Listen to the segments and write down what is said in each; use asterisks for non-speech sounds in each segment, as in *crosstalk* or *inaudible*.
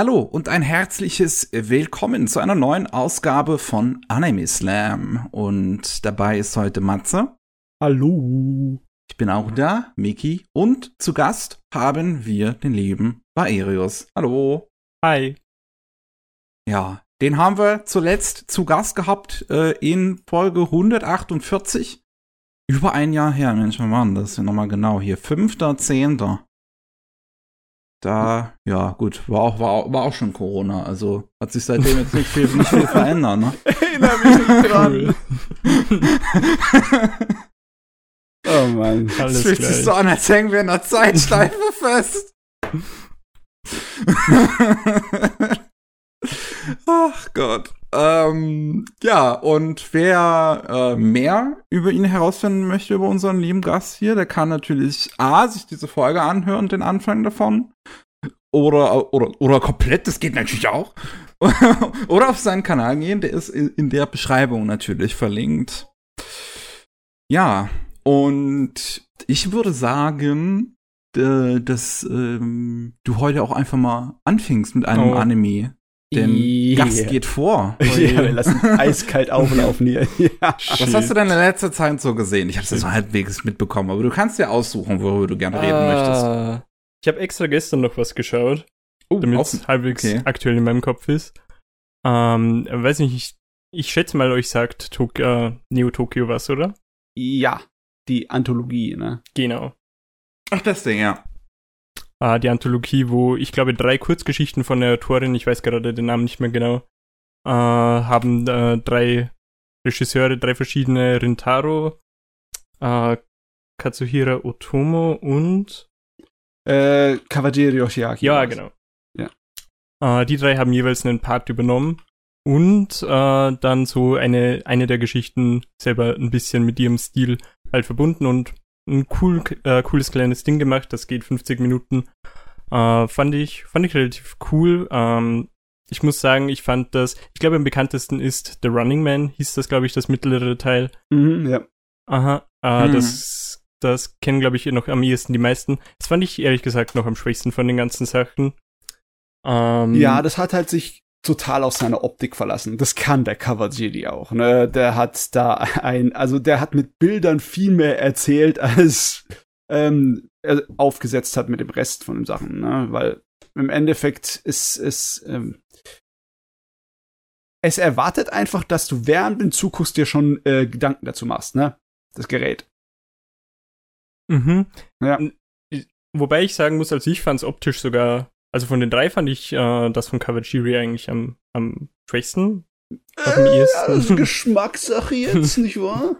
Hallo und ein herzliches Willkommen zu einer neuen Ausgabe von Anime Slam. Und dabei ist heute Matze. Hallo. Ich bin auch da, Miki. Und zu Gast haben wir den lieben Baerius. Hallo. Hi. Ja, den haben wir zuletzt zu Gast gehabt äh, in Folge 148. Über ein Jahr her, Mensch, wann war das? Nochmal genau hier. 5.10. Da, ja, gut, war auch, war, war auch schon Corona. Also hat sich seitdem jetzt nicht viel, nicht viel verändert, ne? *laughs* Erinnere mich nicht *laughs* dran. *laughs* oh Mann, alles Das fühlt gleich. sich so an, als hängen wir in der Zeitschleife fest. Ach Gott. Ähm, ja, und wer äh, mehr über ihn herausfinden möchte, über unseren lieben Gast hier, der kann natürlich A, sich diese Folge anhören, den Anfang davon. Oder, oder, oder komplett, das geht natürlich auch. *laughs* oder auf seinen Kanal gehen, der ist in, in der Beschreibung natürlich verlinkt. Ja, und ich würde sagen, dass ähm, du heute auch einfach mal anfingst mit einem oh. Anime. Denn yeah. Gast geht vor. Oh *laughs* ja, wir lassen eiskalt auflaufen hier. *laughs* ja. Was hast du denn in letzter Zeit so gesehen? Ich habe es so halbwegs mitbekommen, aber du kannst dir aussuchen, worüber du gerne reden ah, möchtest. Ich habe extra gestern noch was geschaut, oh, damit es halbwegs okay. aktuell in meinem Kopf ist. Ähm, weiß nicht, ich, ich schätze mal, euch sagt Tok äh, Neo Tokyo was, oder? Ja, die Anthologie, ne? Genau. Ach, das Ding, ja äh, die Anthologie, wo ich glaube drei Kurzgeschichten von der Autorin, ich weiß gerade den Namen nicht mehr genau, äh, haben äh, drei Regisseure, drei verschiedene Rintaro, äh, Katsuhira Otomo und äh, Kawajiri Yoshiaki. Ja, genau. Ja. Äh, die drei haben jeweils einen Part übernommen und äh, dann so eine, eine der Geschichten selber ein bisschen mit ihrem Stil halt verbunden und ein cool, äh, cooles kleines Ding gemacht. Das geht 50 Minuten. Äh, fand ich, fand ich relativ cool. Ähm, ich muss sagen, ich fand das, ich glaube, am bekanntesten ist The Running Man, hieß das, glaube ich, das mittlere Teil. Mhm, ja. Aha, äh, mhm. das, das kennen, glaube ich, noch am ehesten die meisten. Das fand ich ehrlich gesagt noch am schwächsten von den ganzen Sachen. Ähm, ja, das hat halt sich total auf seine Optik verlassen. Das kann der Kawajiri auch. Ne? Der hat da ein, also der hat mit Bildern viel mehr erzählt, *laughs* als ähm, er aufgesetzt hat mit dem Rest von den Sachen. Ne? Weil im Endeffekt ist es ähm, es erwartet einfach, dass du während dem Zuguckst dir schon äh, Gedanken dazu machst, ne? Das Gerät. Mhm. Ja. Wobei ich sagen muss, also ich fand es optisch sogar also von den drei fand ich äh, das von Kawajiri eigentlich am, am schwächsten. Am äh, ja, das ist *laughs* Geschmackssache jetzt, nicht wahr?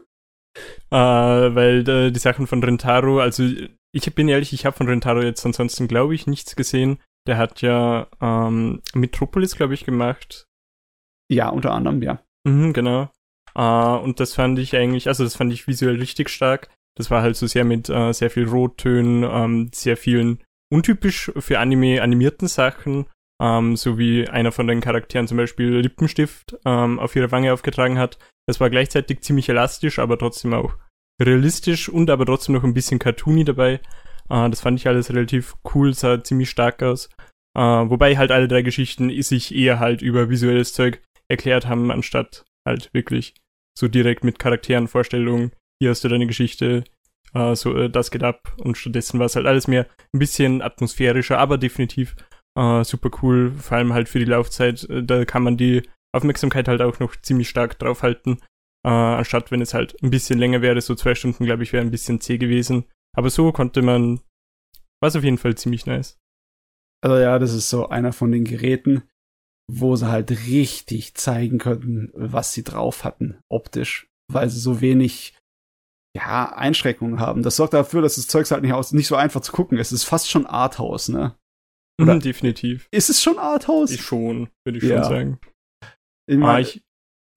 *laughs* äh, weil äh, die Sachen von Rentaro, also ich bin ehrlich, ich habe von Rentaro jetzt ansonsten, glaube ich, nichts gesehen. Der hat ja ähm, Metropolis, glaube ich, gemacht. Ja, unter anderem, ja. Mhm, genau. Äh, und das fand ich eigentlich, also das fand ich visuell richtig stark. Das war halt so sehr mit äh, sehr viel Rottönen, ähm, sehr vielen untypisch für Anime animierten Sachen, ähm, so wie einer von den Charakteren zum Beispiel Lippenstift ähm, auf ihre Wange aufgetragen hat. Das war gleichzeitig ziemlich elastisch, aber trotzdem auch realistisch und aber trotzdem noch ein bisschen cartoony dabei. Äh, das fand ich alles relativ cool, sah ziemlich stark aus. Äh, wobei halt alle drei Geschichten sich eher halt über visuelles Zeug erklärt haben, anstatt halt wirklich so direkt mit Charakteren, Vorstellungen, hier hast du deine Geschichte, Uh, so, uh, das geht ab. Und stattdessen war es halt alles mehr ein bisschen atmosphärischer, aber definitiv uh, super cool. Vor allem halt für die Laufzeit. da kann man die Aufmerksamkeit halt auch noch ziemlich stark draufhalten. anstatt wenn es halt ein bisschen länger wäre, so zwei Stunden, glaube ich, wäre ein bisschen zäh gewesen. Aber so konnte man, war es auf jeden Fall ziemlich nice. Also ja, das ist so einer von den Geräten, wo sie halt richtig zeigen könnten, was sie drauf hatten, optisch. Weil sie so wenig ja, Einschränkungen haben. Das sorgt dafür, dass das Zeugs halt nicht, aus, nicht so einfach zu gucken ist. Es ist fast schon Arthouse, ne? Oder mhm, definitiv. Ist es schon Arthouse? Ich schon, würde ich ja. schon sagen. Ich mein, ah, ich,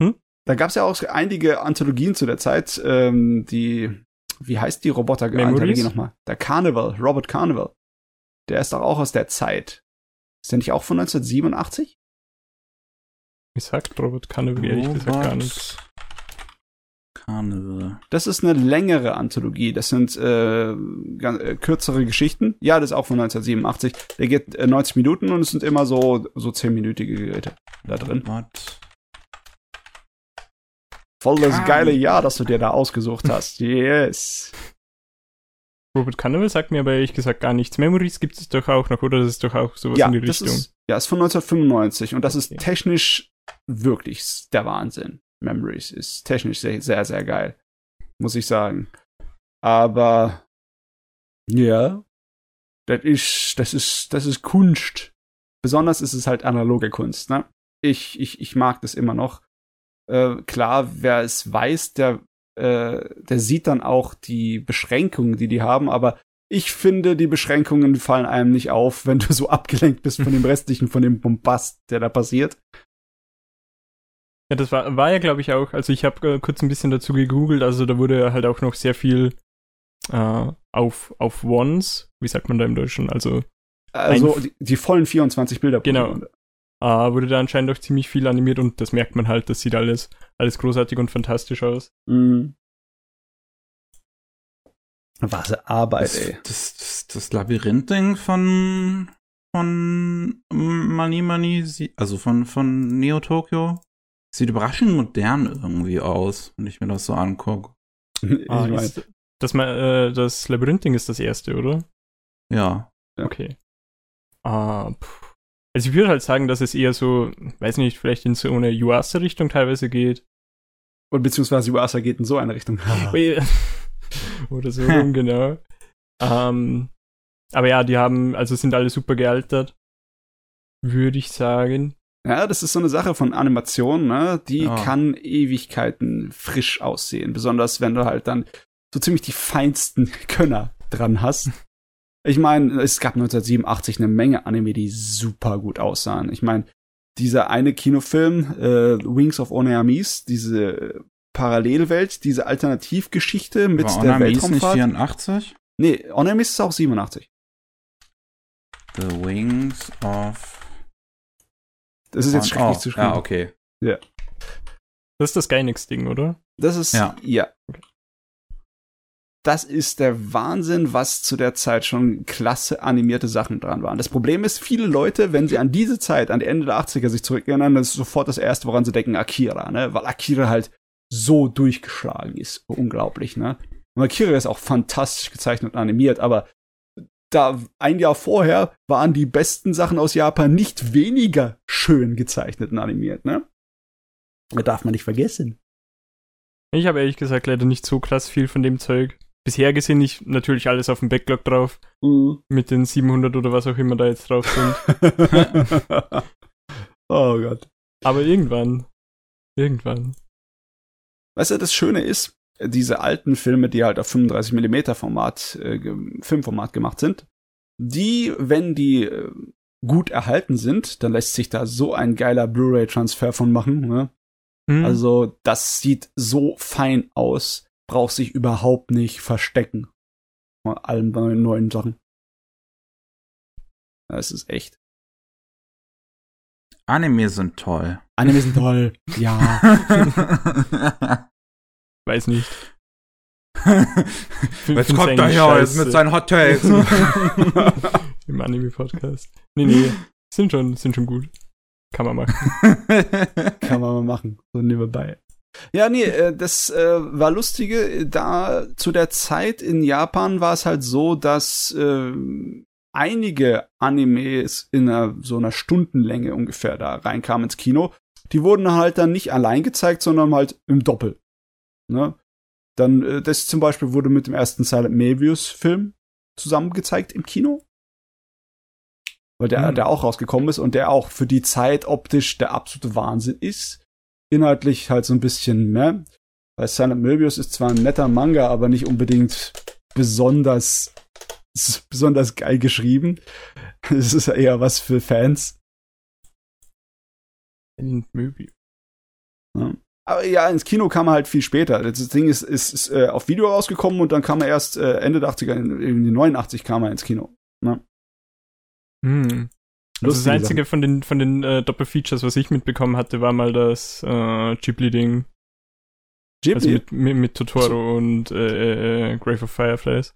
hm? Da gab es ja auch einige Anthologien zu der Zeit, ähm, die, wie heißt die Roboter-Anthologie nochmal? Der Carnival, Robert Carnival. Der ist doch auch aus der Zeit. Ist der nicht auch von 1987? Ich sag Robert Carnival ehrlich gesagt gar nichts. Carnival. Das ist eine längere Anthologie. Das sind äh, ganz, äh, kürzere Geschichten. Ja, das ist auch von 1987. Der geht äh, 90 Minuten und es sind immer so so 10-minütige Geräte da drin. What? Voll das Ah. geile Jahr, das du dir da ausgesucht hast. *laughs* Yes. Robert Carnival sagt mir aber ehrlich gesagt gar nichts. Memories gibt es doch auch noch, oder? Das ist doch auch sowas ja, in die das Richtung. ist ja ist von 1995 und das Okay. ist technisch wirklich der Wahnsinn. Memories ist technisch sehr sehr sehr geil, muss ich sagen. Aber ja, das ist das ist das ist Kunst. Besonders ist es halt analoge Kunst. Ne? Ich ich ich mag das immer noch. Äh, klar, wer es weiß, der äh, der sieht dann auch die Beschränkungen, die die haben. Aber ich finde, die Beschränkungen fallen einem nicht auf, wenn du so *laughs* abgelenkt bist von dem restlichen, von dem Bombast, der da passiert. Ja, das war, war ja, glaube ich, auch, also ich habe äh, kurz ein bisschen dazu gegoogelt, also da wurde halt auch noch sehr viel äh, auf, auf Ones, wie sagt man da im Deutschen, also Also die, die vollen 24 Bilder. pro Genau. Äh, wurde da anscheinend auch ziemlich viel animiert und das merkt man halt, das sieht alles, alles großartig und fantastisch aus. Mhm. Was Arbeit, Das, ey. das, das, das Labyrinth-Ding von, von Mani Mani, also von, von Neo Tokyo, sieht überraschend modern irgendwie aus, wenn ich mir das so angucke. Ich Ah, ist, das, äh, das Labyrinth-Ding ist das erste, oder? Ja. Ja. Okay. Ah, pff. Also ich würde halt sagen, dass es eher so, weiß nicht, vielleicht in so eine Yuasa-Richtung teilweise geht. und beziehungsweise Yuasa geht in so eine Richtung. *laughs* *laughs* Oder so rum, *laughs* genau. Ähm, aber ja, die haben, also sind alle super gealtert. Würde ich sagen. Ja, das ist so eine Sache von Animation, ne? Die Ja. kann Ewigkeiten frisch aussehen. Besonders wenn du halt dann so ziemlich die feinsten *laughs* Könner dran hast. Ich meine, es gab 1987 eine Menge Anime, die super gut aussahen. Ich meine, dieser eine Kinofilm, äh, Wings of Oneamis, diese Parallelwelt, diese Alternativgeschichte mit War der nicht Weltraumfahrt. 84? Nee, Oneamis ist auch 87. The Wings of... Das ist jetzt schrecklich oh, zu schreiben. Ja, okay. Das ist das Gainax-Ding, oder? Das ist, ja. Ja. Das ist der Wahnsinn, was zu der Zeit schon klasse animierte Sachen dran waren. Das Problem ist, viele Leute, wenn sie an diese Zeit, an die Ende der 80er sich zurückerinnern, das ist sofort das erste, woran sie denken, Akira, ne? Weil Akira halt so durchgeschlagen ist. Unglaublich, ne? Und Akira ist auch fantastisch gezeichnet und animiert, aber da ein Jahr vorher waren die besten Sachen aus Japan nicht weniger schön gezeichnet und animiert, ne? Das darf man nicht vergessen. Ich habe ehrlich gesagt leider nicht so krass viel von dem Zeug. Bisher gesehen ich natürlich alles auf dem Backlog drauf. Mit den 700 oder was auch immer da jetzt drauf sind. *laughs* oh Gott. Aber irgendwann. Irgendwann. Weißt du, das Schöne ist, diese alten Filme, die halt auf 35 mm Format, äh, Filmformat gemacht sind, die, wenn die äh, gut erhalten sind, dann lässt sich da so ein geiler Blu-ray-Transfer von machen. Ne? Hm. Also, das sieht so fein aus, braucht sich überhaupt nicht verstecken. Von allen neuen, neuen Sachen. Das ist echt. Anime sind toll. Anime sind toll. *laughs* Ja. *laughs* Weiß nicht. *laughs* Jetzt kommt er hier jetzt mit seinen Hot Takes. *laughs* Im Anime-Podcast. Nee, nee. Sind schon, sind schon gut. Kann man machen. *laughs* Kann man mal machen. So nebenbei. Ja, nee, äh, das äh, war lustige. Da zu der Zeit in Japan war es halt so, dass äh, einige Animes in einer, so einer Stundenlänge ungefähr da reinkamen ins Kino. Die wurden halt dann nicht allein gezeigt, sondern halt im Doppel. Ne? Dann, äh, das zum Beispiel wurde mit dem ersten Silent Mebius-Film zusammen gezeigt im Kino. Weil der, Hm. der auch rausgekommen ist und der auch für die Zeit optisch der absolute Wahnsinn ist. Inhaltlich halt so ein bisschen, ne? Weil Silent Mebius ist zwar ein netter Manga, aber nicht unbedingt besonders, *laughs* besonders geil geschrieben. *laughs* Es ist ja eher was für Fans. Ein Möbel. Aber ja, ins Kino kam er halt viel später. Das Ding ist, ist, ist äh, auf Video rausgekommen und dann kam er erst äh, Ende der 80er, in, in die 89 kam er ins Kino. Hm. Also das einzige von den, von den äh, Doppelfeatures, was ich mitbekommen hatte, war mal das äh, Ghibli-Ding. Ghibli? Also mit, mit, mit Totoro so. und äh, äh, Grave of Fireflies.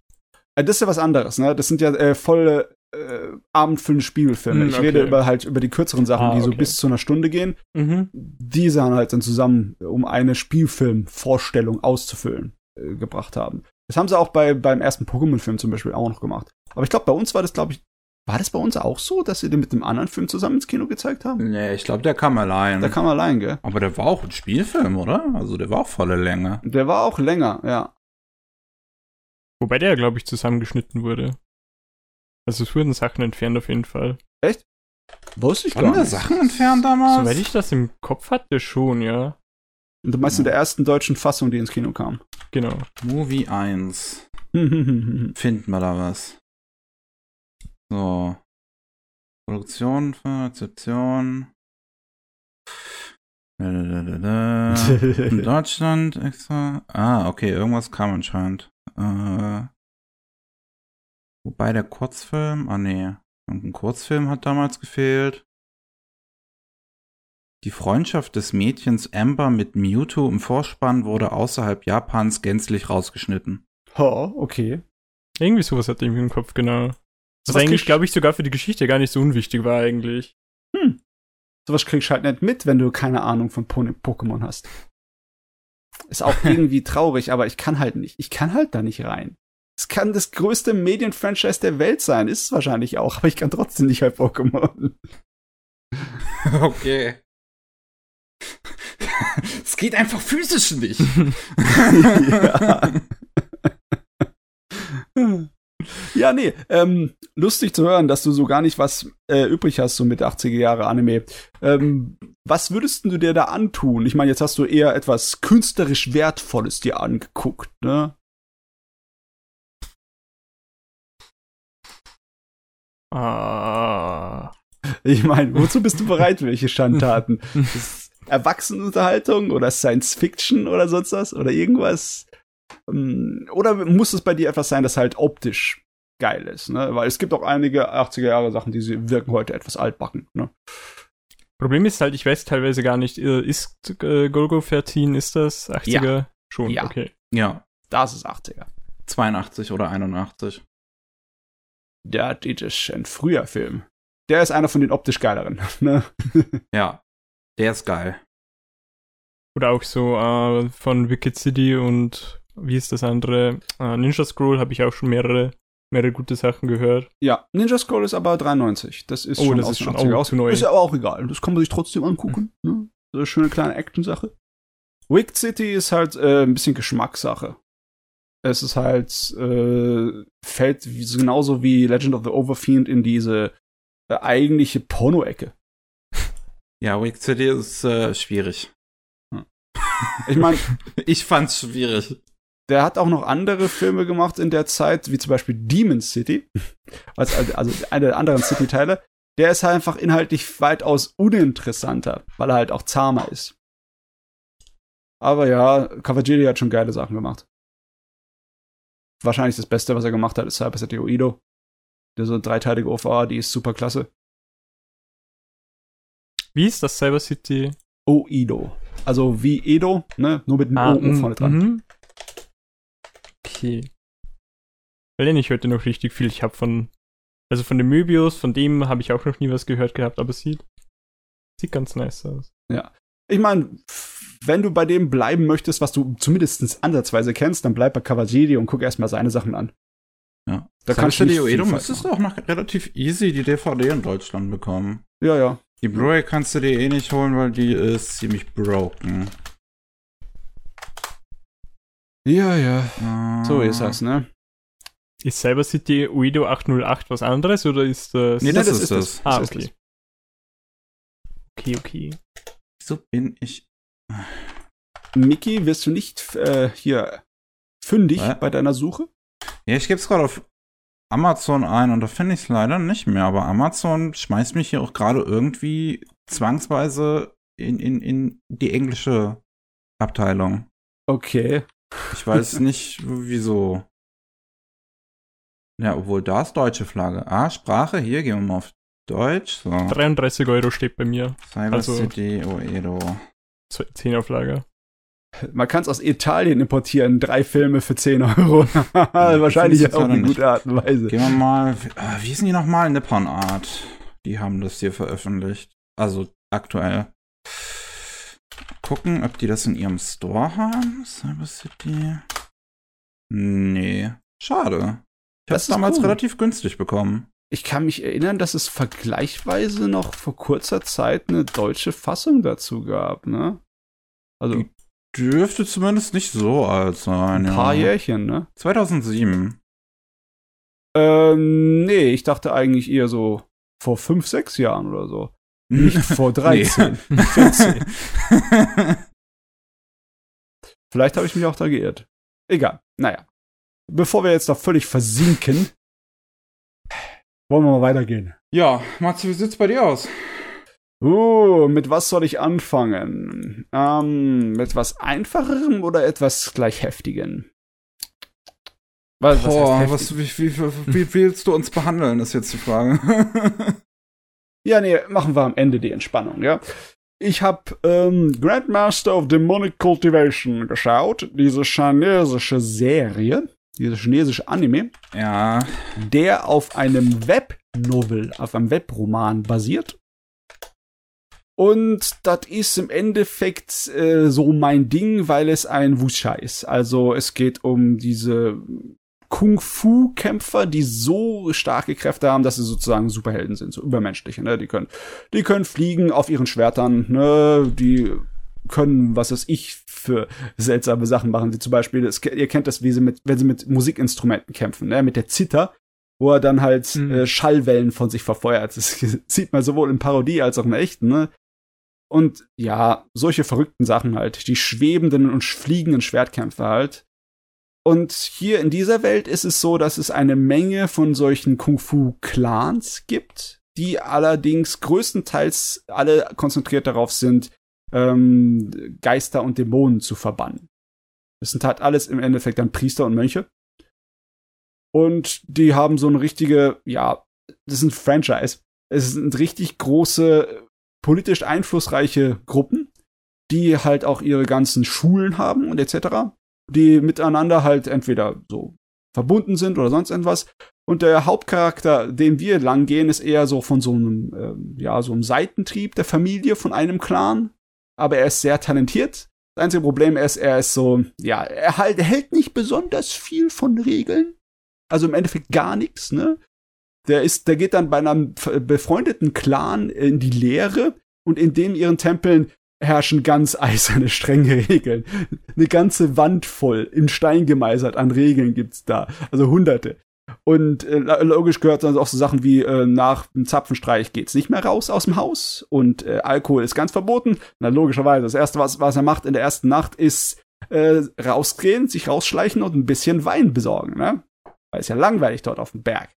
Äh, das ist ja was anderes, ne? Das sind ja äh, volle äh, abendfüllende Spielfilme. Hm, ich okay. rede über halt über die kürzeren Sachen, ah, die so okay. bis zu einer Stunde gehen. Mhm. Die sahen halt dann zusammen, um eine Spielfilmvorstellung auszufüllen, äh, gebracht haben. Das haben sie auch bei, beim ersten Pokémon-Film zum Beispiel auch noch gemacht. Aber ich glaube, bei uns war das, glaube ich, war das bei uns auch so, dass sie den mit dem anderen Film zusammen ins Kino gezeigt haben? Nee, ich glaube, der kam allein. Der kam allein, gell? Aber der war auch ein Spielfilm, oder? Also der war auch volle Länge. Der war auch länger, ja. Wobei der, glaube ich, zusammengeschnitten wurde. Also es wurden Sachen entfernt auf jeden Fall. Echt? Wusste ich Waren gar nicht. Sachen entfernt damals? Soweit ich das im Kopf hatte, schon, ja. Und du meinst ja. in der ersten deutschen Fassung, die ins Kino kam. Genau. Movie 1. *laughs* Finden wir da was? So. Produktion, Rezeption. *laughs* In Deutschland extra. Ah, okay, irgendwas kam anscheinend. Äh, wobei der Kurzfilm, ah nee, ein Kurzfilm hat damals gefehlt. Die Freundschaft des Mädchens Amber mit Mewtwo im Vorspann wurde außerhalb Japans gänzlich rausgeschnitten. Oh, okay. Irgendwie sowas hatte ich im Kopf, genau. Was, was eigentlich, glaube ich, sogar für die Geschichte gar nicht so unwichtig war eigentlich. Hm. Sowas kriegst du halt nicht mit, wenn du keine Ahnung von Pokémon hast. Ist auch *laughs* irgendwie traurig, aber ich kann halt nicht. Ich kann halt da nicht rein. Es kann das größte Medienfranchise der Welt sein, ist es wahrscheinlich auch, aber ich kann trotzdem nicht bei Pokémon. *laughs* Okay. Es geht einfach physisch nicht. ja. *laughs* Ja, nee, ähm, lustig zu hören, dass du so gar nicht was äh, übrig hast, so mit 80er Jahre Anime. Ähm, was würdest du dir da antun? Ich meine, jetzt hast du eher etwas künstlerisch Wertvolles dir angeguckt, ne? Ah. Ich meine, wozu bist du bereit, welche Schandtaten? *laughs* Erwachsenenunterhaltung oder Science Fiction oder sonst was? Oder irgendwas? Ähm, oder muss es bei dir etwas sein, das halt optisch geil ist, ne? Weil es gibt auch einige 80er Jahre Sachen, die sie wirken heute etwas altbacken, ne? Problem ist halt, ich weiß teilweise gar nicht, äh, ist äh, Golgo 13, ist das 80er? Ja. Schon, ja. okay. Ja. Das ist 80er. 82 oder 81. Ja, das ist ein früher Film. Der ist einer von den optisch geileren, *laughs* ne? ja. Der ist geil. Oder auch so äh, von Wicked City und wie ist das andere? Äh, Ninja Scroll habe ich auch schon mehrere mehrere gute Sachen gehört. Ja, Ninja Scroll ist aber 93. Das ist oh, schon das ist schon auch zu neu. Ist aber auch egal. Das kann man sich trotzdem angucken. Mhm. Ne? So eine schöne kleine Action-Sache. Wicked City ist halt äh, ein bisschen Geschmackssache. Es ist halt, äh, fällt genauso wie Legend of the Overfiend in diese äh, eigentliche Porno-Ecke. *laughs* Ja, Wicked City ist äh, schwierig. Hm. Ich meine, *laughs* ich fand's schwierig. Der hat auch noch andere Filme gemacht in der Zeit, wie zum Beispiel Demon City, *laughs* also, also eine der anderen City-Teile. Der ist halt einfach inhaltlich weitaus uninteressanter, weil er halt auch zahmer ist. Aber ja, Kawajiri hat schon geile Sachen gemacht. Wahrscheinlich das Beste, was er gemacht hat, ist Cyber City Oido. Der so eine dreiteilige OVA, die ist super klasse. Wie ist das Cyber City? Oido. Also wie Edo, ne? Nur mit einem ah, O vorne dran. Mhm okay. Weil ich heute noch richtig viel. Ich habe von, also von dem Möbius, von dem habe ich auch noch nie was gehört gehabt, aber sieht, sieht ganz nice aus. Ja. Ich meine, wenn du bei dem bleiben möchtest, was du zumindest ansatzweise kennst, dann bleib bei Kawajiri und guck erstmal seine Sachen an. Ja. Da kannst du die Uedo müsstest du auch noch relativ easy die DVD in Deutschland bekommen. Ja, ja. Die Blu-ray kannst du dir eh nicht holen, weil die ist ziemlich broken. Ja, ja. So ist das, ne? Ist Cyber City Uido 808 was anderes oder ist das. Nee, das, das ist das. das. Ah, okay. Okay, okay. So bin ich. Mickey, wirst du nicht äh, hier fündig Was? bei deiner Suche? Ja, ich gebe es gerade auf Amazon ein und da finde ich es leider nicht mehr. Aber Amazon schmeißt mich hier auch gerade irgendwie zwangsweise in, in, in die englische Abteilung. Okay. Ich weiß *laughs* nicht, wieso. Ja, obwohl da ist deutsche Flagge. Ah, Sprache, hier gehen wir mal auf Deutsch. So. 33 Euro steht bei mir. Cyber also, City Oedo. 10 Auflage. Man kann es aus Italien importieren, drei Filme für 10 Euro. *laughs* Wahrscheinlich auch eine gute Art und Weise. Gehen wir mal, äh, wie hießen die nochmal? Nippon Art. Die haben das hier veröffentlicht. Also aktuell. Gucken, ob die das in ihrem Store haben. Cyber City. Nee. Schade. Ich habe es damals cool. relativ günstig bekommen. Ich kann mich erinnern, dass es vergleichsweise noch vor kurzer Zeit eine deutsche Fassung dazu gab, ne? Also. Die dürfte zumindest nicht so alt sein. Ein paar ja. Jährchen, ne? 2007. Ähm, nee, ich dachte eigentlich eher so vor fünf, sechs Jahren oder so. Nicht *laughs* vor 13, 14. *laughs* Vielleicht habe ich mich auch da geirrt. Egal. Naja. Bevor wir jetzt da völlig versinken, wollen wir mal weitergehen. Ja, Matze, wie sieht's bei dir aus? Uh, mit was soll ich anfangen? Ähm, mit was einfacherem oder etwas gleich heftigen? Was, Boah, was, was wie, wie, wie, willst du uns behandeln, ist jetzt die Frage. *laughs* ja, nee, machen wir am Ende die Entspannung, ja. Ich habe ähm, Grandmaster of Demonic Cultivation geschaut, diese chinesische Serie dieser chinesische Anime, ja. der auf einem Webnovel, auf einem Webroman basiert. Und das ist im Endeffekt äh, so mein Ding, weil es ein Wuxia ist. Also es geht um diese Kung-Fu-Kämpfer, die so starke Kräfte haben, dass sie sozusagen Superhelden sind, so übermenschliche. Ne? Die können, die können fliegen auf ihren Schwertern, ne? die können, was weiß ich, für seltsame Sachen machen. Wie zum Beispiel, das, ihr kennt das, wie sie mit, wenn sie mit Musikinstrumenten kämpfen, ne? mit der Zither, wo er dann halt mhm. äh, Schallwellen von sich verfeuert. Das *laughs* sieht man sowohl in Parodie als auch im echten, ne? Und ja, solche verrückten Sachen halt. Die schwebenden und fliegenden Schwertkämpfe halt. Und hier in dieser Welt ist es so, dass es eine Menge von solchen Kung-Fu-Clans gibt, die allerdings größtenteils alle konzentriert darauf sind, ähm, Geister und Dämonen zu verbannen. Das sind halt alles im Endeffekt dann Priester und Mönche. Und die haben so eine richtige, ja, das ist ein Franchise. Es sind richtig große, politisch einflussreiche Gruppen, die halt auch ihre ganzen Schulen haben und etc., die miteinander halt entweder so verbunden sind oder sonst irgendwas. Und der Hauptcharakter, den wir lang gehen, ist eher so von so einem, äh, ja, so einem Seitentrieb der Familie von einem Clan, aber er ist sehr talentiert. Das einzige Problem ist, er ist so, ja, er, halt, er hält nicht besonders viel von Regeln. Also im Endeffekt gar nichts, ne? Der ist, der geht dann bei einem befreundeten Clan in die Lehre und in dem ihren Tempeln herrschen ganz *laughs* eiserne, strenge Regeln. Eine ganze Wand voll, in Stein gemeißelt an Regeln gibt's da. Also hunderte. Und äh, logisch gehört dann auch so Sachen wie äh, nach einem Zapfenstreich geht's nicht mehr raus aus dem Haus und äh, Alkohol ist ganz verboten. Na logischerweise, das erste, was, was er macht in der ersten Nacht, ist äh, rausgehen, sich rausschleichen und ein bisschen Wein besorgen, ne? Weil es ja langweilig dort auf dem Berg.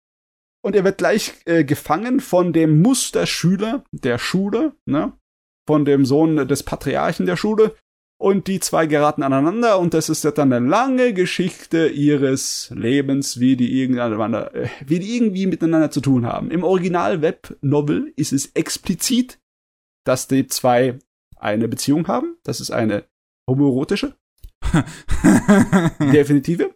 Und er wird gleich äh, gefangen von dem Musterschüler der Schule, ne? Von dem Sohn des Patriarchen der Schule, und die zwei geraten aneinander und das ist dann eine lange Geschichte ihres Lebens, wie die, irgendeine, äh, wie die irgendwie miteinander zu tun haben. Im Original-Web-Novel ist es explizit, dass die zwei eine Beziehung haben. Das ist eine homoerotische. *laughs* Definitive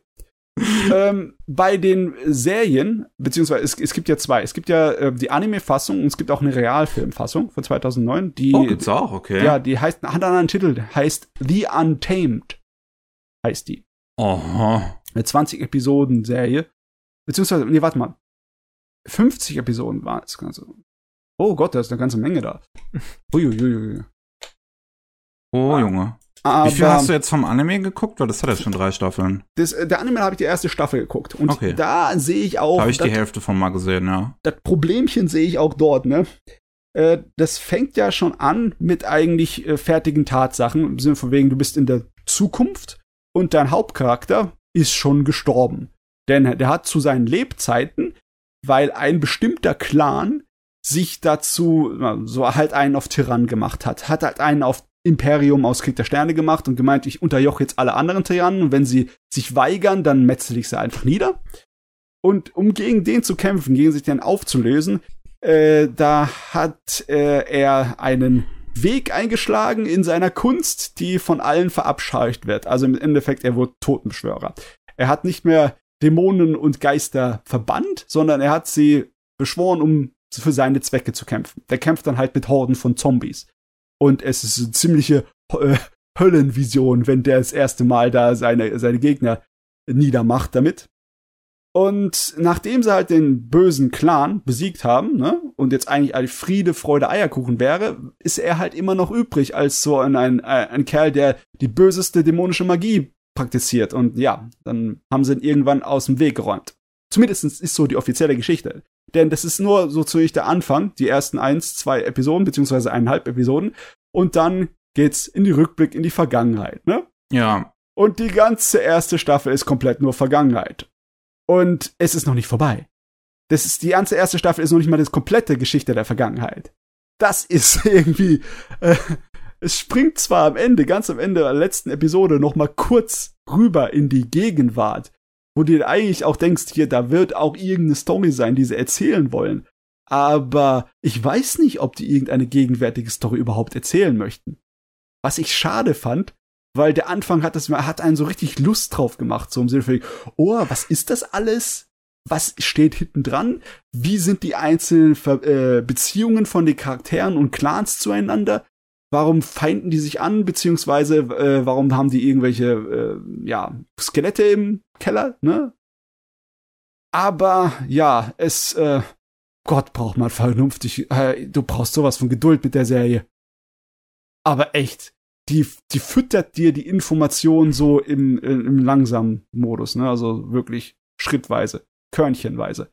*laughs* ähm, bei den Serien, beziehungsweise es, es gibt ja zwei. Es gibt ja äh, die Anime-Fassung und es gibt auch eine Realfilm-Fassung von 2009. Die, oh, gibt's auch, okay. Ja, die heißt, hat einen anderen Titel, heißt The Untamed. Heißt die. Aha. Eine 20-Episoden-Serie. Beziehungsweise, nee, warte mal. 50 Episoden waren es. Oh Gott, da ist eine ganze Menge da. *laughs* Uiuiui. Oh, Junge. Aber Wie viel hast du jetzt vom Anime geguckt? Weil das hat jetzt schon drei Staffeln. Das, äh, der Anime habe ich die erste Staffel geguckt. Und okay. da sehe ich auch. Da habe ich die Hälfte von mal gesehen, ja. Das Problemchen sehe ich auch dort, ne? Äh, das fängt ja schon an mit eigentlich äh, fertigen Tatsachen. Im Sinne von wegen, du bist in der Zukunft und dein Hauptcharakter ist schon gestorben. Denn der hat zu seinen Lebzeiten, weil ein bestimmter Clan sich dazu so halt einen auf Tyrann gemacht hat, hat halt einen auf Imperium aus Krieg der Sterne gemacht und gemeint, ich unterjoche jetzt alle anderen Tyrannen und wenn sie sich weigern, dann metzel ich sie einfach nieder. Und um gegen den zu kämpfen, gegen sich den aufzulösen, äh, da hat äh, er einen Weg eingeschlagen in seiner Kunst, die von allen verabscheut wird. Also im Endeffekt, er wurde Totenbeschwörer. Er hat nicht mehr Dämonen und Geister verbannt, sondern er hat sie beschworen, um für seine Zwecke zu kämpfen. Der kämpft dann halt mit Horden von Zombies. Und es ist eine ziemliche äh, Höllenvision, wenn der das erste Mal da seine, seine Gegner niedermacht damit. Und nachdem sie halt den bösen Clan besiegt haben, ne, und jetzt eigentlich alle Friede, Freude, Eierkuchen wäre, ist er halt immer noch übrig als so ein, ein, ein Kerl, der die böseste dämonische Magie praktiziert. Und ja, dann haben sie ihn irgendwann aus dem Weg geräumt. Zumindest ist so die offizielle Geschichte. Denn das ist nur so ziemlich der Anfang, die ersten eins, zwei Episoden, beziehungsweise eineinhalb Episoden. Und dann geht's in die Rückblick in die Vergangenheit, ne? Ja. Und die ganze erste Staffel ist komplett nur Vergangenheit. Und es ist noch nicht vorbei. Das ist, die ganze erste Staffel ist noch nicht mal das komplette Geschichte der Vergangenheit. Das ist *laughs* irgendwie, äh, es springt zwar am Ende, ganz am Ende der letzten Episode noch mal kurz rüber in die Gegenwart, wo du eigentlich auch denkst, hier, da wird auch irgendeine Story sein, die sie erzählen wollen. Aber ich weiß nicht, ob die irgendeine gegenwärtige Story überhaupt erzählen möchten. Was ich schade fand, weil der Anfang hat das, hat einen so richtig Lust drauf gemacht, so im Sinne von, oh, was ist das alles? Was steht hinten dran? Wie sind die einzelnen Ver äh, Beziehungen von den Charakteren und Clans zueinander? Warum feinden die sich an, beziehungsweise äh, warum haben die irgendwelche äh, ja, Skelette im Keller, ne? Aber ja, es, äh, Gott braucht man vernünftig, äh, du brauchst sowas von Geduld mit der Serie. Aber echt, die, die füttert dir die Information so im, im langsamen Modus, ne? Also wirklich schrittweise, körnchenweise.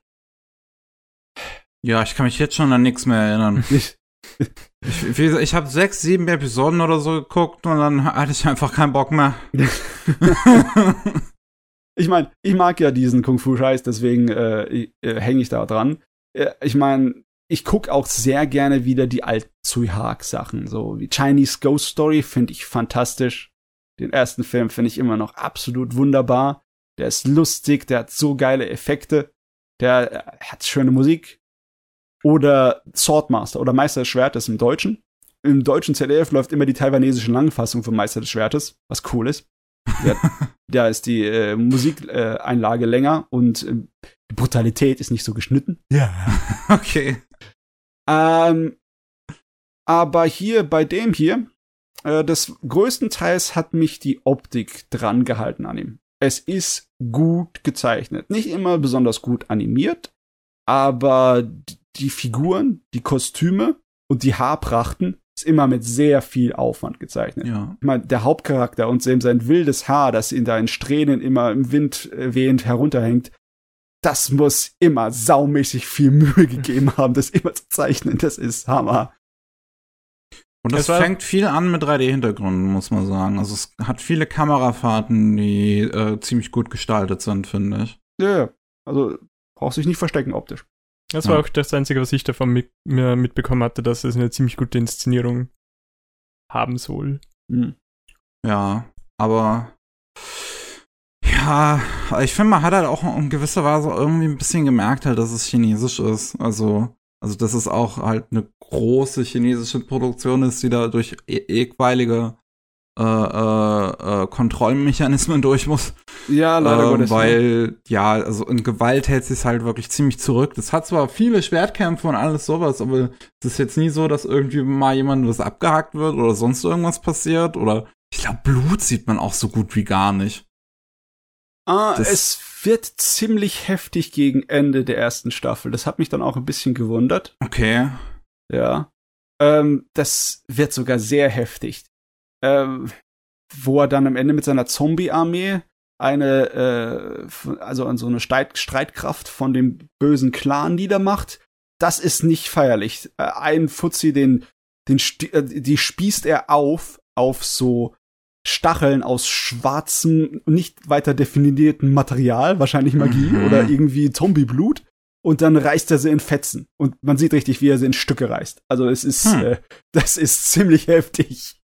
Ja, ich kann mich jetzt schon an nichts mehr erinnern. *laughs* ich, ich, ich habe sechs, sieben Episoden oder so geguckt und dann hatte ich einfach keinen Bock mehr. *laughs* ich meine, ich mag ja diesen Kung-Fu-Scheiß, deswegen äh, äh, hänge ich da dran. Äh, ich meine, ich gucke auch sehr gerne wieder die alten Tsui Hark Sachen, so wie Chinese Ghost Story finde ich fantastisch. Den ersten Film finde ich immer noch absolut wunderbar. Der ist lustig, der hat so geile Effekte, der hat schöne Musik. Oder Swordmaster oder Meister des Schwertes im Deutschen. Im deutschen ZDF läuft immer die taiwanesische Langfassung von Meister des Schwertes, was cool ist. *laughs* da ist die äh, Musikeinlage äh, länger und äh, die Brutalität ist nicht so geschnitten. Ja. *laughs* okay. Ähm, aber hier bei dem hier, äh, das größtenteils hat mich die Optik dran gehalten an ihm. Es ist gut gezeichnet. Nicht immer besonders gut animiert, aber die Figuren, die Kostüme und die Haarprachten ist immer mit sehr viel Aufwand gezeichnet. Ja. Ich meine, der Hauptcharakter und sein wildes Haar, das in da in Strähnen immer im Wind äh, wehend herunterhängt, das muss immer saumäßig viel Mühe *laughs* gegeben haben, das immer zu zeichnen. Das ist Hammer. Und das fängt viel an mit 3D-Hintergründen, muss man sagen. Also es hat viele Kamerafahrten, die äh, ziemlich gut gestaltet sind, finde ich. Ja, also braucht sich nicht verstecken optisch. Das war ja. auch das Einzige, was ich davon mit, mir mitbekommen hatte, dass es eine ziemlich gute Inszenierung haben soll. Mhm. Ja, aber ja, ich finde, man hat halt auch in gewisser Weise irgendwie ein bisschen gemerkt halt, dass es chinesisch ist. Also, also dass es auch halt eine große chinesische Produktion ist, die da durch e etwaige äh, äh, äh, Kontrollmechanismen *laughs* durch muss. Ja, leider ähm, Gottes. Weil, ja, also in Gewalt hält sich halt wirklich ziemlich zurück. Das hat zwar viele Schwertkämpfe und alles sowas, aber es ist jetzt nie so, dass irgendwie mal jemand was abgehackt wird oder sonst irgendwas passiert. Oder ich glaube, Blut sieht man auch so gut wie gar nicht. Ah, es wird ziemlich heftig gegen Ende der ersten Staffel. Das hat mich dann auch ein bisschen gewundert. Okay. Ja. Ähm, das wird sogar sehr heftig. Ähm, wo er dann am Ende mit seiner Zombie-Armee eine, äh, also an so eine Streit Streitkraft von dem bösen Clan niedermacht. Das ist nicht feierlich. Äh, ein Fuzzi, den, den, äh, die spießt er auf, auf so Stacheln aus schwarzem, nicht weiter definierten Material, wahrscheinlich Magie mhm. oder irgendwie Zombieblut. Und dann reißt er sie in Fetzen. Und man sieht richtig, wie er sie in Stücke reißt. Also es ist, hm. äh, das ist ziemlich *laughs* heftig.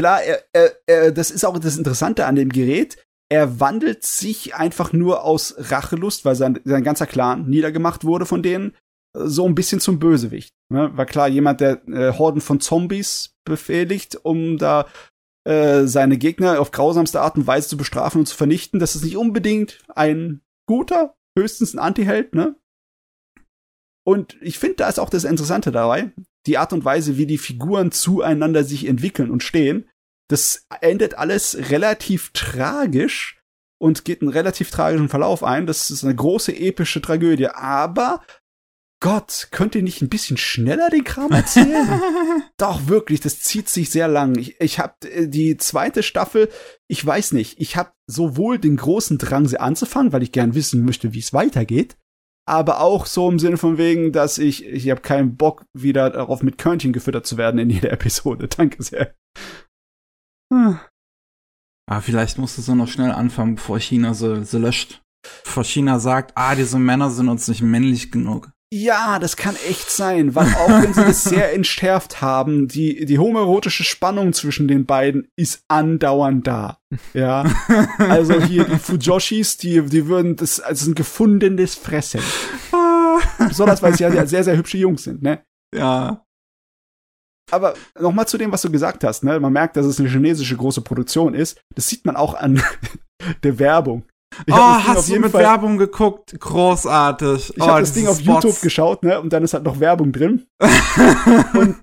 Klar, er, er, er, das ist auch das Interessante an dem Gerät. Er wandelt sich einfach nur aus Rachelust, weil sein, sein ganzer Clan niedergemacht wurde von denen. so ein bisschen zum Bösewicht. Ne? War klar, jemand, der äh, Horden von Zombies befehligt, um da äh, seine Gegner auf grausamste Art und Weise zu bestrafen und zu vernichten. Das ist nicht unbedingt ein guter, höchstens ein Anti-Held, ne? Und ich finde, da ist auch das Interessante dabei, die Art und Weise, wie die Figuren zueinander sich entwickeln und stehen. Das endet alles relativ tragisch und geht einen relativ tragischen Verlauf ein. Das ist eine große epische Tragödie. Aber Gott, könnt ihr nicht ein bisschen schneller den Kram erzählen? *laughs* Doch, wirklich, das zieht sich sehr lang. Ich, ich habe äh, die zweite Staffel, ich weiß nicht, ich habe sowohl den großen Drang, sie anzufangen, weil ich gern wissen möchte, wie es weitergeht, aber auch so im Sinne von wegen, dass ich, ich habe keinen Bock, wieder darauf mit Körnchen gefüttert zu werden in jeder *laughs* Episode. Danke sehr. Hm. Ah, vielleicht musst du so noch schnell anfangen, bevor China sie, sie löscht. Bevor China sagt, ah, diese Männer sind uns nicht männlich genug. Ja, das kann echt sein, weil auch wenn sie das sehr entschärft haben, die, die homoerotische Spannung zwischen den beiden ist andauernd da. Ja. *laughs* Also hier die Fujoshis, die, die würden, das, also ein gefundenes Fressen. Besonders, weil sie ja sehr, sehr hübsche Jungs sind, ne? Ja. Aber nochmal zu dem, was du gesagt hast, ne? Man merkt, dass es eine chinesische große Produktion ist. Das sieht man auch an *laughs* der Werbung. Ich oh, hast du mit Fall, Werbung geguckt? Großartig. Ich oh, habe das Ding auf Spots. YouTube geschaut, ne? Und dann ist halt noch Werbung drin. *laughs* und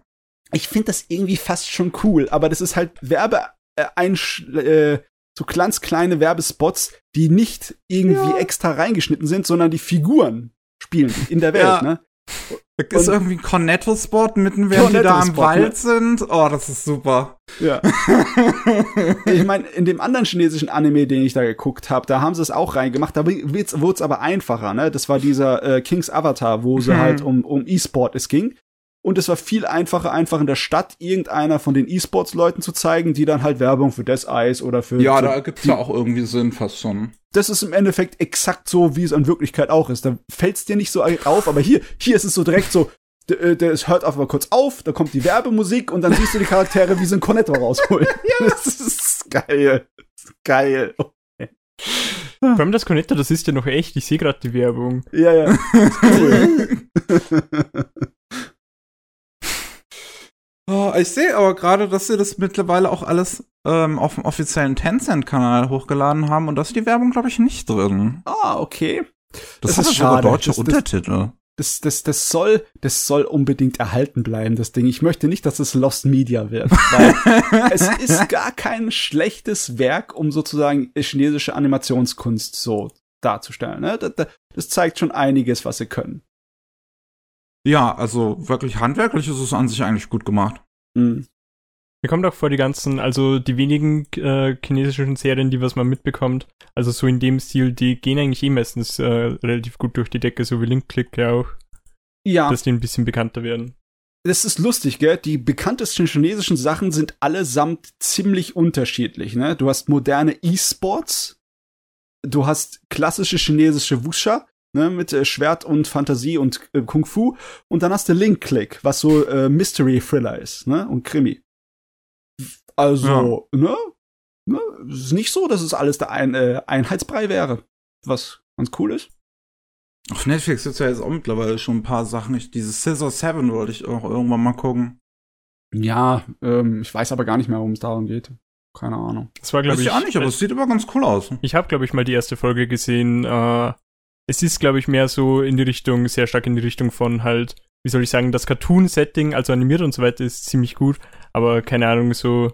ich finde das irgendwie fast schon cool, aber das ist halt Werbe äh, ein äh, so ganz kleine Werbespots, die nicht irgendwie ja. extra reingeschnitten sind, sondern die Figuren spielen in der Welt, ja. ne? Da ist irgendwie ein Cornetto-Spot mitten, während die da am Wald ne? sind. Oh, das ist super. Ja. *laughs* ich meine, in dem anderen chinesischen Anime, den ich da geguckt habe, da haben sie es auch reingemacht. Da wurde es aber einfacher, ne? Das war dieser äh, Kings Avatar, wo sie hm. halt um, um E-Sport es ging. Und es war viel einfacher, einfach in der Stadt irgendeiner von den E-Sports-Leuten zu zeigen, die dann halt Werbung für Death Eyes oder für. Ja, da gibt's ja auch irgendwie Sinn fast schon. Das ist im Endeffekt exakt so, wie es in Wirklichkeit auch ist. Da fällt's dir nicht so auf, aber hier, hier ist es so direkt so, der, der es hört einfach kurz auf, da kommt die Werbemusik und dann siehst du die Charaktere wie so ein Cornetto rausholen. *laughs* ja. Das ist geil. Das ist geil. Vor allem das Cornetto, das ist ja noch echt. Ich sehe gerade die Werbung. Ja, ja. *laughs* Cool. *laughs* Oh, ich sehe aber gerade, dass sie das mittlerweile auch alles ähm, auf dem offiziellen Tencent-Kanal hochgeladen haben und da ist die Werbung, glaube ich, nicht drin. Ah, okay. Das, das ist sogar deutsche das, Untertitel. Das, das, das, soll, das soll unbedingt erhalten bleiben, das Ding. Ich möchte nicht, dass es Lost Media wird. Weil *laughs* es ist gar kein schlechtes Werk, um sozusagen chinesische Animationskunst so darzustellen. Ne? Das, das zeigt schon einiges, was sie können. Ja, also wirklich handwerklich ist es an sich eigentlich gut gemacht. Mhm. Mir kommt auch vor, die ganzen, also die wenigen äh, chinesischen Serien, die was man mitbekommt, also so in dem Stil, die gehen eigentlich eh meistens äh, relativ gut durch die Decke, so wie Link Click ja auch. Ja. Dass die ein bisschen bekannter werden. Das ist lustig, gell? Die bekanntesten chinesischen Sachen sind allesamt ziemlich unterschiedlich, ne? Du hast moderne E-Sports, du hast klassische chinesische Wusha, ne, mit äh, Schwert und Fantasie und äh, Kung Fu. Und dann hast du Link Click, was so äh, Mystery Thriller ist, ne, und Krimi. Also, ja. ne, ne, ist nicht so, dass es alles der ein, äh, Einheitsbrei wäre, was ganz cool ist. Auf Netflix gibt's ja jetzt auch mittlerweile schon ein paar Sachen. Ich, dieses Scissor 7 wollte ich auch irgendwann mal gucken. Ja, ähm, ich weiß aber gar nicht mehr, worum es darum geht. Keine Ahnung. Das war, glaube ich. auch nicht, aber es sieht immer ganz cool aus. Ich habe, glaube ich, mal die erste Folge gesehen. Äh, es ist, glaube ich, mehr so in die Richtung, sehr stark in die Richtung von halt, wie soll ich sagen, das Cartoon-Setting, also animiert und so weiter, ist ziemlich gut, aber keine Ahnung, so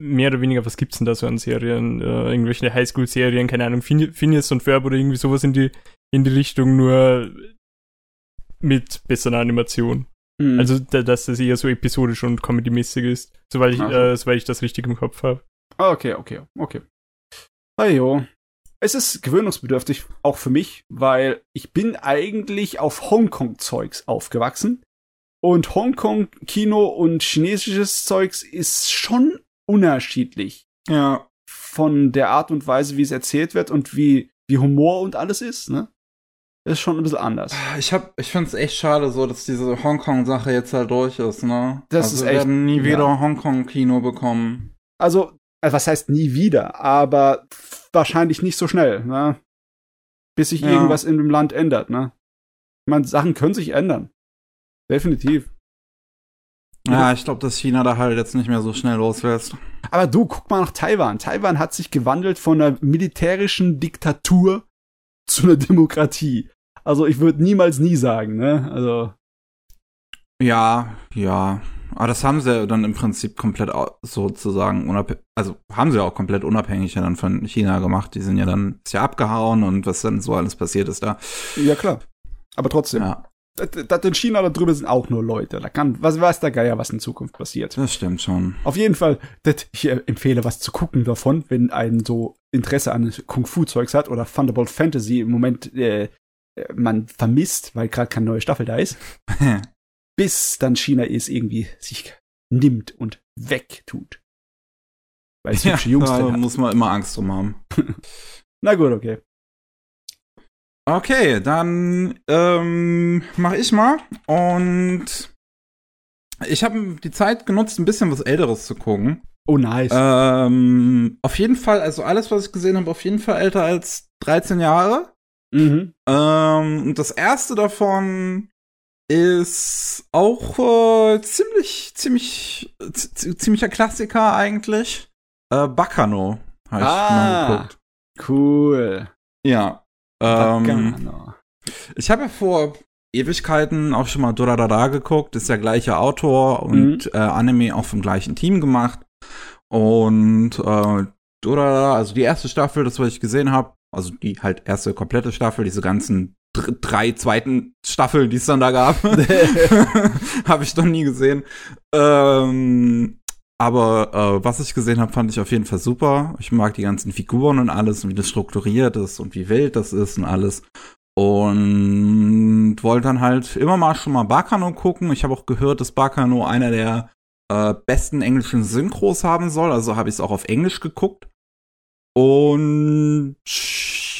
mehr oder weniger, was gibt's denn da so an Serien? Äh, irgendwelche Highschool-Serien, keine Ahnung, Phineas und Ferb oder irgendwie sowas in die, in die Richtung, nur mit besserer Animation. Mhm. Also, da, dass das eher so episodisch und comedy-mäßig ist, soweit ich, äh, soweit ich das richtig im Kopf habe. Ah, okay, okay, okay. Ajo. Es ist gewöhnungsbedürftig, auch für mich, weil ich bin eigentlich auf Hongkong-Zeugs aufgewachsen. Und Hongkong-Kino und chinesisches Zeugs ist schon unterschiedlich. Ja. Von der Art und Weise, wie es erzählt wird und wie, wie Humor und alles ist, ne? ist schon ein bisschen anders. Ich hab, ich find's echt schade so, dass diese Hongkong-Sache jetzt halt durch ist, ne? Das also ist echt. Wir werden nie wieder ja. Hongkong-Kino bekommen. Also, äh, was heißt nie wieder, aber wahrscheinlich nicht so schnell, ne? Bis sich ja. irgendwas in dem Land ändert, ne? Ich meine, Sachen können sich ändern. Definitiv. Ja, ich glaube, dass China da halt jetzt nicht mehr so schnell loslässt. Aber du, guck mal nach Taiwan. Taiwan hat sich gewandelt von einer militärischen Diktatur zu einer Demokratie. Also ich würde niemals nie sagen, ne? Also. Ja, ja. Aber das haben sie dann im Prinzip komplett sozusagen unabhängig, also haben sie auch komplett unabhängig dann von China gemacht. Die sind ja dann, ist ja abgehauen und was dann so alles passiert ist da. Ja, klar. Aber trotzdem. Ja. Das, in China da drüben sind auch nur Leute. Da kann, was weiß der Geier, was in Zukunft passiert. Das stimmt schon. Auf jeden Fall, das, ich empfehle was zu gucken davon, wenn ein so Interesse an Kung-Fu-Zeugs hat oder Thunderbolt Fantasy im Moment äh, man vermisst, weil gerade keine neue Staffel da ist. *laughs* bis dann China es irgendwie sich nimmt und wegtut. Weil es ja, hübsche Jungs da muss man immer Angst drum haben. *laughs* Na gut, okay. Okay, dann ähm, mache ich mal. Und ich habe die Zeit genutzt, ein bisschen was Älteres zu gucken. Oh, nice. Ähm, auf jeden Fall, also alles, was ich gesehen habe, auf jeden Fall älter als 13 Jahre. Mhm. Ähm, und das erste davon ist auch äh, ziemlich, ziemlich, ziemlicher Klassiker eigentlich. Äh, Bacano habe ich ah, mal geguckt. Cool. Ja. Ähm, ich habe ja vor Ewigkeiten auch schon mal Durarara geguckt, ist der gleiche Autor und mhm. äh, Anime auch vom gleichen Team gemacht. Und äh, Durarara, also die erste Staffel, das was ich gesehen habe, also die halt erste komplette Staffel, diese ganzen drei zweiten Staffeln, die es dann da gab. *laughs* *laughs* habe ich noch nie gesehen. Ähm, aber äh, was ich gesehen habe, fand ich auf jeden Fall super. Ich mag die ganzen Figuren und alles und wie das strukturiert ist und wie wild das ist und alles. Und wollte dann halt immer mal schon mal Bakano gucken. Ich habe auch gehört, dass Bakano einer der äh, besten englischen Synchros haben soll. Also habe ich es auch auf Englisch geguckt. Und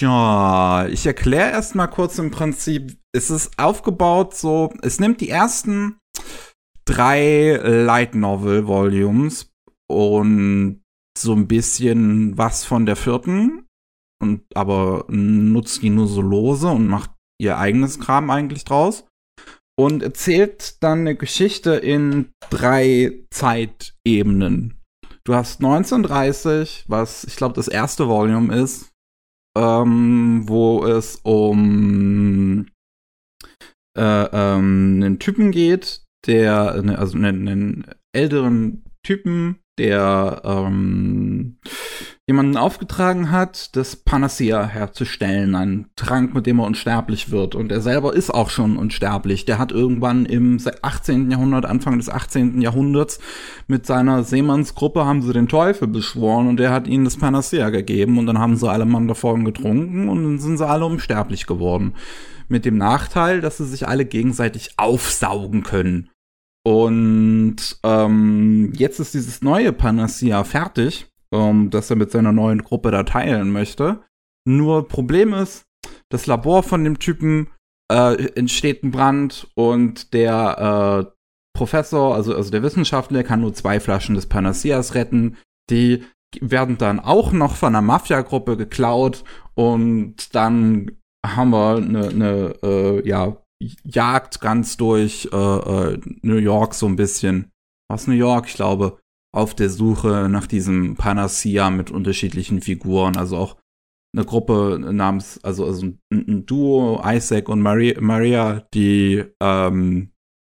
ja, ich erkläre erst mal kurz im Prinzip. Es ist aufgebaut so, es nimmt die ersten drei Light Novel Volumes und so ein bisschen was von der vierten und aber nutzt die nur so lose und macht ihr eigenes Kram eigentlich draus und erzählt dann eine Geschichte in drei Zeitebenen. Du hast 1930, was ich glaube das erste Volume ist, ähm, wo es um äh, ähm, einen Typen geht, der, ne, also einen, einen älteren Typen, der ähm, jemanden aufgetragen hat, das Panacea herzustellen, ein Trank, mit dem er unsterblich wird. Und er selber ist auch schon unsterblich. Der hat irgendwann im 18. Jahrhundert, Anfang des 18. Jahrhunderts, mit seiner Seemannsgruppe haben sie den Teufel beschworen und der hat ihnen das Panacea gegeben und dann haben sie alle Mann davon getrunken und dann sind sie alle unsterblich geworden. Mit dem Nachteil, dass sie sich alle gegenseitig aufsaugen können. Und ähm, jetzt ist dieses neue Panacea fertig, ähm, das er mit seiner neuen Gruppe da teilen möchte. Nur Problem ist, das Labor von dem Typen äh, entsteht ein Brand und der äh, Professor, also, also der Wissenschaftler, kann nur zwei Flaschen des Panaceas retten. Die werden dann auch noch von einer Mafia-Gruppe geklaut und dann haben wir eine, eine äh, ja, jagt ganz durch äh, äh, New York so ein bisschen. Was New York, ich glaube, auf der Suche nach diesem Panacea mit unterschiedlichen Figuren. Also auch eine Gruppe namens, also, also ein, ein Duo, Isaac und Maria, Maria die ähm,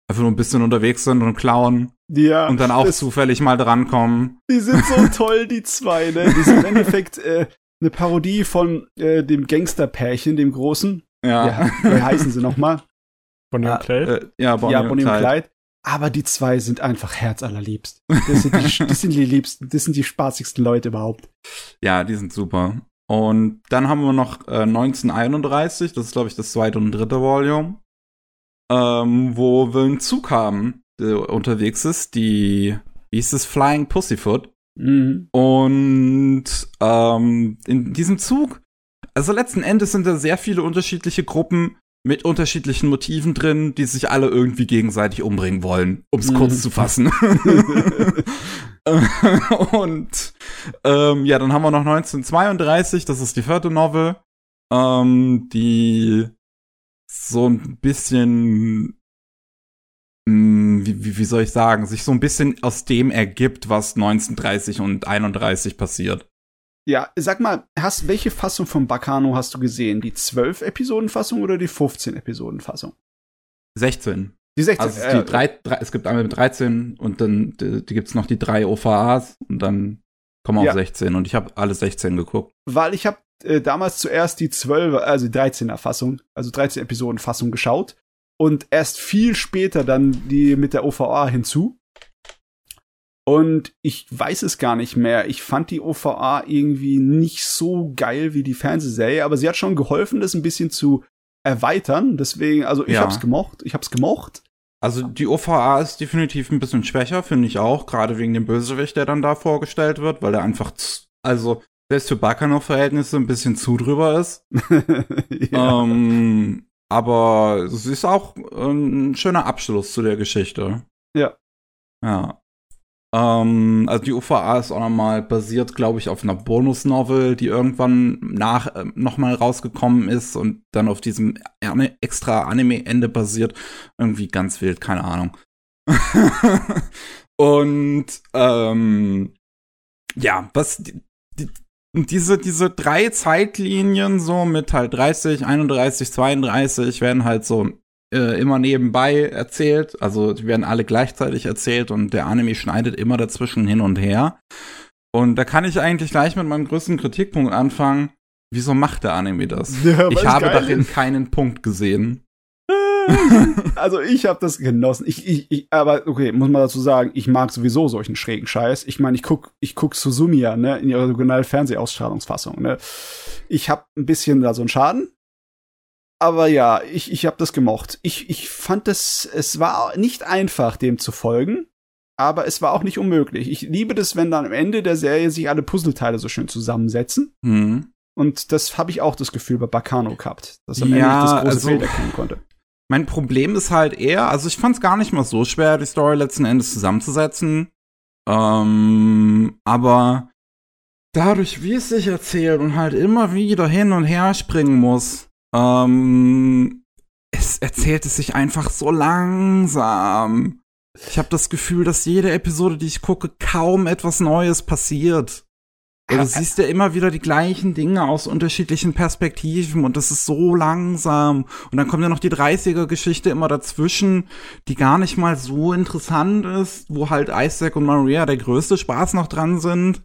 einfach nur ein bisschen unterwegs sind und klauen. Ja. Und dann auch zufällig mal drankommen. Die sind so *laughs* toll, die zwei, ne? Die sind im Endeffekt äh, eine Parodie von äh, dem Gangsterpärchen, dem Großen. Ja. ja. Wie heißen sie nochmal? Bonnie und ah, Clyde? Äh, ja, Bonnie, ja, Bonnie und, Clyde. Aber die zwei sind einfach herzallerliebst. Das sind die, das sind die liebsten, das sind die spaßigsten Leute überhaupt. Ja, die sind super. Und dann haben wir noch äh, 1931, das ist glaube ich das zweite und dritte Volume, ähm, wo wir einen Zug haben, der unterwegs ist, die, wie hieß es, Flying Pussyfoot. Mhm. Und ähm, in diesem Zug, also letzten Endes sind da sehr viele unterschiedliche Gruppen, mit unterschiedlichen Motiven drin, die sich alle irgendwie gegenseitig umbringen wollen, um es mhm. kurz zu fassen. *laughs* *laughs* und ähm, ja, dann haben wir noch 1932, das ist die vierte Novel, ähm, die so ein bisschen hm, wie, wie soll ich sagen, sich so ein bisschen aus dem ergibt, was 1930 und 31 passiert. Ja, sag mal, hast, welche Fassung von Bacano hast du gesehen? Die 12-Episoden-Fassung oder die 15-Episoden-Fassung? 16. Die 16. Also die äh, drei, drei, es gibt einmal mit 13 und dann die, die gibt's noch die drei OVAs und dann kommen wir ja. auf 16 und ich habe alle 16 geguckt. Weil ich habe äh, damals zuerst die 12, also die 13er Fassung, also 13 Episoden Fassung geschaut und erst viel später dann die mit der OVA hinzu. Und ich weiß es gar nicht mehr. Ich fand die OVA irgendwie nicht so geil wie die Fernsehserie, aber sie hat schon geholfen, das ein bisschen zu erweitern. Deswegen, also ich ja. hab's gemocht. Ich hab's gemocht. Also die OVA ist definitiv ein bisschen schwächer, finde ich auch, gerade wegen dem Bösewicht, der dann da vorgestellt wird, weil der einfach, also selbst für Bacano-Verhältnisse ein bisschen zu drüber ist. *laughs* ja. ähm, aber es ist auch ein schöner Abschluss zu der Geschichte. Ja. Ja. Ähm, also die UVA ist auch nochmal basiert, glaube ich, auf einer Bonus-Novel, die irgendwann nach äh, nochmal rausgekommen ist und dann auf diesem extra Anime-Ende basiert. Irgendwie ganz wild, keine Ahnung. *laughs* und ähm, ja, was die, die, diese, diese drei Zeitlinien so mit halt 30, 31, 32 werden halt so äh, immer nebenbei erzählt. Also die werden alle gleichzeitig erzählt und der Anime schneidet immer dazwischen hin und her. Und da kann ich eigentlich gleich mit meinem größten Kritikpunkt anfangen. Wieso macht der Anime das? *laughs* Ja, ich habe darin ist. keinen Punkt gesehen. *laughs* also ich habe das genossen. Ich, ich, ich, aber okay, muss man dazu sagen, ich mag sowieso solchen schrägen Scheiß. Ich meine, ich guck, ich guck Suzumiya, ne, in ihrer originalen Fernsehausstrahlungsfassung, ne. Ich habe ein bisschen da so einen Schaden, aber ja, ich, ich habe das gemocht. Ich, ich fand das, es war nicht einfach, dem zu folgen, aber es war auch nicht unmöglich. Ich liebe das, wenn dann am Ende der Serie sich alle Puzzleteile so schön zusammensetzen. Mhm. Und das habe ich auch das Gefühl bei Bacano gehabt, dass am ja, Ende das große also, Bild erkennen konnte. Mein Problem ist halt eher, also ich fand es gar nicht mal so schwer, die Story letzten Endes zusammenzusetzen. Ähm, aber dadurch, wie es sich erzählt und halt immer wieder hin und her springen muss, ähm, es erzählt es sich einfach so langsam. Ich habe das Gefühl, dass jede Episode, die ich gucke, kaum etwas Neues passiert. Ja, du siehst ja immer wieder die gleichen Dinge aus unterschiedlichen Perspektiven und das ist so langsam. Und dann kommt ja noch die 30er-Geschichte immer dazwischen, die gar nicht mal so interessant ist, wo halt Isaac und Maria der größte Spaß noch dran sind.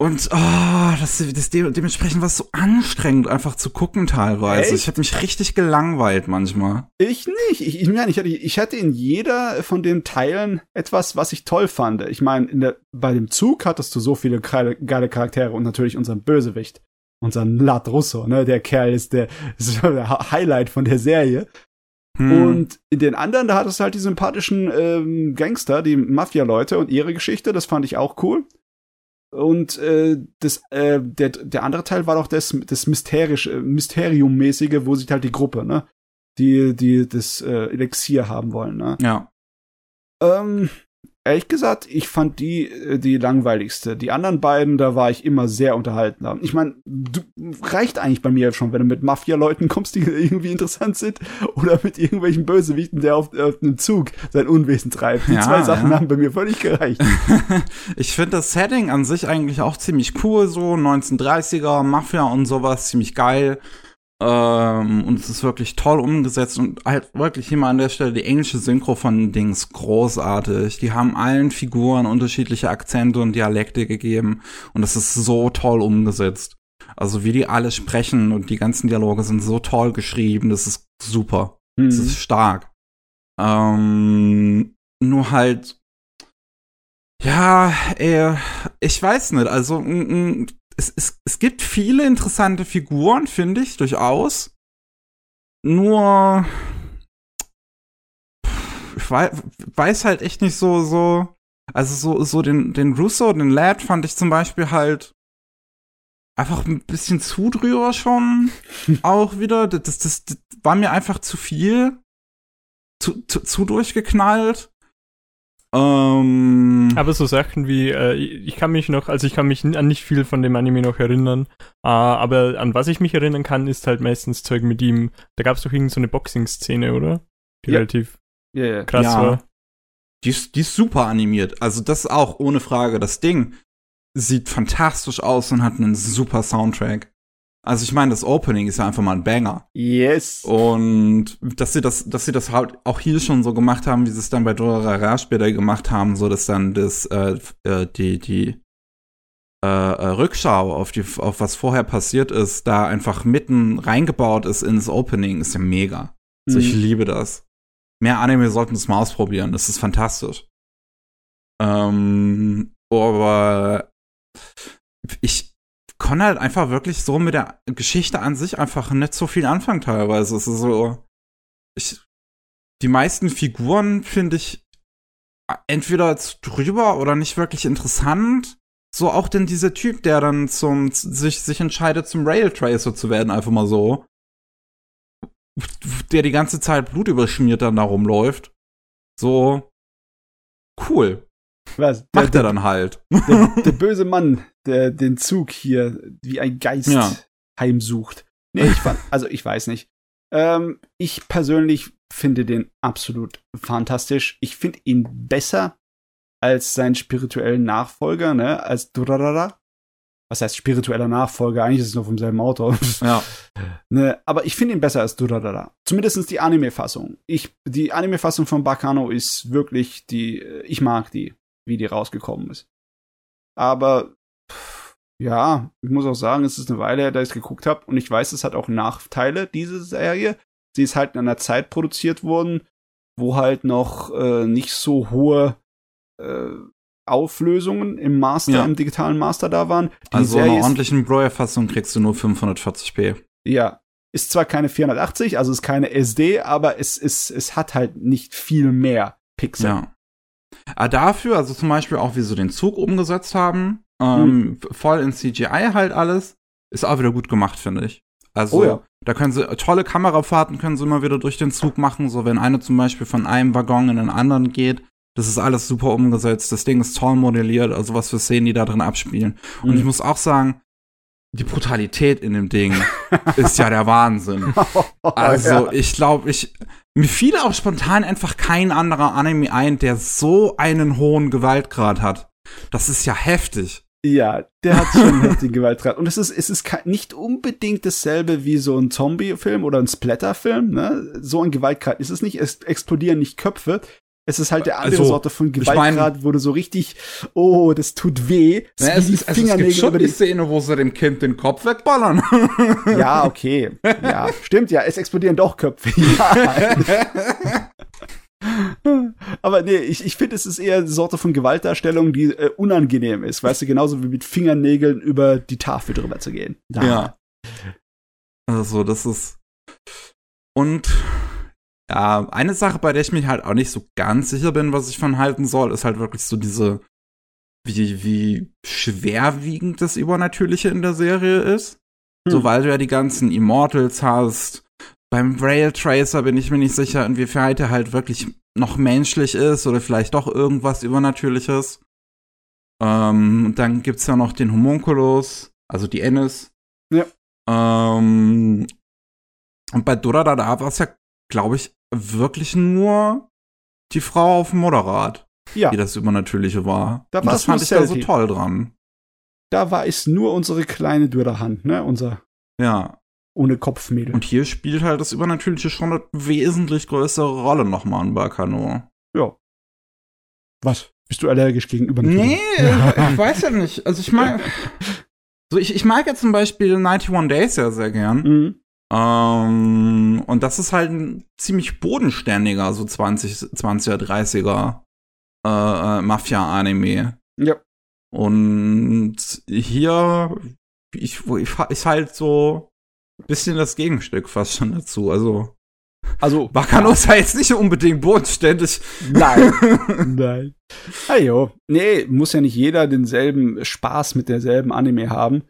Und oh, das, das de dementsprechend war es so anstrengend, einfach zu gucken teilweise. Echt? Ich hätte mich richtig gelangweilt manchmal. Ich nicht. Ich, ich meine, ich hatte, ich hatte in jeder von den Teilen etwas, was ich toll fand. Ich meine, bei dem Zug hattest du so viele geile Charaktere und natürlich unseren Bösewicht. Unseren Lat Russo, ne? Der Kerl ist der, *laughs* ist der Highlight von der Serie. Hm. Und in den anderen, da hattest du halt die sympathischen ähm, Gangster, die Mafia-Leute und ihre Geschichte, das fand ich auch cool. Und äh, das, äh, der, der andere Teil war doch das, das mysterisch, äh, Mysterium-mäßige, wo sich halt die Gruppe, ne? Die, die das äh, Elixier haben wollen, ne? Ja. Ähm, ehrlich gesagt, ich fand die äh, die langweiligste. Die anderen beiden, da war ich immer sehr unterhalten. Ich meine, reicht eigentlich bei mir schon, wenn du mit Mafia-Leuten kommst, die *laughs* irgendwie interessant sind, oder mit irgendwelchen Bösewichten, der auf, auf einem Zug sein Unwesen treibt. Die ja, zwei Sachen ja. haben bei mir völlig gereicht. *laughs* ich finde das Setting an sich eigentlich auch ziemlich cool, so 1930er, Mafia und sowas, ziemlich geil. Ähm, und es ist wirklich toll umgesetzt und halt wirklich hier mal an der Stelle die englische Synchro von Dings großartig. Die haben allen Figuren unterschiedliche Akzente und Dialekte gegeben und es ist so toll umgesetzt. Also wie die alle sprechen und die ganzen Dialoge sind so toll geschrieben, das ist super. Mhm. Das ist stark. Ähm, nur halt, ja, ey, ich weiß nicht, also es, es, es gibt viele interessante Figuren, finde ich, durchaus. Nur ich weiß, weiß halt echt nicht so, so. Also so, so den, den Russo, den Lad fand ich zum Beispiel halt einfach ein bisschen zu drüber schon. *laughs* auch wieder. Das, das, das war mir einfach zu viel. Zu, zu, zu durchgeknallt. Ähm, Aber so Sachen wie, äh, ich kann mich noch, also ich kann mich an nicht viel von dem Anime noch erinnern, äh, aber an was ich mich erinnern kann, ist halt meistens Zeug mit ihm. Da gab es doch irgend so eine Boxing-Szene, oder? Die Ja. relativ Ja, ja. krass Ja. war. Die ist, die ist super animiert. Also das ist auch ohne Frage. Das Ding sieht fantastisch aus und hat einen super Soundtrack. Also ich meine, das Opening ist ja einfach mal ein Banger. Yes. Und dass sie das, dass sie das halt auch hier schon so gemacht haben, wie sie es dann bei Dorara später gemacht haben, so dass dann das, äh, äh, die, die äh, äh, Rückschau auf die, auf was vorher passiert ist, da einfach mitten reingebaut ist ins Opening, ist ja mega. Also ich Mhm. liebe das. Mehr Anime sollten es mal ausprobieren. Das ist fantastisch. Ähm, aber ich kann halt einfach wirklich so mit der Geschichte an sich einfach nicht so viel anfangen teilweise. Es ist so, ich, die meisten Figuren finde ich entweder drüber oder nicht wirklich interessant. So auch denn dieser Typ, der dann zum, sich, sich entscheidet, zum Rail Tracer zu werden, einfach mal so der die ganze Zeit blutüberschmiert dann da rumläuft. So cool. Was? Der, Macht er dann halt. der, *laughs* der böse Mann, der den Zug hier wie ein Geist Ja. heimsucht. Nee, ich fand, *laughs* also ich weiß nicht. Ähm, ich persönlich finde den absolut fantastisch. Ich finde ihn besser als seinen spirituellen Nachfolger, ne, als Durarara. Was heißt spiritueller Nachfolger? Eigentlich ist es nur vom selben Autor. *laughs* Ja. Ne, aber ich finde ihn besser als Durarara. Zumindest die Anime-Fassung. Ich, die Anime-Fassung von Bakano ist wirklich die, ich mag die, wie die rausgekommen ist. Aber, ja, ich muss auch sagen, es ist eine Weile her, da ich es geguckt habe und ich weiß, es hat auch Nachteile, diese Serie. Sie ist halt in einer Zeit produziert worden, wo halt noch äh, nicht so hohe äh, Auflösungen im Master, Ja. im digitalen Master da waren. Die Also in Serie einer ordentlichen Bro-Fassung kriegst du nur 540p. ja, ist zwar keine 480, also ist keine SD, aber es, es, es hat halt nicht viel mehr Pixel. Ja. Aber dafür, also zum Beispiel auch, wie sie den Zug umgesetzt haben, ähm, voll in CGI halt alles, ist auch wieder gut gemacht, finde ich. Also, Oh ja. da können sie, tolle Kamerafahrten können sie immer wieder durch den Zug machen, so wenn eine zum Beispiel von einem Waggon in den anderen geht. Das ist alles super umgesetzt. Das Ding ist toll modelliert, also was für Szenen die da drin abspielen. Und Mhm. ich muss auch sagen, die Brutalität in dem Ding *laughs* ist ja der Wahnsinn. *laughs* Also, ja. ich glaube, ich. Mir fiel auch spontan einfach kein anderer Anime ein, der so einen hohen Gewaltgrad hat. Das ist ja heftig. Ja, der hat schon einen *laughs* heftigen Gewaltgrad. Und es ist, es ist nicht unbedingt dasselbe wie so ein Zombie-Film oder ein Splatter-Film. Ne? So ein Gewaltgrad ist es nicht. Es explodieren nicht Köpfe. Es ist halt der andere Also, Sorte von ich mein- Gewaltgrad, wo du so richtig, oh, das tut weh. Ja, wie es, ist, also es gibt schon über die die Szene, wo sie dem Kind den Kopf wegballern. Ja, okay. Ja, stimmt ja. Es explodieren doch Köpfe. *laughs* Ja. *laughs* *laughs* Aber nee, ich, ich finde, es ist eher eine Sorte von Gewaltdarstellung, die äh, unangenehm ist. Weißt du, genauso wie mit Fingernägeln über die Tafel drüber zu gehen. Da. Ja. Also, das ist. Und ja, eine Sache, bei der ich mich halt auch nicht so ganz sicher bin, was ich von halten soll, ist halt wirklich so diese, wie, wie schwerwiegend das Übernatürliche in der Serie ist. Hm. So, weil du ja die ganzen Immortals hast. Beim Rail Tracer bin ich mir nicht sicher, inwieweit er halt wirklich noch menschlich ist oder vielleicht doch irgendwas Übernatürliches. Ähm, und dann gibt's ja noch den Homunculus, also die Ennis. Ja. Ähm, und bei Durarara war es ja, glaube ich, wirklich nur die Frau auf dem Motorrad, Ja, die das Übernatürliche war. Da das fand ich da so Selfie. toll dran. da war es nur unsere kleine Dürrerhand, ne? Unser Ja. Ohne Kopfmädel. Und hier spielt halt das Übernatürliche schon eine wesentlich größere Rolle nochmal in Bakano. ja. Was? Bist du allergisch gegenüber? Nee, äh, ich *laughs* weiß ja nicht. Also ich mag. So, ich, ich mag ja zum Beispiel 91 Days ja sehr gern. Mhm. Ähm, und das ist halt ein ziemlich bodenständiger, so 20, 20er, 30er äh, Mafia-Anime. Ja. Und hier ich, ich, ist halt so bisschen das Gegenstück fast schon dazu. Also, Also, Bakano ist ja jetzt nicht unbedingt bodenständig. Nein. *laughs* Nein. Ajo. Nee, muss ja nicht jeder denselben Spaß mit derselben Anime haben.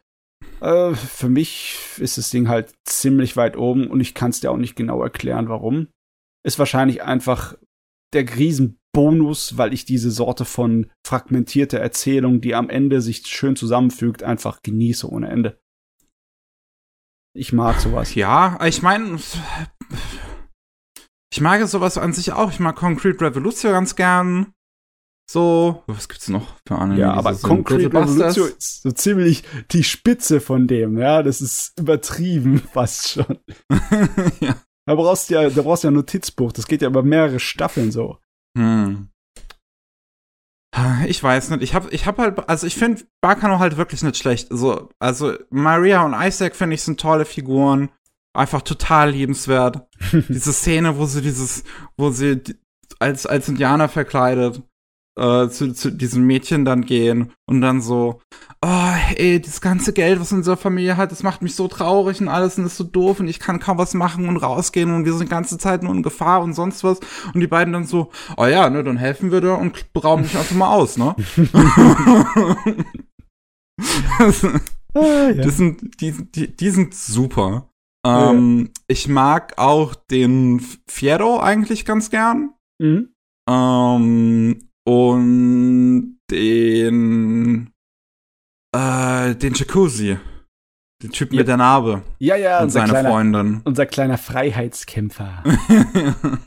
Äh, für mich ist das Ding halt ziemlich weit oben und ich kann es dir auch nicht genau erklären, warum. Ist wahrscheinlich einfach der riesen Bonus, weil ich diese Sorte von fragmentierter Erzählung, die am Ende sich schön zusammenfügt, einfach genieße ohne Ende. Ich mag sowas. Ja, ich meine, ich mag sowas an sich auch. Ich mag Concrete Revolution ganz gern. So, was gibt's noch für Anime? Ja, aber Concrete Revolution ist so ziemlich die Spitze von dem, ja. Das ist übertrieben *laughs* fast schon. *laughs* ja. Da brauchst du ja, da brauchst du ja ein Notizbuch. Das geht ja über mehrere Staffeln so. Hm. Ich weiß nicht. Ich hab, ich hab halt, also ich finde Bakano halt wirklich nicht schlecht. So, also Maria und Isaac finde ich sind tolle Figuren. Einfach total liebenswert. *laughs* Diese Szene, wo sie dieses, wo sie als, als Indianer verkleidet äh, zu, zu diesem Mädchen dann gehen und dann so, oh, ey, das ganze Geld, was unsere Familie hat, das macht mich so traurig und alles und ist so doof und ich kann kaum was machen und rausgehen und wir sind die ganze Zeit nur in Gefahr und sonst was. Und die beiden dann so, oh ja, ne, dann helfen wir dir und rauben dich einfach mal aus, ne? das, *laughs* *laughs* ah, ja. das sind, die, die, die sind super. Ähm, ja. Ich mag auch den Fiero eigentlich ganz gern. Mhm. Ähm, und den äh, den Jacuzzi. Den Typ ja. mit der Narbe. Ja, ja, und seine kleiner, Freundin. Unser kleiner Freiheitskämpfer. *laughs*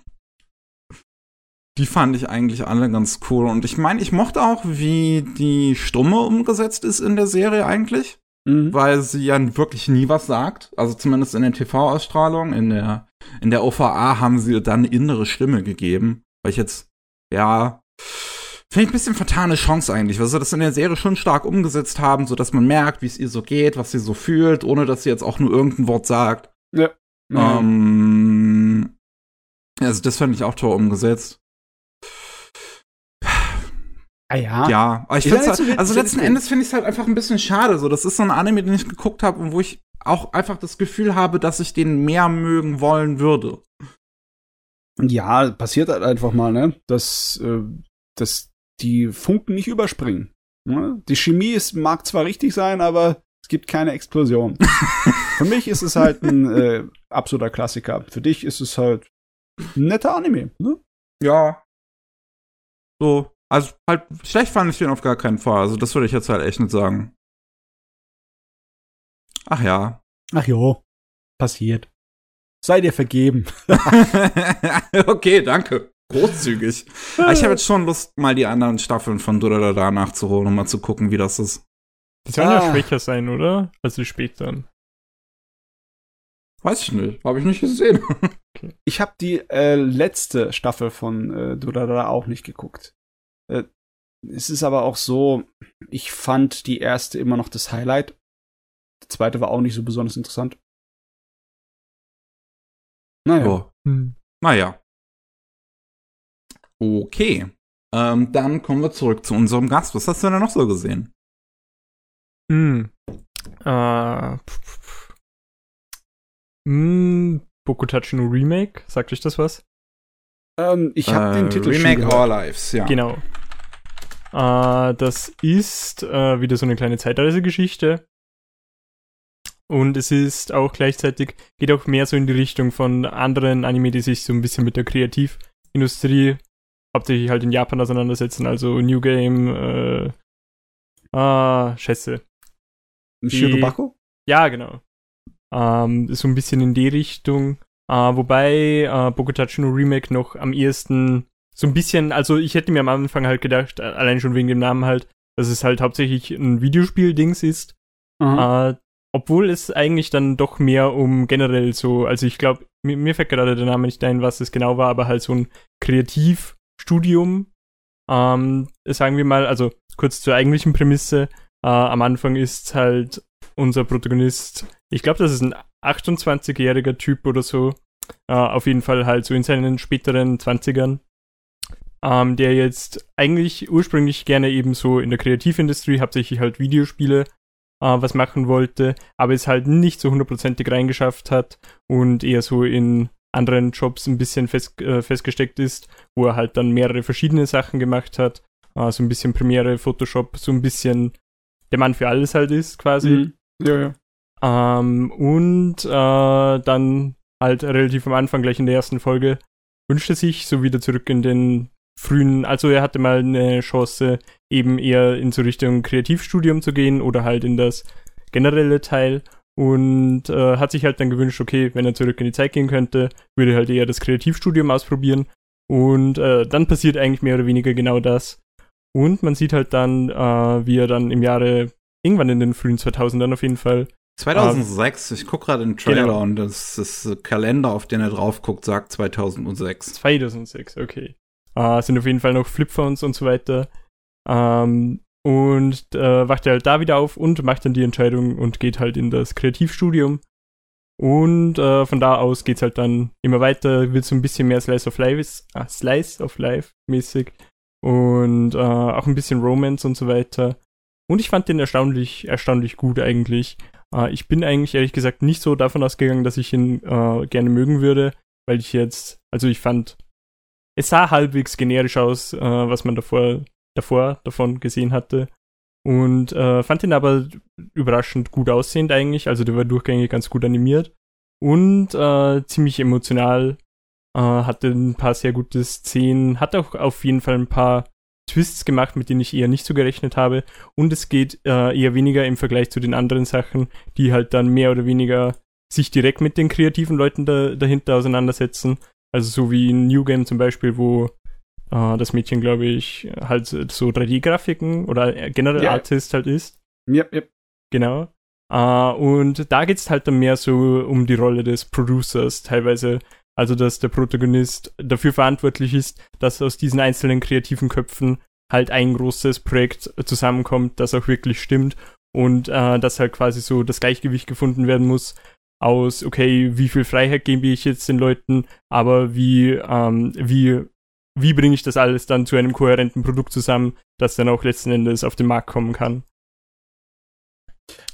die fand ich eigentlich alle ganz cool. Und ich meine, ich mochte auch, wie die Stumme umgesetzt ist in der Serie eigentlich. Mhm. Weil sie ja wirklich nie was sagt. Also zumindest in der TV-Ausstrahlung. In der, in der OVA haben sie dann innere Stimme gegeben. Weil ich jetzt, ja, Finde ich ein bisschen vertane Chance eigentlich, weil sie das in der Serie schon stark umgesetzt haben, so dass man merkt, wie es ihr so geht, was sie so fühlt, ohne dass sie jetzt auch nur irgendein Wort sagt. Ja. Ähm, also das fand ich auch toll umgesetzt. Ah ja. Ja, aber ich finde halt, also letzten Endes finde ich es halt einfach ein bisschen schade. So, das ist so ein Anime, den ich geguckt habe und wo ich auch einfach das Gefühl habe, dass ich den mehr mögen wollen würde. Ja, passiert halt einfach mal, ne? Dass, äh, dass die Funken nicht überspringen. Ne? Die Chemie ist, mag zwar richtig sein, aber es gibt keine Explosion. *laughs* Für mich ist es halt ein äh, absoluter Klassiker. Für dich ist es halt ein netter Anime. Ne? Ja. So, also halt schlecht fand ich den auf gar keinen Fall. Also das würde ich jetzt halt echt nicht sagen. Ach ja. Ach jo, passiert. Sei dir vergeben. *laughs* *laughs* okay, danke großzügig. Aber ich habe jetzt schon Lust, mal die anderen Staffeln von Durarara nachzuholen, um mal zu gucken, wie das ist. Die sollen ah. ja schwächer sein, oder? Als die späteren. Weiß ich nicht. Habe ich nicht gesehen. okay. Ich habe die äh, letzte Staffel von äh, Durarara auch nicht geguckt. Äh, es ist aber auch so, ich fand die erste immer noch das Highlight. Die zweite war auch nicht so besonders interessant. Naja. Oh. Hm. Naja. Okay. Ähm, dann kommen wir zurück zu unserem Gast. Was hast du denn noch so gesehen? Hm. Äh. Hm. Bokutachi no Remake. Sagt euch das was? Ähm, ich habe äh, den Titel Remake Our Lives, ja. Genau. Äh, das ist äh, wieder so eine kleine Zeitreisegeschichte. Und es ist auch gleichzeitig, geht auch mehr so in die Richtung von anderen Anime, die sich so ein bisschen mit der Kreativindustrie hauptsächlich halt in Japan auseinandersetzen, also New Game, äh, ah, Schätze. Shirobako? Ja, genau. Ähm, so ein bisschen in die Richtung. Äh, wobei äh, Bokutachi no Remake noch am ehesten so ein bisschen, also ich hätte mir am Anfang halt gedacht, allein schon wegen dem Namen halt, dass es halt hauptsächlich ein Videospiel-Dings ist. Äh, obwohl es eigentlich dann doch mehr um generell so, also ich glaube, mir, mir, fällt gerade der Name nicht ein, was es genau war, aber halt so ein Kreativ- Studium. Ähm, sagen wir mal, also kurz zur eigentlichen Prämisse. Äh, am Anfang ist halt unser Protagonist, ich glaube, das ist ein 28-jähriger Typ oder so. Äh, auf jeden Fall halt so in seinen späteren 20ern. Ähm, der jetzt eigentlich ursprünglich gerne eben so in der Kreativindustrie, hauptsächlich halt Videospiele, äh, was machen wollte, aber es halt nicht so hundertprozentig reingeschafft hat und eher so in anderen Jobs ein bisschen fest, äh, festgesteckt ist, wo er halt dann mehrere verschiedene Sachen gemacht hat. Äh, so ein bisschen Premiere, Photoshop, so ein bisschen der Mann für alles halt ist, quasi. Mhm. Ja, ja. Ähm, und äh, dann halt relativ am Anfang, gleich in der ersten Folge, wünscht er sich so wieder zurück in den frühen, also er hatte mal eine Chance, eben eher in so Richtung Kreativstudium zu gehen oder halt in das generelle Teil und äh, hat sich halt dann gewünscht, okay, wenn er zurück in die Zeit gehen könnte, würde er halt eher das Kreativstudium ausprobieren und äh, dann passiert eigentlich mehr oder weniger genau das und man sieht halt dann, äh, wie er dann im Jahre, irgendwann in den frühen 2000ern auf jeden Fall 2006, ich gucke gerade den Trailer genau. und das, das Kalender, auf den er drauf guckt, sagt 2006. 2006, okay. Äh, sind auf jeden Fall noch Flipphones und so weiter. Ähm, und äh, wacht er halt da wieder auf und macht dann die Entscheidung und geht halt in das Kreativstudium. Und äh, von da aus geht's halt dann immer weiter, wird so ein bisschen mehr Slice of Life, ah, Slice of Life mäßig und äh, auch ein bisschen Romance und so weiter. Und ich fand den erstaunlich, erstaunlich gut eigentlich. Äh, ich bin eigentlich ehrlich gesagt nicht so davon ausgegangen, dass ich ihn äh, gerne mögen würde, weil ich jetzt, also ich fand, es sah halbwegs generisch aus, äh, was man davor, davor davon gesehen hatte. Und äh, fand ihn aber überraschend gut aussehend eigentlich. Also der war durchgängig ganz gut animiert und äh, ziemlich emotional. Äh, hatte ein paar sehr gute Szenen, hat auch auf jeden Fall ein paar Twists gemacht, mit denen ich eher nicht so gerechnet habe. Und es geht äh, eher weniger im Vergleich zu den anderen Sachen, die halt dann mehr oder weniger sich direkt mit den kreativen Leuten da, dahinter auseinandersetzen. Also so wie in New Game zum Beispiel, wo äh, das Mädchen, glaube ich, halt so 3D-Grafiken oder generell yeah. Artist halt ist. Yep, yep. Genau. Uh, und da geht es halt dann mehr so um die Rolle des Producers. Teilweise also, dass der Protagonist dafür verantwortlich ist, dass aus diesen einzelnen kreativen Köpfen halt ein großes Projekt zusammenkommt, das auch wirklich stimmt und äh, dass halt quasi so das Gleichgewicht gefunden werden muss aus, okay, wie viel Freiheit gebe ich jetzt den Leuten, aber wie, ähm, wie, wie bringe ich das alles dann zu einem kohärenten Produkt zusammen, das dann auch letzten Endes auf den Markt kommen kann.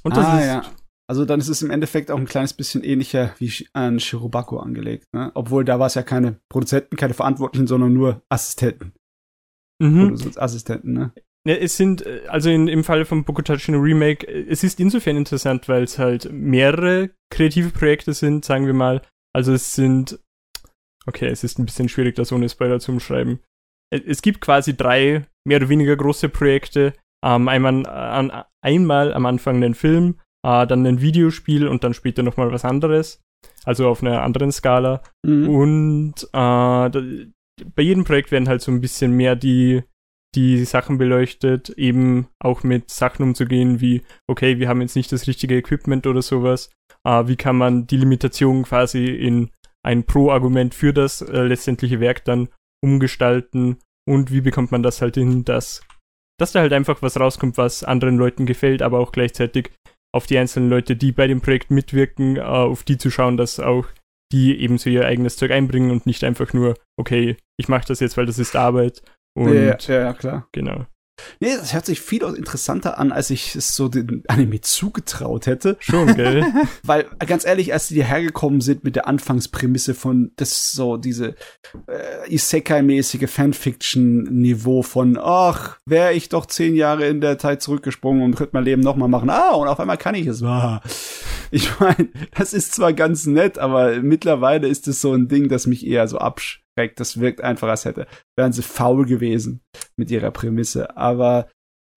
Und das ah, ist, ja. Also dann ist es im Endeffekt auch ein kleines bisschen ähnlicher wie an Shirobako angelegt. Ne? Obwohl da war es ja keine Produzenten, keine Verantwortlichen, sondern nur Assistenten. Mhm. Assistenten, ne? Ja, es sind, äh, also in, im Falle von Bokutachi no Remake, äh, es ist insofern interessant, weil es halt mehrere kreative Projekte sind, sagen wir mal. Also es sind, okay, es ist ein bisschen schwierig, das ohne Spoiler zu umschreiben. Äh, es gibt quasi drei mehr oder weniger große Projekte. Ähm, einmal, an, einmal am Anfang den Film, äh, dann ein Videospiel und dann später nochmal was anderes. Also auf einer anderen Skala. Mhm. Und äh, da, bei jedem Projekt werden halt so ein bisschen mehr die, die Sachen beleuchtet, eben auch mit Sachen umzugehen, wie, okay, wir haben jetzt nicht das richtige Equipment oder sowas. Äh, wie kann man die Limitation quasi in ein Pro-Argument für das äh, letztendliche Werk dann umgestalten und wie bekommt man das halt hin, dass, dass da halt einfach was rauskommt, was anderen Leuten gefällt, aber auch gleichzeitig auf die einzelnen Leute, die bei dem Projekt mitwirken, äh, auf die zu schauen, dass auch die eben so ihr eigenes Zeug einbringen und nicht einfach nur, okay, ich mache das jetzt, weil das ist Arbeit. Und ja, ja, ja, klar. Genau. Nee, das hört sich viel interessanter an, als ich es so den Anime zugetraut hätte. Schon, gell? *laughs* Weil, ganz ehrlich, als die hierher gekommen sind mit der Anfangsprämisse von das so diese äh, Isekai-mäßige Fanfiction-Niveau von, ach, wäre ich doch zehn Jahre in der Zeit zurückgesprungen und könnte mein Leben nochmal machen. Ah, und auf einmal kann ich es. Ah. Ich *laughs* meine, das ist zwar ganz nett, aber mittlerweile ist es so ein Ding, das mich eher so absch das wirkt einfach, als hätte, wären sie faul gewesen mit ihrer Prämisse. Aber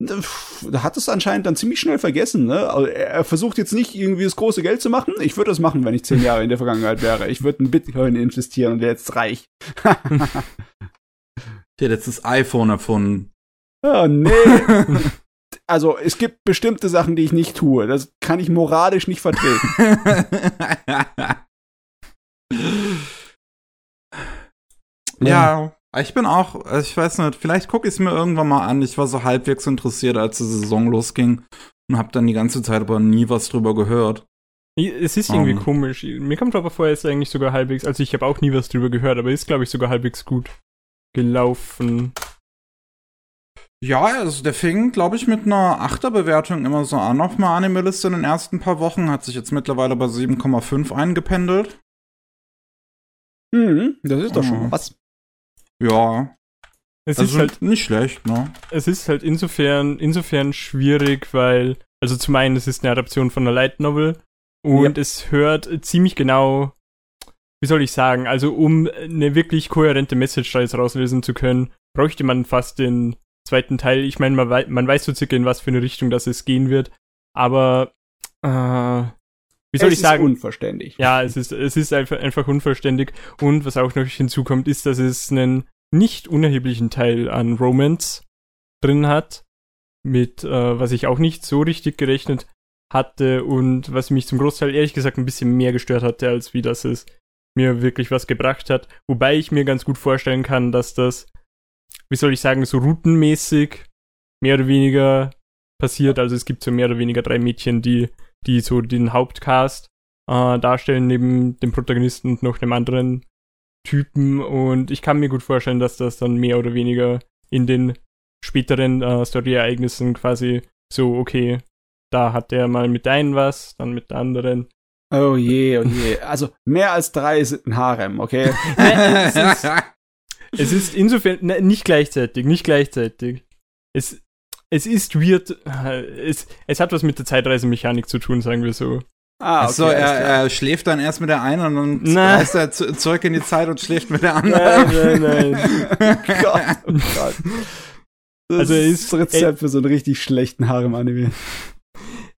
da hat es anscheinend dann ziemlich schnell vergessen. Ne? Also er versucht jetzt nicht irgendwie das große Geld zu machen. Ich würde das machen, wenn ich zehn Jahre in der Vergangenheit wäre. Ich würde ein Bitcoin investieren und wäre jetzt reich. Der hat jetzt das iPhone erfunden. Oh nee. *laughs* also es gibt bestimmte Sachen, die ich nicht tue. Das kann ich moralisch nicht vertreten. *laughs* Ja, ich bin auch, also ich weiß nicht, vielleicht gucke ich es mir irgendwann mal an. Ich war so halbwegs interessiert, als die Saison losging und habe dann die ganze Zeit aber nie was drüber gehört. Es ist irgendwie um. Ähm. komisch. Mir kommt aber vorher ist eigentlich sogar halbwegs, also ich habe auch nie was drüber gehört, aber ist glaube ich sogar halbwegs gut gelaufen. Ja, also der fing, glaube ich, mit einer Achterbewertung immer so an auf meiner Anime-Liste in den ersten paar Wochen, hat sich jetzt mittlerweile bei 7,5 eingependelt. Mhm, das ist doch schon mhm. was. Ja. Es also ist halt nicht schlecht, ne? Es ist halt insofern, insofern schwierig, weil, also zum einen, es ist eine Adaption von einer Light Novel und ja. es hört ziemlich genau, wie soll ich sagen, also um eine wirklich kohärente Message da jetzt rauslesen zu können, bräuchte man fast den zweiten Teil. Ich meine, man, wei man weiß so circa, in was für eine Richtung das es gehen wird. Aber äh, wie soll es ich sagen? Ist unverständlich. Ja, es ist, es ist einfach, einfach unverständlich. Und was auch noch hinzukommt, ist, dass es einen nicht unerheblichen Teil an Romance drin hat. Mit, äh, was ich auch nicht so richtig gerechnet hatte und was mich zum Großteil ehrlich gesagt ein bisschen mehr gestört hatte, als wie das es mir wirklich was gebracht hat. Wobei ich mir ganz gut vorstellen kann, dass das, wie soll ich sagen, so routenmäßig mehr oder weniger passiert. Also es gibt so mehr oder weniger drei Mädchen, die, die so den Hauptcast äh, darstellen, neben dem Protagonisten und noch einem anderen Typen. Und ich kann mir gut vorstellen, dass das dann mehr oder weniger in den späteren äh, Story-Ereignissen quasi so, okay, da hat der mal mit der einen was, dann mit der anderen. Oh je, oh je. Also mehr als drei sind ein Harem, okay? *laughs* es, ist, *laughs* es ist insofern ne, nicht gleichzeitig, nicht gleichzeitig. Es, es ist weird. Es, es hat was mit der Zeitreisemechanik zu tun, sagen wir so. Ah, okay, Achso, er, er, schläft dann erst mit der einen und *laughs* dann reist er zurück in die Zeit und schläft mit der anderen. Nein, nein, nein. *laughs* Gott, oh Gott. Das also ist das Rezept ey, für so einen richtig schlechten Harem-Anime.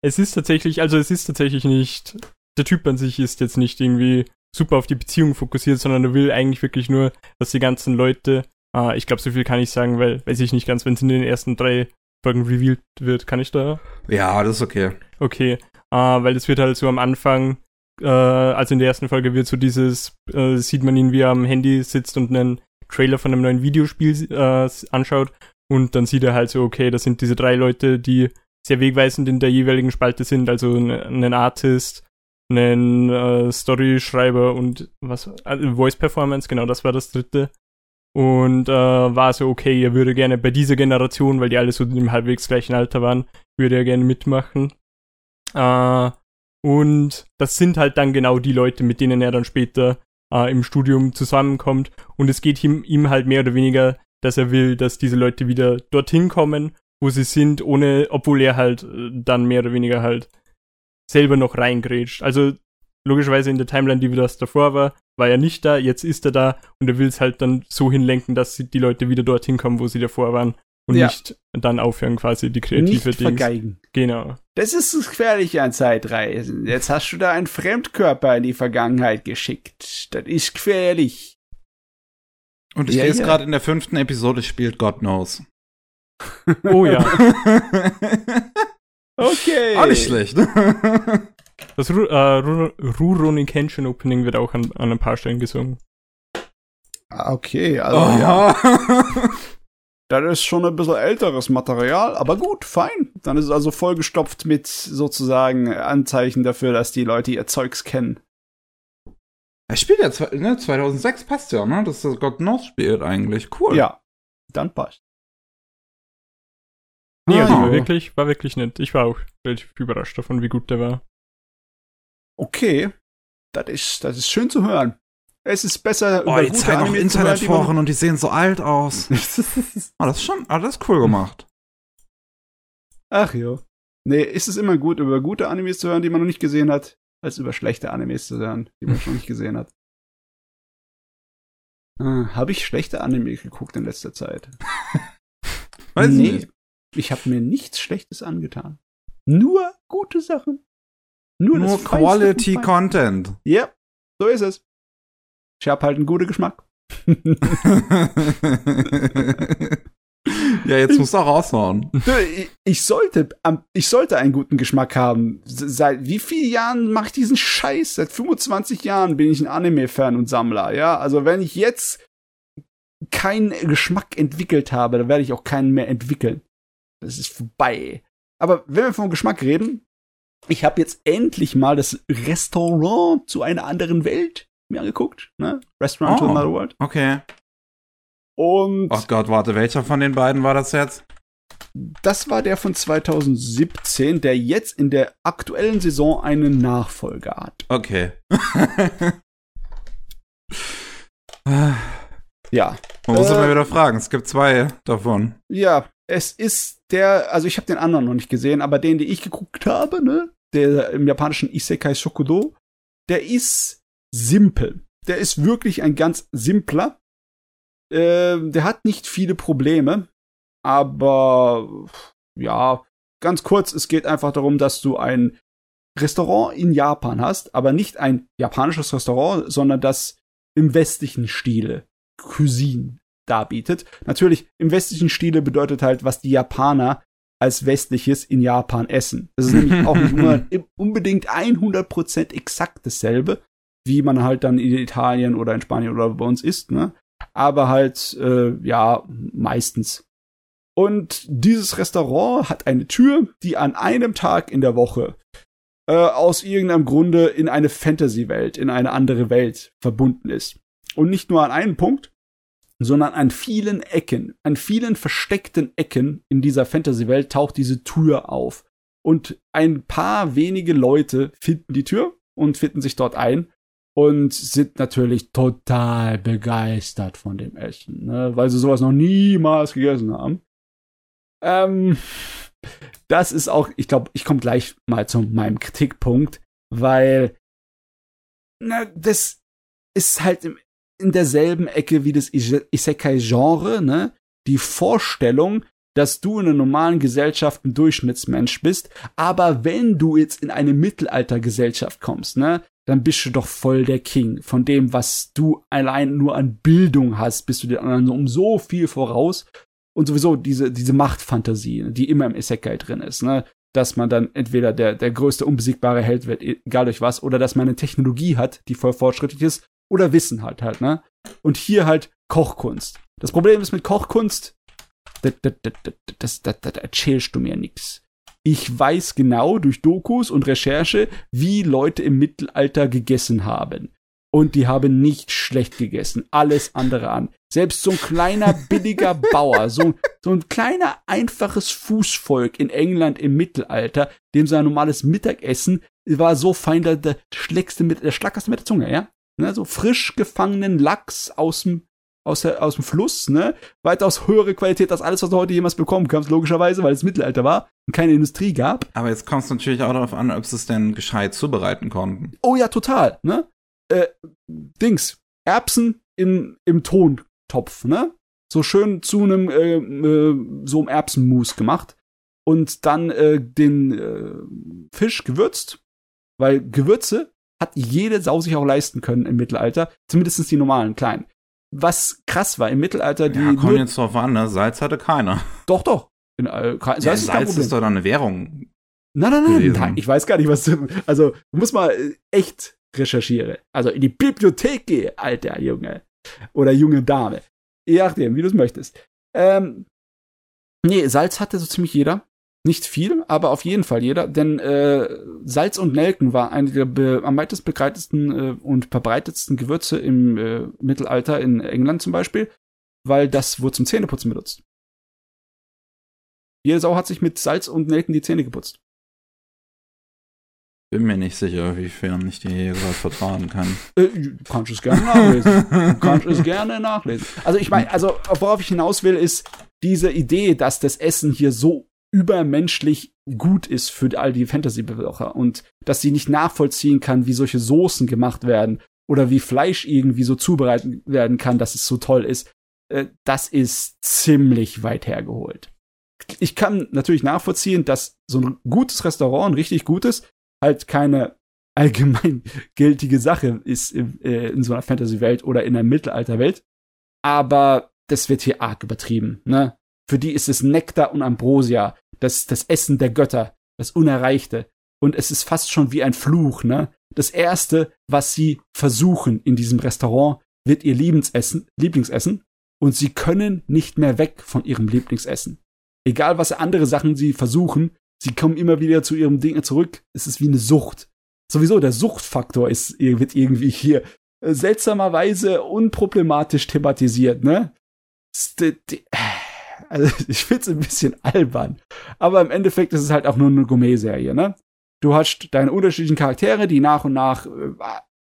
Es ist tatsächlich, also es ist tatsächlich nicht, der Typ an sich ist jetzt nicht irgendwie super auf die Beziehung fokussiert, sondern er will eigentlich wirklich nur, dass die ganzen Leute, äh, ich glaube, so viel kann ich sagen, weil, weiß ich nicht ganz, wenn es in den ersten drei Folgen revealed wird, kann ich da? Ja, das ist okay. Okay, äh, weil es wird halt so am Anfang, äh, also in der ersten Folge wird so dieses, äh, sieht man ihn, wie er am Handy sitzt und einen Trailer von einem neuen Videospiel äh, anschaut und dann sieht er halt so, okay, das sind diese drei Leute, die sehr wegweisend in der jeweiligen Spalte sind, also einen Artist, einen äh, Story-Schreiber und was, also Voice Performance, genau, das war das dritte. Und äh, war so, okay, er würde gerne bei dieser Generation, weil die alle so im halbwegs gleichen Alter waren, würde er gerne mitmachen. Äh, und das sind halt dann genau die Leute, mit denen er dann später äh, im Studium zusammenkommt. Und es geht ihm, ihm halt mehr oder weniger, dass er will, dass diese Leute wieder dorthin kommen wo sie sind, ohne, obwohl er halt äh, dann mehr oder weniger halt selber noch reingrätscht. Also logischerweise in der Timeline, die das davor war, war er nicht da, jetzt ist er da und er will es halt dann so hinlenken, dass die Leute wieder dorthin kommen, wo sie davor waren und ja. nicht dann aufhören quasi die kreative nicht Dings. vergeigen. Genau. Das ist das Gefährliche an Zeitreisen. Jetzt hast du da einen Fremdkörper in die Vergangenheit geschickt. Das ist gefährlich. Und ich ja, lese ja. gerade in der fünften Episode spielt God Knows. *laughs* Oh ja. *laughs* okay. Auch nicht schlecht. *laughs* Das Ru äh, Rurouni Kenshin Opening wird auch an, an ein paar Stellen gesungen. Ah, okay, also oh. ja. Das ist schon ein bisschen älteres Material, aber gut, fein. Dann ist es also vollgestopft mit sozusagen Anzeichen dafür, dass die Leute ihr Zeugs kennen. Er spielt ja ne, 2006, passt ja, ne? Dass das God Knows spielt eigentlich. Cool. Ja, dann passt. Nee, also war wirklich, war wirklich nett. Ich war auch relativ überrascht davon, wie gut der war. Okay. Das ist, das ist schön zu hören. Es ist besser oh, über die zeigen auch Internetforen und die sehen so alt aus. oh, *laughs* das ist schon, oh, das ist cool gemacht. Ach ja. Nee, ist es immer gut, über gute Animes zu hören, die man noch nicht gesehen hat, als über schlechte Animes zu hören, die man schon nicht gesehen hat. *laughs* Ah, Habe ich schlechte Anime geguckt in letzter Zeit? *laughs* Weiß nee. nicht. Ich habe mir nichts Schlechtes angetan. Nur gute Sachen. Nur, Nur Quality Content. Ja, so ist es. Ich habe halt einen guten Geschmack. *laughs* ja, jetzt musst du auch raushauen. Ich sollte, ich sollte einen guten Geschmack haben. Seit wie vielen Jahren mache ich diesen Scheiß? Seit 25 Jahren bin ich ein Anime-Fan und Sammler, ja? Also wenn ich jetzt keinen Geschmack entwickelt habe, dann werde ich auch keinen mehr entwickeln. Das ist vorbei. Aber wenn wir vom Geschmack reden, ich habe jetzt endlich mal das Restaurant zu einer anderen Welt mir angeguckt. Ne? Restaurant oh, to Another World. Okay. Und. Oh Gott, warte, welcher von den beiden war das jetzt? Das war der von 2017, der jetzt in der aktuellen Saison einen Nachfolger hat. Okay. *laughs* ja. Man muss äh, immer wieder fragen, es gibt zwei davon. Ja, es ist der, also ich habe den anderen noch nicht gesehen, aber den, den ich geguckt habe, ne, der im japanischen Isekai Shokudo, der ist simpel. Der ist wirklich ein ganz simpler. äh, der hat nicht viele Probleme, aber ja, ganz kurz, es geht einfach darum, dass du ein Restaurant in Japan hast, aber nicht ein japanisches Restaurant, sondern das im westlichen Stile Cuisine darbietet. Natürlich, im westlichen Stile bedeutet halt, was die Japaner als westliches in Japan essen. Das ist nämlich auch nicht immer *laughs* unbedingt 100% exakt dasselbe, wie man halt dann in Italien oder in Spanien oder bei uns isst, ne? Aber halt, äh, ja, meistens. Und dieses Restaurant hat eine Tür, die an einem Tag in der Woche äh, aus irgendeinem Grunde in eine Fantasy-Welt, in eine andere Welt verbunden ist. Und nicht nur an einem Punkt, sondern an vielen Ecken, an vielen versteckten Ecken in dieser Fantasy-Welt taucht diese Tür auf. Und ein paar wenige Leute finden die Tür und finden sich dort ein und sind natürlich total begeistert von dem Essen, ne? weil sie sowas noch niemals gegessen haben. Ähm, das ist auch, ich glaube, ich komme gleich mal zu meinem Kritikpunkt, weil na, das ist halt in derselben Ecke wie das Isekai-Genre, ne? Die Vorstellung, dass du in einer normalen Gesellschaft ein Durchschnittsmensch bist, aber wenn du jetzt in eine Mittelaltergesellschaft kommst, ne, dann bist du doch voll der King. Von dem, was du allein nur an Bildung hast, bist du den anderen um so viel voraus. Und sowieso diese, diese Machtfantasie, die immer im Isekai drin ist, ne? Dass man dann entweder der, der größte unbesiegbare Held wird, egal durch was, oder dass man eine Technologie hat, die voll fortschrittlich ist, oder Wissen halt halt, ne? Und hier halt Kochkunst. Das Problem ist mit Kochkunst, das, das, das, das, das erzählst du mir nix. Ich weiß genau durch Dokus und Recherche, wie Leute im Mittelalter gegessen haben. Und die haben nicht schlecht gegessen. Alles andere an. Selbst so ein kleiner, billiger *laughs* Bauer, so, so ein kleiner, einfaches Fußvolk in England im Mittelalter, dem sein normales Mittagessen war so fein, der, der schlägste mit, der schlackerste mit der Zunge, ja? Ne, so frisch gefangenen Lachs aus dem aus, der, aus dem Fluss, ne? Weitaus höhere Qualität als alles, was du heute jemals bekommen kannst, logischerweise, weil es Mittelalter war und keine Industrie gab. Aber jetzt kommt es natürlich auch darauf an, ob sie es denn gescheit zubereiten konnten. Oh ja, total, ne? Äh, Dings, Erbsen im, im Tontopf, ne? So schön zu einem, äh, äh, so einem Erbsenmus gemacht. Und dann äh, den äh, Fisch gewürzt, weil Gewürze hat jede Sau sich auch leisten können im Mittelalter, zumindest die normalen kleinen was krass war im Mittelalter. Die ja, kommt jetzt drauf an, ne? Salz hatte keiner. Doch, doch. In, äh, Salz, ja, ist, Salz ist, doch dann eine Währung. Nein, nein, nein, nein, ich weiß gar nicht, was du. Also, du musst mal äh, echt recherchieren. Also in die Bibliothek gehe, alter Junge. Oder junge Dame. Je nachdem, wie du es möchtest. Ähm, nee, Salz hatte so ziemlich jeder. Nicht viel, aber auf jeden Fall jeder, denn äh, Salz und Nelken war eine der am weitest begreitetsten äh, und verbreitetsten Gewürze im äh, Mittelalter in England zum Beispiel, weil das wurde zum Zähneputzen benutzt. Jede Sau hat sich mit Salz und Nelken die Zähne geputzt. Bin mir nicht sicher, wiefern ich die gerade vertragen kann. Äh, kannst es gerne nachlesen. kannst es gerne nachlesen. Also ich meine, *laughs* also worauf ich hinaus will, ist diese Idee, dass das Essen hier so übermenschlich gut ist für all die Fantasy-Besucher und dass sie nicht nachvollziehen kann, wie solche Soßen gemacht werden oder wie Fleisch irgendwie so zubereitet werden kann, dass es so toll ist, äh, das ist ziemlich weit hergeholt. Ich kann natürlich nachvollziehen, dass so ein gutes Restaurant, ein richtig gutes, halt keine allgemein *laughs* gültige Sache ist in, äh, in so einer Fantasy-Welt oder in einer Mittelalterwelt. Aber das wird hier arg übertrieben, ne? Für die ist es Nektar und Ambrosia, das, das Essen der Götter, das Unerreichte. Und es ist fast schon wie ein Fluch, ne? Das erste, was sie versuchen in diesem Restaurant, wird ihr Lieblingsessen, Lieblingsessen. Und sie können nicht mehr weg von ihrem Lieblingsessen. Egal was andere Sachen sie versuchen, sie kommen immer wieder zu ihrem Ding zurück. Es ist wie eine Sucht. Sowieso der Suchtfaktor ist, wird irgendwie hier seltsamerweise unproblematisch thematisiert, ne? Also *laughs* ich find's ein bisschen albern. Aber im Endeffekt ist es halt auch nur eine Gourmet-Serie, ne? Du hast deine unterschiedlichen Charaktere, die nach und nach äh,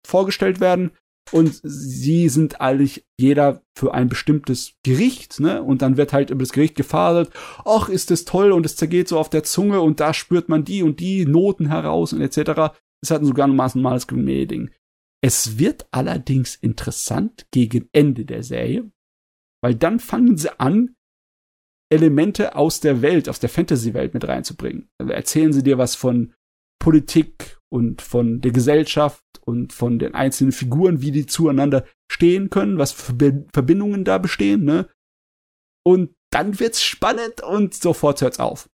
vorgestellt werden. Und sie sind eigentlich jeder für ein bestimmtes Gericht, ne? Und dann wird halt über das Gericht gefadelt. Ach, ist das toll und es zergeht so auf der Zunge und da spürt man die und die Noten heraus und etc. Es hat sogar ein normales Gourmet-Ding. Es wird allerdings interessant gegen Ende der Serie, Weil dann fangen sie an, Elemente aus der Welt, aus der Fantasy-Welt mit reinzubringen. Also erzählen sie dir was von Politik und von der Gesellschaft und von den einzelnen Figuren, wie die zueinander stehen können, was für Verbindungen da bestehen, ne? Und dann wird's spannend und sofort hört's auf.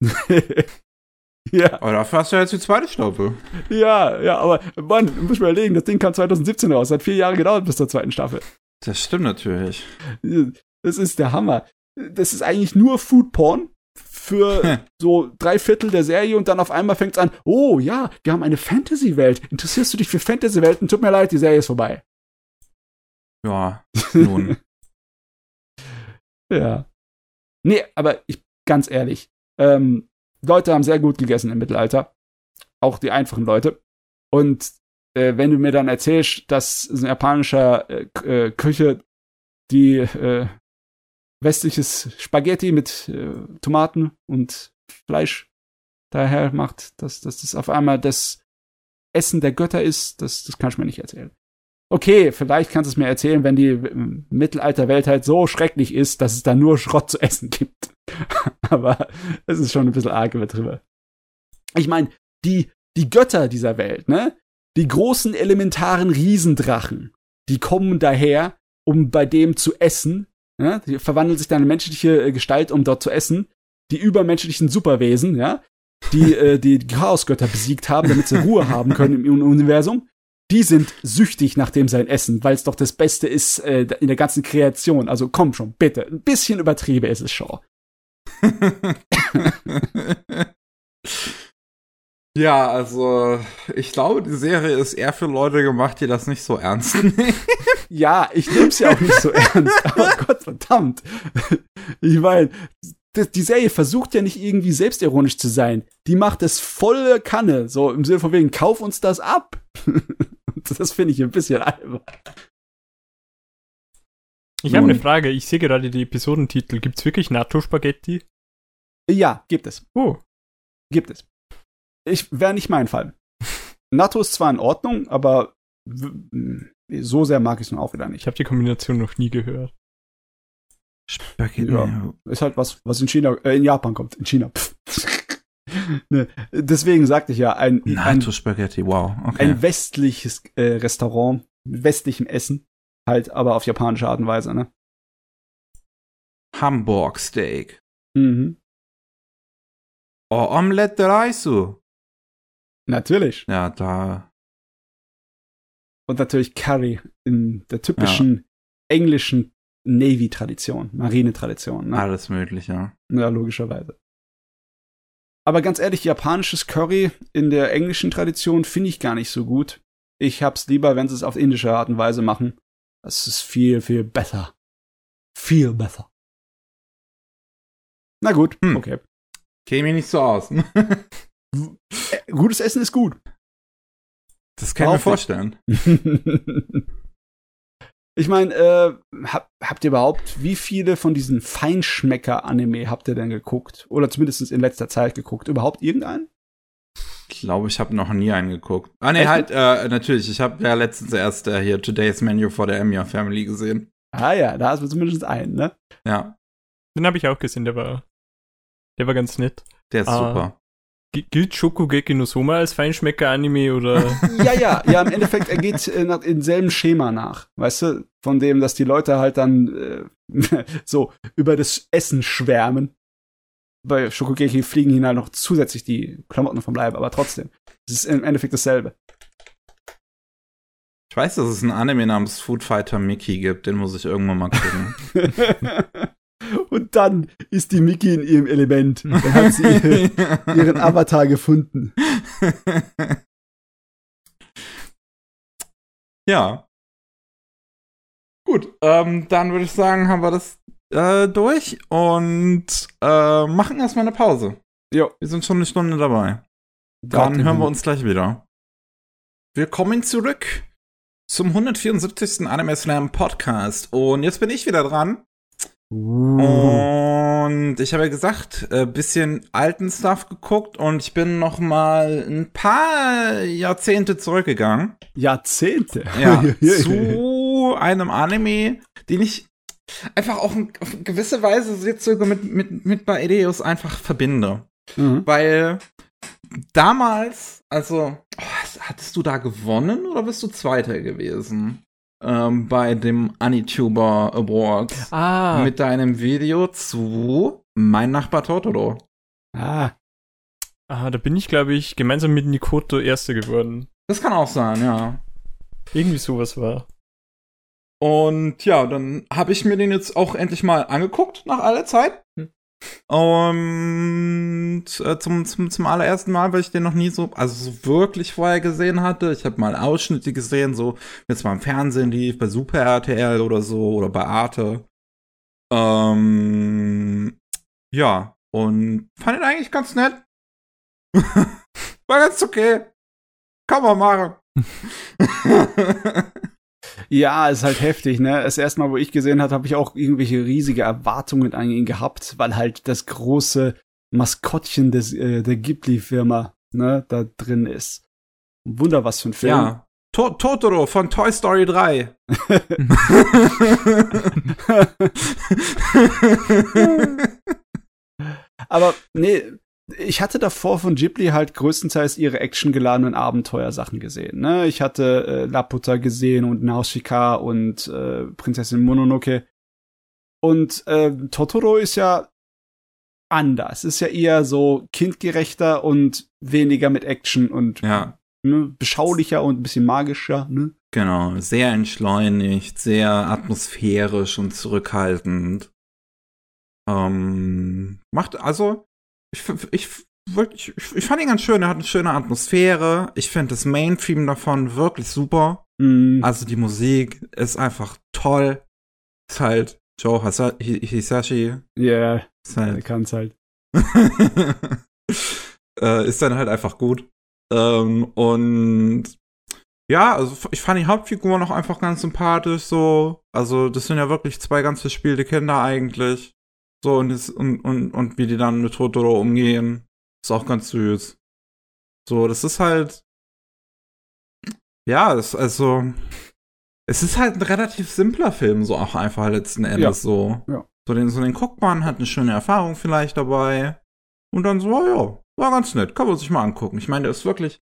*laughs* ja. Aber dafür hast du ja jetzt die zweite Staffel. Ja, ja, aber Mann, muss man überlegen, das Ding kam 2017 raus, hat vier Jahre gedauert bis zur zweiten Staffel. Das stimmt natürlich. Das ist der Hammer. Das ist eigentlich nur Food Porn, für so drei Viertel der Serie und dann auf einmal fängt es an, oh ja, wir haben eine Fantasy-Welt. Interessierst du dich für Fantasy-Welten? Tut mir leid, die Serie ist vorbei. Ja, *laughs* nun. ja. Nee, aber ich, ganz ehrlich, ähm, Leute haben sehr gut gegessen im Mittelalter. Auch die einfachen Leute. Und äh, wenn du mir dann erzählst, dass ein japanischer äh, äh, Küche die äh, westliches Spaghetti mit äh, Tomaten und Fleisch daher macht, dass, dass das auf einmal das Essen der Götter ist, das, das kannst du mir nicht erzählen. Okay, vielleicht kannst du es mir erzählen, wenn die äh, Mittelalterwelt halt so schrecklich ist, dass es da nur Schrott zu essen gibt. *laughs* Aber es ist schon ein bisschen arg drüber. Ich meine, die, die Götter dieser Welt, ne? Die großen elementaren Riesendrachen, die kommen daher, um bei dem zu essen, ja, die verwandeln sich dann in menschliche äh, Gestalt, um dort zu essen. Die übermenschlichen Superwesen, ja, die *laughs* äh, die Chaosgötter besiegt haben, damit sie Ruhe haben können im Universum. Die sind süchtig nach dem sein Essen, weil es doch das Beste ist äh, in der ganzen Kreation. Also komm schon, bitte. Ein bisschen übertrieben ist es schon. *laughs* Ja, also ich glaube, die Serie ist eher für Leute gemacht, die das nicht so ernst *laughs* nehmen. ja, ich nehme es ja auch nicht so ernst, *laughs* aber Gott verdammt. Ich meine, die Serie versucht ja nicht irgendwie selbstironisch zu sein. Die macht es volle Kanne, so im Sinne von wegen, kauf uns das ab. *laughs* das finde ich ein bisschen albern. Ich habe eine Frage. Ich sehe gerade die Episodentitel. Gibt es wirklich NATO-Spaghetti? Ja, gibt es. Oh. Gibt es ich wäre nicht mein Fall. NATO ist zwar in Ordnung, aber so sehr mag ich es nun auch wieder nicht. Ich habe die Kombination noch nie gehört. Spaghetti. Ja, ist halt was, was in China, äh, in Japan kommt. In China. *laughs* ne, deswegen sagte ich ja, ein, NATO Spaghetti, wow. Okay. Ein westliches äh, Restaurant mit westlichem Essen, halt aber auf japanische Art und Weise, ne? Hamburg Steak. Mhm. Oh, Omelette Reisu. Natürlich. Ja, da. Und natürlich Curry in der typischen ja. englischen Navy-Tradition, Marine-Tradition. Ne? Alles Mögliche. Ja, logischerweise. Aber ganz ehrlich, japanisches Curry in der englischen Tradition finde ich gar nicht so gut. Ich hab's lieber, wenn sie es auf indische Art und Weise machen. Das ist viel, viel besser. Viel besser. Na gut, hm. okay. Käme nicht so aus. *laughs* gutes Essen ist gut. Das kann ich mir vorstellen. *laughs* ich meine, äh, hab, habt ihr überhaupt, wie viele von diesen Feinschmecker-Anime habt ihr denn geguckt? Oder zumindest in letzter Zeit geguckt? Überhaupt irgendeinen? Ich glaube, ich habe noch nie einen geguckt. Ah, nee, Echt? halt, äh, natürlich. Ich habe ja letztens erst äh, hier Today's Menu for the Emiya Family gesehen. Ah ja, da hast du zumindest einen, ne? Ja. Den habe ich auch gesehen, der war, der war ganz nett. Der ist ah, super. Gilt Shokugeki no Soma als Feinschmecker-Anime oder? *laughs* ja, ja, ja, im Endeffekt, er geht äh, nach, in selben Schema nach. Weißt du, von dem, dass die Leute halt dann äh, *laughs* so über das Essen schwärmen. Bei Shokugeki fliegen ihnen halt noch zusätzlich die Klamotten vom Leib, aber trotzdem. Es ist im Endeffekt dasselbe. Ich weiß, dass es einen Anime namens Food Fighter Mickey gibt, den muss ich irgendwann mal gucken. *laughs* Und dann ist die Mickey in ihrem Element. Dann hat sie *laughs* ihren Avatar gefunden. Ja. Gut, ähm, dann würde ich sagen, haben wir das äh, durch und äh, machen erstmal eine Pause. Ja. Wir sind schon eine Stunde dabei. Dann hören wir uns gleich wieder. Wir kommen zurück zum 174. Anime Slam Podcast und jetzt bin ich wieder dran und ich habe ja gesagt, ein äh, bisschen alten Stuff geguckt und ich bin noch mal ein paar Jahrzehnte zurückgegangen. Jahrzehnte? Ja, *laughs* zu einem Anime, den ich einfach auch in, auf gewisse Weise jetzt sogar mit, mit, mit Baedeus einfach verbinde. Mhm. Weil damals, also, oh, hattest du da gewonnen oder bist du Zweiter gewesen? Ähm, bei dem Anituber Awards. Ah. Mit deinem Video zu Mein Nachbar Totoro. Ah. Ah, da bin ich, glaube ich, gemeinsam mit Nikoto Erster geworden. Das kann auch sein, ja. Irgendwie sowas war. Und ja, dann habe ich mir den jetzt auch endlich mal angeguckt nach aller Zeit. Hm. Und äh, zum, zum, zum allerersten Mal, weil ich den noch nie so, also so wirklich vorher gesehen hatte. Ich habe mal Ausschnitte gesehen, so jetzt mal im Fernsehen lief, bei Super RTL oder so oder bei Arte. Ähm, ja, und fand ihn eigentlich ganz nett. *laughs* War ganz okay. Kann man machen. *laughs* Ja, ist halt heftig, ne? Das erste Mal, wo ich gesehen habe, habe ich auch irgendwelche riesige Erwartungen an ihn gehabt, weil halt das große Maskottchen des, äh, der Ghibli-Firma, ne, da drin ist. Wunder, was für ein Film. Ja. To Totoro von Toy Story 3. *laughs* *laughs* Aber nee, ich hatte davor von Ghibli halt größtenteils ihre actiongeladenen Abenteuersachen gesehen. Ne? Ich hatte äh, Laputa gesehen und Nausicaa und äh, Prinzessin Mononoke. Und äh, Totoro ist ja anders. Ist ja eher so kindgerechter und weniger mit Action und ja. ne, beschaulicher und ein bisschen magischer. Ne? Genau, sehr entschleunigt, sehr atmosphärisch und zurückhaltend. Ähm, macht also ich, ich, ich, ich fand ihn ganz schön. Er hat eine schöne Atmosphäre. Ich finde das Main-Theme davon wirklich super. Mm. Also die Musik ist einfach toll. Ist halt Joe Hasa Hisashi. Ja, yeah, ist halt. er kann's halt. *laughs* äh, ist dann halt einfach gut. Ähm, und ja, also ich fand die Hauptfigur noch einfach ganz sympathisch so. Also das sind ja wirklich zwei ganz verspielte Kinder eigentlich. So, und, das, und, und, und wie die dann mit Totoro umgehen, ist auch ganz süß. So, das ist halt. Ja, das, also. Es ist halt ein relativ simpler Film, so auch einfach letzten Endes ja. so. Ja. So den, so den guckt man, hat eine schöne Erfahrung vielleicht dabei. Und dann so, ja, war ganz nett, kann man sich mal angucken. Ich meine, der ist wirklich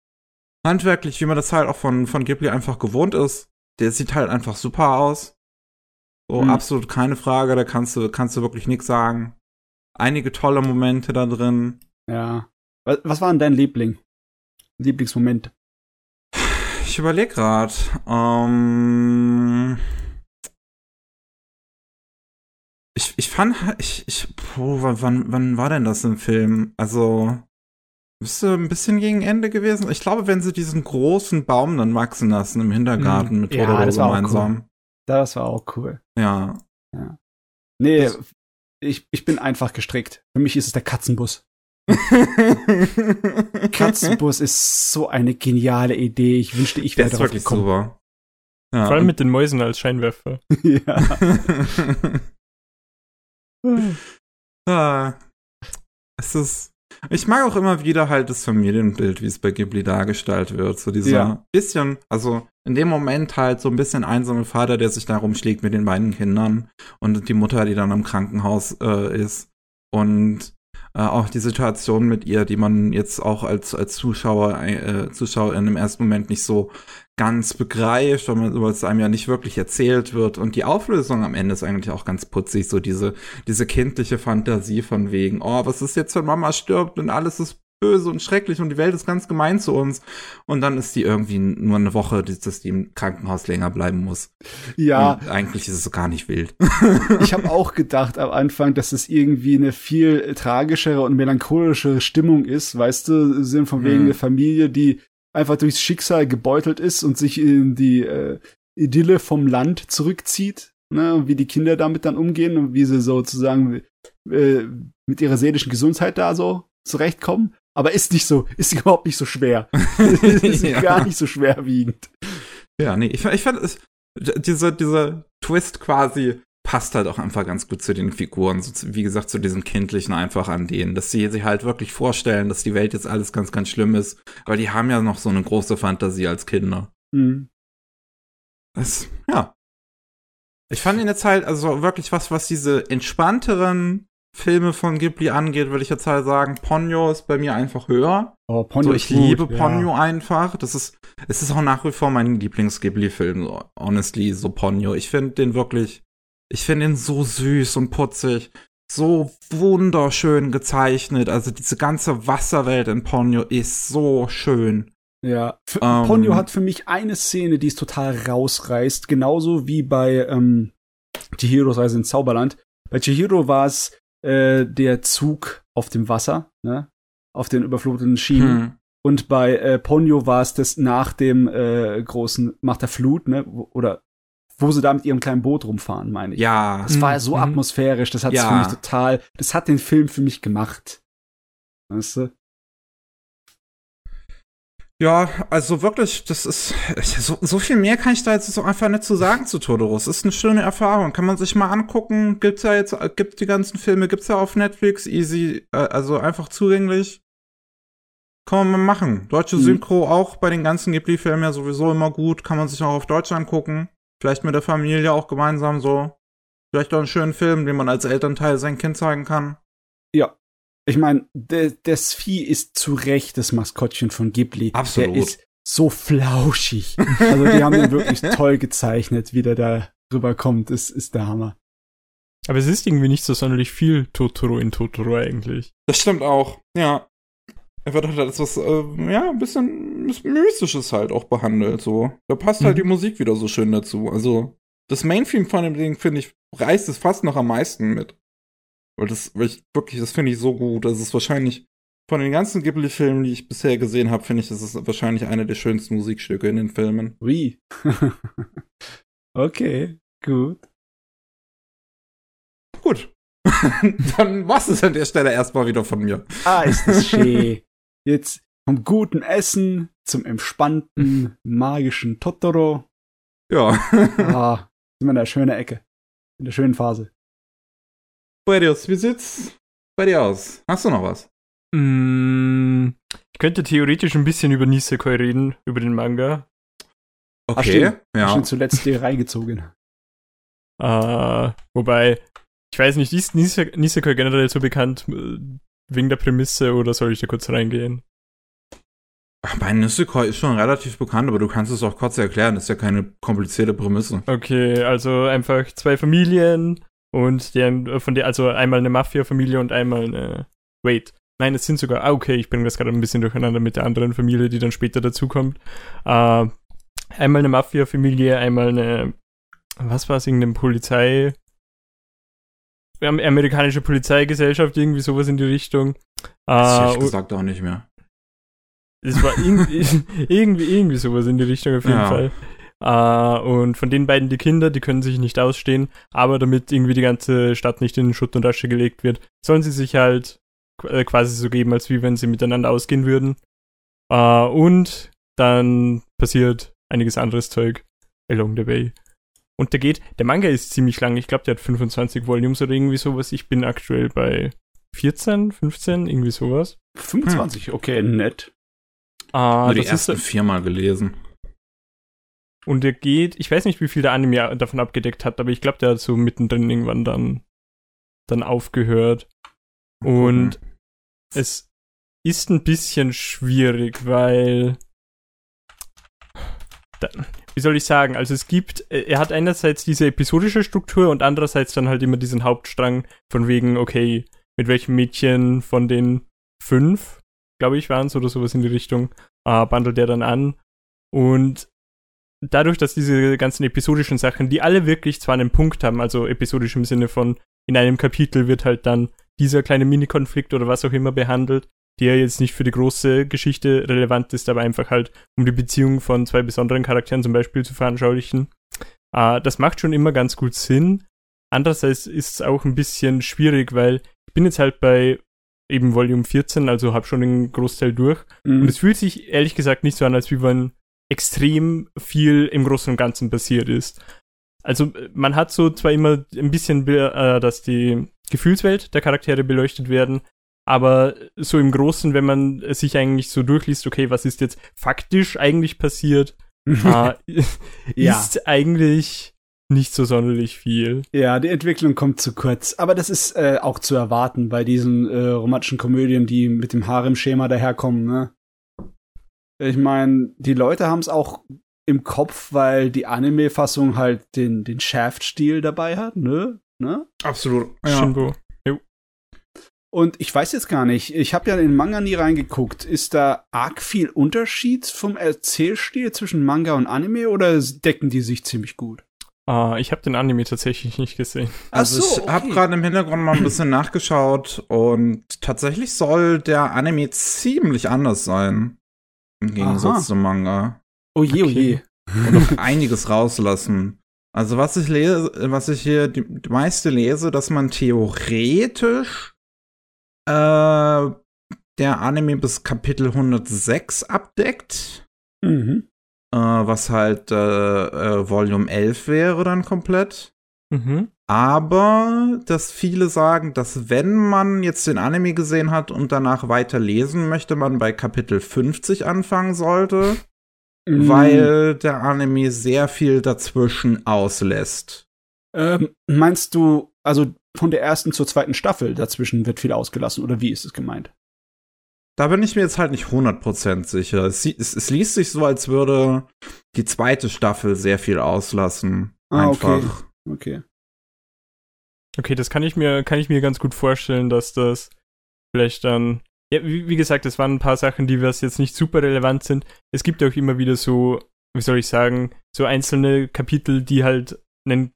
handwerklich, wie man das halt auch von, von Ghibli einfach gewohnt ist. Der sieht halt einfach super aus. So, mhm. absolut keine Frage, da kannst du, kannst du wirklich nichts sagen. Einige tolle Momente da drin. Ja. Was, was war denn dein Liebling? Lieblingsmoment? Ich überlege gerade. Ähm ich, ich fand, ich, ich, puh, wann, wann war denn das im Film? Also, müsste ein bisschen gegen Ende gewesen. Ich glaube, wenn sie diesen großen Baum dann wachsen lassen im Hintergarten mhm. mit Totoro ja, gemeinsam. Das war auch cool. Ja. ja. Nee, ich, ich bin einfach gestrickt. Für mich ist es der Katzenbus. *laughs* Katzenbus ist so eine geniale Idee. Ich wünschte, ich wäre drauf wirklich gekommen. super. Ja. Vor allem mit den Mäusen als Scheinwerfer. *laughs* ja. ah, es ist ich mag auch immer wieder halt das Familienbild, wie es bei Ghibli dargestellt wird. So dieser ja. bisschen, also in dem Moment halt so ein bisschen einsame Vater, der sich da rumschlägt mit den beiden Kindern und die Mutter, die dann im Krankenhaus äh, ist. Und äh, auch die Situation mit ihr, die man jetzt auch als, als Zuschauer, äh, Zuschauer in dem ersten Moment nicht so ganz begreift, weil es einem ja nicht wirklich erzählt wird. Und die Auflösung am Ende ist eigentlich auch ganz putzig, so diese, diese kindliche Fantasie von wegen, oh, was ist jetzt, wenn Mama stirbt und alles ist böse und schrecklich und die Welt ist ganz gemein zu uns. Und dann ist die irgendwie nur eine Woche, dass die im Krankenhaus länger bleiben muss. Ja. Und eigentlich ist es so gar nicht wild. ich habe auch gedacht am Anfang, dass es irgendwie eine viel tragischere und melancholischere Stimmung ist, weißt du, sind von wegen hm. der Familie, die einfach durchs Schicksal gebeutelt ist und sich in die äh, Idylle vom Land zurückzieht, ne, und wie die Kinder damit dann umgehen und wie sie sozusagen äh, mit ihrer seelischen Gesundheit da so zurechtkommen. Aber ist nicht so, ist *laughs* überhaupt nicht so schwer. *laughs* ist ja. gar nicht so schwerwiegend. Ja, nee, ich, ich fand es, dieser, dieser Twist quasi passt halt auch einfach ganz gut zu den Figuren, so, wie gesagt, zu diesem Kindlichen einfach an denen, dass sie sich halt wirklich vorstellen, dass die Welt jetzt alles ganz, ganz schlimm ist, weil die haben ja noch so eine große Fantasie als Kinder. Mhm. Das, ja. Ich fand ihn jetzt halt, also wirklich was, was diese entspannteren Filme von Ghibli angeht, würde ich jetzt halt sagen, Ponyo ist bei mir einfach höher. Oh, Ponyo so, ich ist liebe gut, Ponyo ja. einfach. Das ist, es ist auch nach wie vor mein Lieblings-Ghibli-Film, so, honestly, so Ponyo. Ich finde den wirklich, ich finde ihn so süß und putzig, so wunderschön gezeichnet. Also diese ganze Wasserwelt in Ponyo ist so schön. Ja, ähm, Ponyo hat für mich eine Szene, die es total rausreißt, genauso wie bei ähm, Chihiros Reise ins Zauberland. Bei Chihiro war es äh, der Zug auf dem Wasser, ne? auf den überfluteten Schienen. Hm. Und bei äh, Ponyo war es das nach dem äh, großen, nach der Flut, ne? Oder wo sie da mit ihrem kleinen Boot rumfahren, meine ich. Ja. Das war ja so mhm. atmosphärisch, das hat ja. für mich total, das hat den Film für mich gemacht. Weißt du? Ja, also wirklich, das ist so, so viel mehr kann ich da jetzt so einfach nicht zu sagen zu Totoro. Es ist eine schöne Erfahrung, kann man sich mal angucken. Gibt's ja jetzt, gibt die ganzen Filme, gibt's ja auf Netflix, easy, äh, also einfach zugänglich. Kann man mal machen. Deutsche mhm. Synchro auch bei den ganzen Ghibli-Filmen ja sowieso immer gut, kann man sich auch auf Deutsch angucken. Vielleicht mit der Familie auch gemeinsam so. Vielleicht auch einen schönen Film, den man als Elternteil sein Kind zeigen kann. Ja, ich meine, das Vieh ist zu Recht das Maskottchen von Ghibli. Absolut. Der ist so flauschig. Also die haben ihn wirklich *laughs* toll gezeichnet, wie der da rüberkommt. Das ist der Hammer. Aber es ist irgendwie nicht so sonderlich viel Totoro in Totoro eigentlich. Das stimmt auch, ja. Er wird halt als was, äh, ja, ein bisschen Mystisches halt auch behandelt, so. Da passt halt mhm. die Musik wieder so schön dazu. Also, das Main-Theme von dem Ding, finde ich, reißt es fast noch am meisten mit. Weil das, weil ich wirklich, das finde ich so gut. Das ist wahrscheinlich von den ganzen Ghibli-Filmen, die ich bisher gesehen habe, finde ich, das ist wahrscheinlich eine der schönsten Musikstücke in den Filmen. Wie? *laughs* okay, gut. Gut. *laughs* Dann war's es an der Stelle erstmal wieder von mir. Ah, ist das *laughs* schön. Jetzt vom guten Essen zum entspannten, magischen Totoro. Ja. ah, sind wir in der schönen Ecke. In der schönen Phase. Barius, wie sieht's bei dir aus? Hast du noch was? Mm, ich könnte theoretisch ein bisschen über Nisekoi reden, über den Manga. Okay, du, ja. Schon zuletzt dir reingezogen. Uh, *laughs* wobei, ich weiß nicht, ist Nisekoi generell so bekannt äh, wegen der Prämisse oder soll ich da kurz reingehen? Bei Nisekoi ist schon relativ bekannt, aber du kannst es auch kurz erklären, das ist ja keine komplizierte Prämisse. Okay, also einfach zwei Familien, und der, von der, also einmal eine Mafia-Familie und einmal eine. Wait. Nein, es sind sogar. Ah, okay, ich bringe das gerade ein bisschen durcheinander mit der anderen Familie, die dann später dazukommt. Äh, einmal eine Mafia-Familie, einmal eine. Was war es? Irgendeine Polizei. Amerikanische Polizeigesellschaft, irgendwie sowas in die Richtung. Das äh, ich gesagt auch nicht mehr. Es war irgendwie, *laughs* irgendwie, irgendwie sowas in die Richtung auf jeden ja. Fall. Uh, und von den beiden die Kinder, die können sich nicht ausstehen, aber damit irgendwie die ganze Stadt nicht in Schutt und Asche gelegt wird, sollen sie sich halt äh, quasi so geben, als wie wenn sie miteinander ausgehen würden. Uh, und dann passiert einiges anderes Zeug along the way. Und der geht, der Manga ist ziemlich lang, ich glaube, der hat 25 Volumes oder irgendwie sowas. Ich bin aktuell bei 14, 15, irgendwie sowas. 25, hm. okay, nett. Ah, Nur die ersten ist, viermal gelesen. Und der geht, ich weiß nicht, wie viel der Anime davon abgedeckt hat, aber ich glaube, der hat so mittendrin irgendwann dann, dann aufgehört. Und mhm. es ist ein bisschen schwierig, weil. Da, wie soll ich sagen? Also es gibt, er hat einerseits diese episodische Struktur und andererseits dann halt immer diesen Hauptstrang von wegen, okay, mit welchem Mädchen von den fünf, glaube ich, waren es oder sowas in die Richtung, äh, bandelt er dann an. Und dadurch, dass diese ganzen episodischen Sachen, die alle wirklich zwar einen Punkt haben, also episodisch im Sinne von in einem Kapitel wird halt dann dieser kleine Mini-Konflikt oder was auch immer behandelt, der jetzt nicht für die große Geschichte relevant ist, aber einfach halt, um die Beziehung von zwei besonderen Charakteren zum Beispiel zu veranschaulichen. Äh, das macht schon immer ganz gut Sinn. Andererseits ist es auch ein bisschen schwierig, weil ich bin jetzt halt bei eben Volume 14, also habe schon den Großteil durch. Mhm. Und es fühlt sich ehrlich gesagt nicht so an, als wie wenn extrem viel im Großen und Ganzen passiert ist. Also man hat so zwar immer ein bisschen, äh, dass die Gefühlswelt der Charaktere beleuchtet werden, aber so im Großen, wenn man sich eigentlich so durchliest, okay, was ist jetzt faktisch eigentlich passiert, *laughs* äh, ist ja. eigentlich nicht so sonderlich viel. Ja, die Entwicklung kommt zu kurz. Aber das ist äh, auch zu erwarten bei diesen äh, romantischen Komödien, die mit dem Harem-Schema daherkommen. Ne? Ich meine, die Leute haben es auch im Kopf, weil die Anime-Fassung halt den, den Shaft-Stil dabei hat, ne? ne? Absolut. Ja. Shinbo. Und ich weiß jetzt gar nicht, ich habe ja in den Manga nie reingeguckt. Ist da arg viel Unterschied vom Erzählstil zwischen Manga und Anime oder decken die sich ziemlich gut? Uh, ich habe den Anime tatsächlich nicht gesehen. Also so, ich okay. habe gerade im Hintergrund mal ein bisschen nachgeschaut und tatsächlich soll der Anime ziemlich anders sein. Im Gegensatz Aha. zum Manga. Oh je, oh je. Und noch einiges rauslassen. Also was ich lese, was ich hier die, die meiste lese, dass man theoretisch äh, der Anime bis Kapitel 106 abdeckt. Mhm. Äh, was halt äh, äh, Volume 11 wäre dann komplett. Mhm. Aber dass viele sagen, dass wenn man jetzt den Anime gesehen hat und danach weiter lesen möchte, man bei Kapitel 50 anfangen sollte, mhm. weil der Anime sehr viel dazwischen auslässt. Ähm, meinst du, also von der ersten zur zweiten Staffel dazwischen wird viel ausgelassen oder wie ist es gemeint? Da bin ich mir jetzt halt nicht 100% sicher. Es, es, es, liest sich so, als würde die zweite Staffel sehr viel auslassen. Ah, Einfach. Okay. okay. Okay, das kann ich mir, kann ich mir ganz gut vorstellen, dass das vielleicht dann. Ja, wie, wie gesagt, es waren ein paar Sachen, die was jetzt nicht super relevant sind. Es gibt auch immer wieder so, wie soll ich sagen, so einzelne Kapitel, die halt ein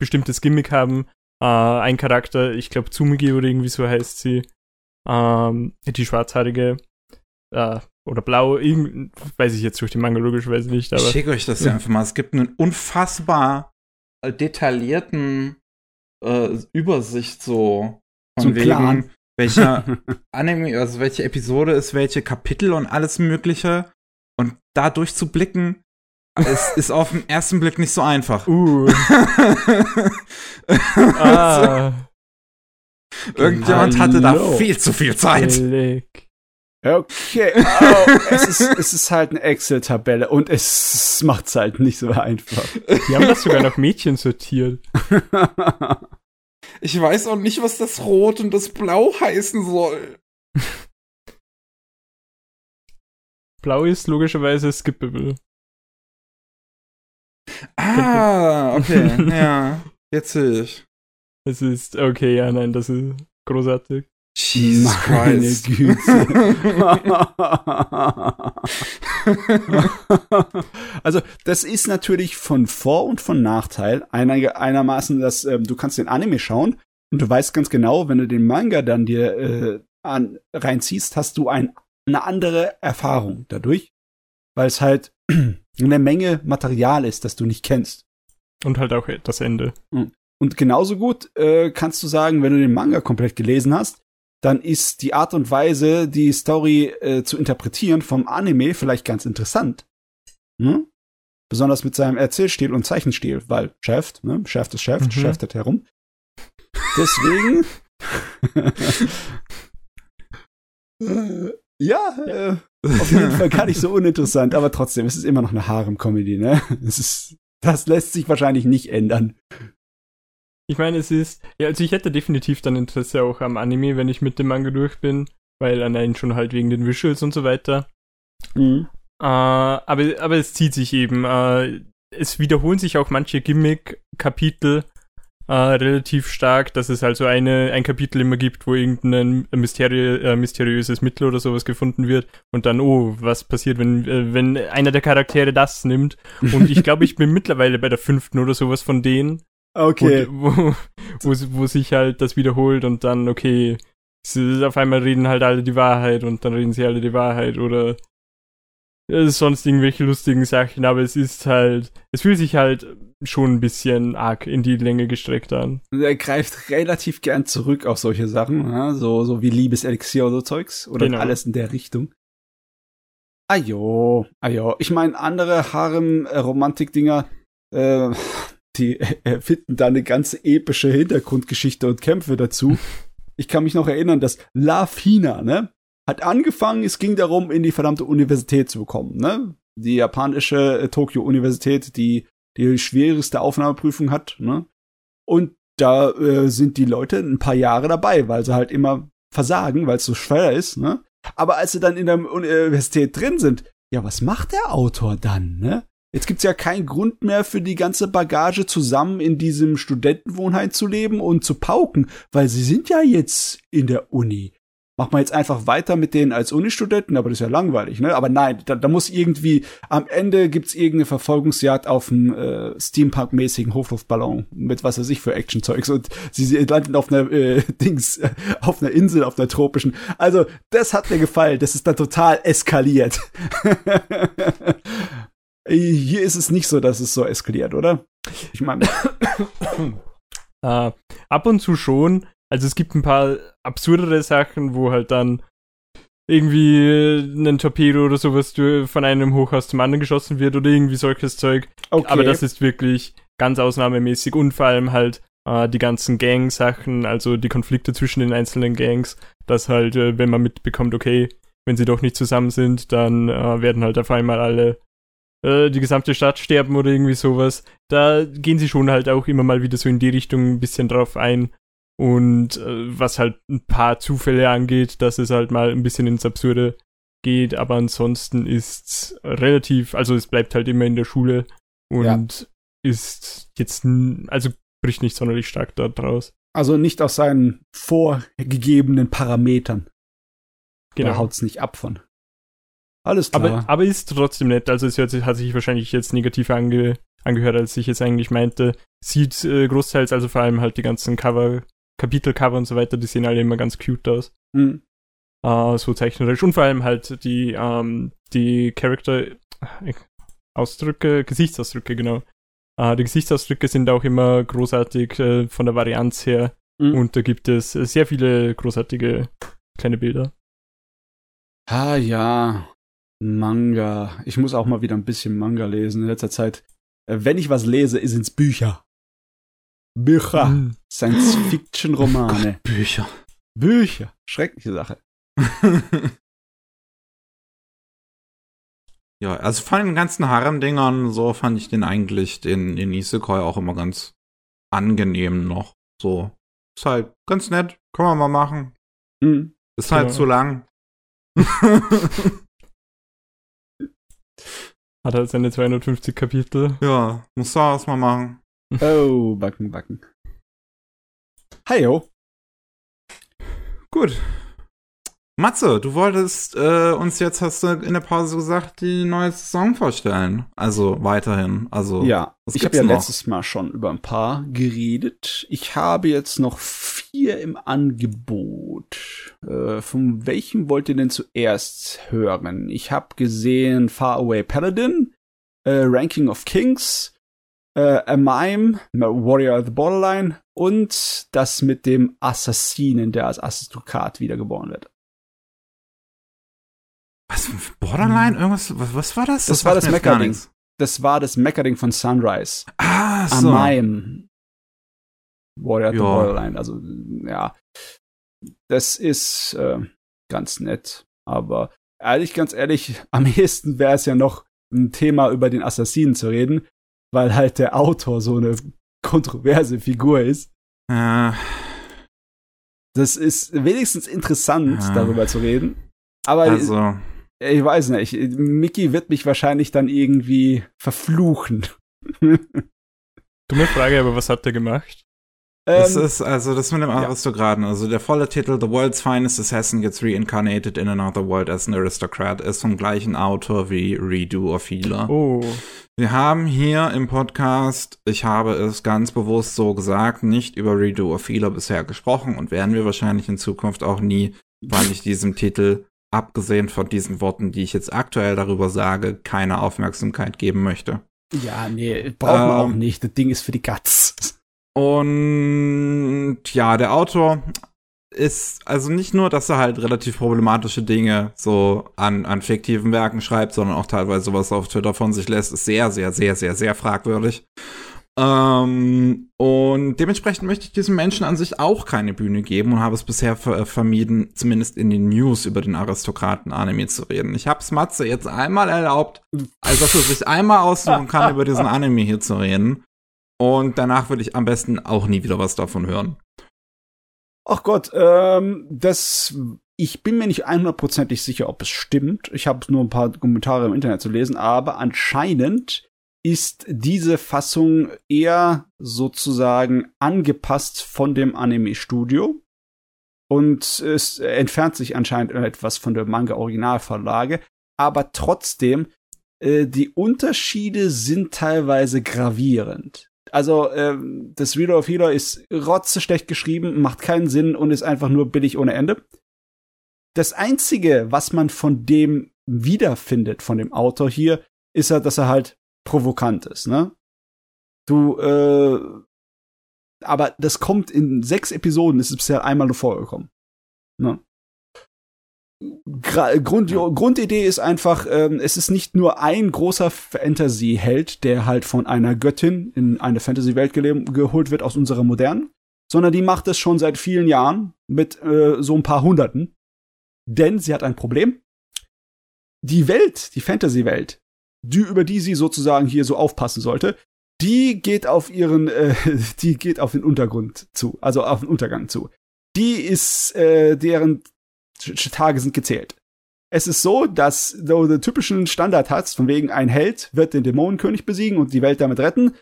bestimmtes Gimmick haben. Äh, ein Charakter, ich glaube Tsumugi oder irgendwie so heißt sie, ähm, die schwarzhaarige äh, oder blau, irgend, weiß ich jetzt durch den Manga logischerweise nicht. Aber, ich schicke euch das ja einfach mal. Es gibt einen unfassbar detaillierten äh, Übersicht so von so wegen, Plan. welcher *laughs* Anime, also welche Episode ist, welche Kapitel und alles Mögliche. Und da durchzublicken, es ist auf den ersten Blick nicht so einfach. Uh. *laughs* ah. *laughs* Irgendjemand Hallo. hatte da viel zu viel Zeit. Blick. Okay, oh, es, ist, es ist halt eine Excel-Tabelle und es macht es halt nicht so einfach. Die haben das sogar nach Mädchen sortiert. Ich weiß auch nicht, was das Rot und das Blau heißen soll. Blau ist logischerweise skippable. Ah, okay, *laughs* ja. Jetzt sehe ich. Es ist, okay, ja, nein, das ist großartig. Jesus Meine Christ. Güte. *laughs* also, das ist natürlich von Vor- und von Nachteil. Einer, einermaßen, dass ähm, du kannst den Anime schauen und du weißt ganz genau, wenn du den Manga dann dir äh, an, reinziehst, hast du ein, eine andere Erfahrung dadurch, weil es halt *clears throat* eine Menge Material ist, das du nicht kennst. Und halt auch das Ende. Hm. Und genauso gut äh, kannst du sagen, wenn du den Manga komplett gelesen hast, dann ist die Art und Weise, die Story äh, zu interpretieren vom Anime vielleicht ganz interessant. Hm? Besonders mit seinem Erzählstil und Zeichenstil, weil Chef, ne? Chef ist Chef, mhm. schäftet herum. Deswegen. äh, *laughs* ja, äh, auf jeden Fall gar nicht so uninteressant, aber trotzdem, es ist immer noch eine Harem-Comedy, ne? Es ist, das lässt sich wahrscheinlich nicht ändern. Ich meine, es ist, ja, also ich hätte definitiv dann Interesse auch am Anime, wenn ich mit dem Manga durch bin, weil allein schon halt wegen den Visuals und so weiter. Mhm. Äh, aber, aber es zieht sich eben. Äh, es wiederholen sich auch manche Gimmick-Kapitel, äh, relativ stark, dass es also eine, ein Kapitel immer gibt, wo irgendein Mysteri äh, mysteriöses Mittel oder sowas gefunden wird und dann, oh, was passiert, wenn, äh, wenn einer der Charaktere das nimmt. Und ich *laughs* glaube, ich bin mittlerweile bei der fünften oder sowas von denen. Okay. Wo, wo, wo, wo sich halt das wiederholt und dann, okay, auf einmal reden halt alle die Wahrheit und dann reden sie alle die Wahrheit oder sonst irgendwelche lustigen Sachen, aber es ist halt, es fühlt sich halt schon ein bisschen arg in die Länge gestreckt an. Er greift relativ gern zurück auf solche Sachen, ja? so, so wie Liebeselixier oder so Zeugs oder genau. alles in der Richtung. Ajo, ajo. Ich meine, andere Harem-Romantik-Dinger, äh, die *laughs* erfinden da eine ganze epische Hintergrundgeschichte und Kämpfe dazu. Ich kann mich noch erinnern, dass La Fina, ne, hat angefangen, es ging darum, in die verdammte Universität zu bekommen, ne? Die japanische äh, Tokyo-Universität, die die schwerste Aufnahmeprüfung hat, ne? Und da äh, sind die Leute ein paar Jahre dabei, weil sie halt immer versagen, weil es so schwer ist, ne? Aber als sie dann in der Universität drin sind, ja, was macht der Autor dann, ne? Jetzt gibt's ja keinen Grund mehr für die ganze Bagage zusammen in diesem Studentenwohnheim zu leben und zu pauken, weil sie sind ja jetzt in der Uni machen wir jetzt einfach weiter mit denen als Unistudenten, aber das ist ja langweilig, ne? Aber nein, da, da muss irgendwie, am Ende gibt's irgendeine Verfolgungsjagd auf einem äh, Steampunk-mäßigen Hochluftballon mit was weiß ich für Actionzeugs und sie, sie landen auf einer äh, *laughs* Dings, äh, auf einer Insel, auf einer tropischen. Also, das hat mir gefallen, das ist dann total eskaliert. *laughs* Hier ist es nicht so, dass es so eskaliert, oder? Ich meine. äh, *coughs* ab und zu schon, also es gibt ein paar absurdere Sachen, wo halt dann irgendwie ein Torpedo oder sowas von einem Hochhaus zum anderen geschossen wird oder irgendwie solches Zeug. Okay. Aber das ist wirklich ganz ausnahmemäßig und vor allem halt äh, die ganzen Gang-Sachen, also die Konflikte zwischen den einzelnen Gangs, dass halt, äh, wenn man mitbekommt, okay, wenn sie doch nicht zusammen sind, dann äh, werden halt auf einmal alle äh, die gesamte Stadt sterben oder irgendwie sowas. Da gehen sie schon halt auch immer mal wieder so in die Richtung ein bisschen drauf ein und äh, was halt ein paar Zufälle angeht, dass es halt mal ein bisschen ins Absurde geht, aber ansonsten ist relativ, also es bleibt halt immer in der Schule und ja. ist jetzt, also bricht nicht sonderlich stark da draus. Also nicht aus seinen vorgegebenen Parametern. Genau. Da haut's nicht ab von. Alles klar. Aber, aber ist trotzdem nett. Also es hört, hat sich wahrscheinlich jetzt negativ ange, angehört, als ich jetzt eigentlich meinte. Sieht äh, großteils, also vor allem halt die ganzen Cover Kapitelcover und so weiter, die sehen alle immer ganz cute aus. Mhm. Uh, so zeichnerisch. Und vor allem halt die, ähm, die Charakter Ausdrücke, Gesichtsausdrücke, genau. Uh, die Gesichtsausdrücke sind auch immer großartig äh, von der Varianz her. Mhm. Und da gibt es sehr viele großartige kleine Bilder. Ah ja, Manga. Ich muss auch mal wieder ein bisschen Manga lesen in letzter Zeit. Äh, wenn ich was lese, ist es Bücher. Bücher. Mhm. Science-Fiction-Romane. Oh Bücher. Bücher. Schreckliche Sache. *laughs* ja, also von den ganzen Harem-Dingern, so fand ich den eigentlich, den, den Isekoi auch immer ganz angenehm noch. So. Ist halt ganz nett. Können wir mal machen. Mhm. Ist halt ja. zu lang. *laughs* Hat halt seine 250 Kapitel. Ja, muss da was mal machen. *laughs* Oh, backen, backen. Heyo. Gut. Matze, du wolltest äh, uns jetzt, hast du in der Pause gesagt, die neue Saison vorstellen. Also weiterhin. Also ja, ich habe ja noch? letztes Mal schon über ein paar geredet. Ich habe jetzt noch vier im Angebot. Äh, von welchem wollt ihr denn zuerst hören? Ich habe gesehen Far Away Paladin, äh, Ranking of Kings, äh, A Mime, Warrior of the Borderline und das mit dem Assassinen, der als Assastukat wiedergeboren wird. Was? Borderline? Irgendwas? Was, was war das? Das, das war das Mecha-Ding. Das war das Mecha-Ding von Sunrise. Ah, so. A Mime. Warrior of the Borderline. Also, ja. Das ist äh, ganz nett. Aber ehrlich, ganz ehrlich, *laughs* am ehesten wäre es ja noch ein Thema über den Assassinen zu reden, weil halt der Autor so eine kontroverse Figur ist. Ja. Das ist wenigstens interessant, ja. darüber zu reden. Aber also. Ich, weiß nicht, Mickey wird mich wahrscheinlich dann irgendwie verfluchen. *laughs* Dumme Frage, aber was hat er gemacht? Das ähm, ist also das mit dem Aristokraten. Ja. Also der volle Titel The World's Finest Assassin gets reincarnated in another world as an aristocrat ist vom gleichen Autor wie Redo of Healer. Oh. Wir haben hier im Podcast, ich habe es ganz bewusst so gesagt, nicht über Redo of Healer bisher gesprochen und werden wir wahrscheinlich in Zukunft auch nie, weil ich diesem Titel, abgesehen von diesen Worten, die ich jetzt aktuell darüber sage, keine Aufmerksamkeit geben möchte. Ja, nee, braucht man ähm, auch nicht. Das Ding ist für die Guts. *laughs* Und ja, der Autor ist also nicht nur, dass er halt relativ problematische Dinge so an, an fiktiven Werken schreibt, sondern auch teilweise was auf Twitter von sich lässt, ist sehr, sehr, sehr, sehr, sehr fragwürdig. Ähm, und dementsprechend möchte ich diesen Menschen an sich auch keine Bühne geben und habe es bisher ver vermieden, zumindest in den News über den Aristokraten-Anime zu reden. Ich habe es Matze jetzt einmal erlaubt, als dass er sich einmal aussuchen kann, über diesen Anime hier zu reden. Und danach würde ich am besten auch nie wieder was davon hören. Ach Gott, ähm, das ich bin mir nicht einhundertprozentig sicher, ob es stimmt. Ich habe nur ein paar Kommentare im Internet zu lesen, aber anscheinend ist diese Fassung eher sozusagen angepasst von dem Anime-Studio. Und es entfernt sich anscheinend etwas von der Manga-Originalverlage. Aber trotzdem, äh, die Unterschiede sind teilweise gravierend. Also, äh, das Reader of Healer ist rotzeschlecht geschrieben, macht keinen Sinn und ist einfach nur billig ohne Ende. Das einzige, was man von dem wiederfindet, von dem Autor hier, ist ja, dass er halt provokant ist, ne? Du, äh, aber das kommt in sechs Episoden, ist es bisher einmal nur vorgekommen. Ne? Gra Grund, Grundidee ist einfach, ähm, es ist nicht nur ein großer Fantasy-Held, der halt von einer Göttin in eine Fantasy-Welt geholt wird aus unserer modernen, sondern die macht es schon seit vielen Jahren mit äh, so ein paar Hunderten. Denn sie hat ein Problem. Die Welt, die Fantasy-Welt, die, über die sie sozusagen hier so aufpassen sollte, die geht auf ihren, äh, *laughs* die geht auf den Untergrund zu, also auf den Untergang zu. Die ist, äh, deren Tage sind gezählt. Es ist so, dass du den typischen Standard hast, von wegen ein Held wird den Dämonenkönig besiegen und die Welt damit retten.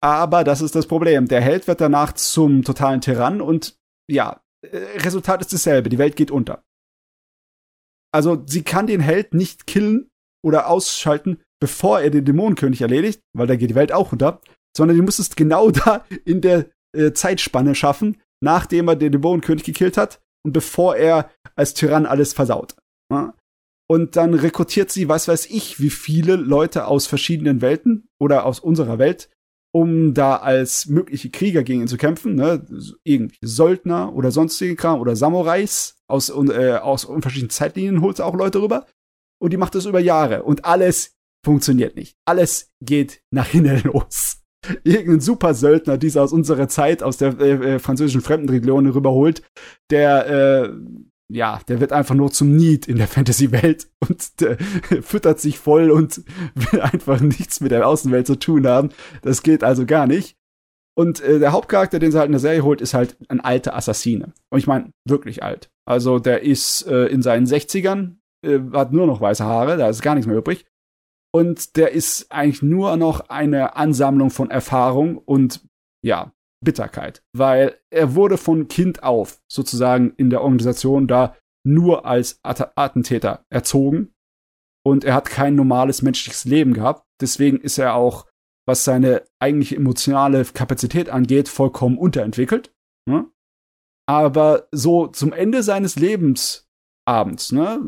Aber das ist das Problem. Der Held wird danach zum totalen Tyrann und ja, äh, Resultat ist dasselbe. Die Welt geht unter. Also sie kann den Held nicht killen oder ausschalten, bevor er den Dämonenkönig erledigt, weil da geht die Welt auch unter, sondern du musst es genau *laughs* da in der äh, Zeitspanne schaffen, nachdem er den Dämonenkönig gekillt hat und bevor er als Tyrann alles versaut. Ja? Und dann rekrutiert sie, was weiß ich, wie viele Leute aus verschiedenen Welten oder aus unserer Welt, um da als mögliche Krieger gegen ihn zu kämpfen, ne? Irgendwie Söldner oder sonstige Kram oder Samurais aus, äh, aus verschiedenen Zeitlinien holt sie auch Leute rüber. Und die macht das über Jahre. Und alles funktioniert nicht. Alles geht nach hinten *laughs* los. Irgendein super Söldner, dieser aus unserer Zeit, aus der äh, äh, französischen Fremdenregion rüberholt, der, äh, ja, der wird einfach nur zum Need in der Fantasy-Welt *laughs* und der füttert sich voll und *laughs* will einfach nichts mit der Außenwelt zu tun haben. Das geht also gar nicht. Und äh, der Hauptcharakter, den sie halt in der Serie holt, ist halt ein alter Assassine. Und ich meine, wirklich alt. Also der ist äh, in seinen 60ern, äh, hat nur noch weiße Haare, da ist gar nichts mehr übrig. Und der ist eigentlich nur noch eine Ansammlung von Erfahrung und ja, Bitterkeit. Weil er wurde von Kind auf sozusagen in der Organisation da nur als At Attentäter erzogen. Und er hat kein normales menschliches Leben gehabt. Deswegen ist er auch, was seine eigentliche emotionale Kapazität angeht, vollkommen unterentwickelt. Ne? Aber so zum Ende seines Lebens abends, ne,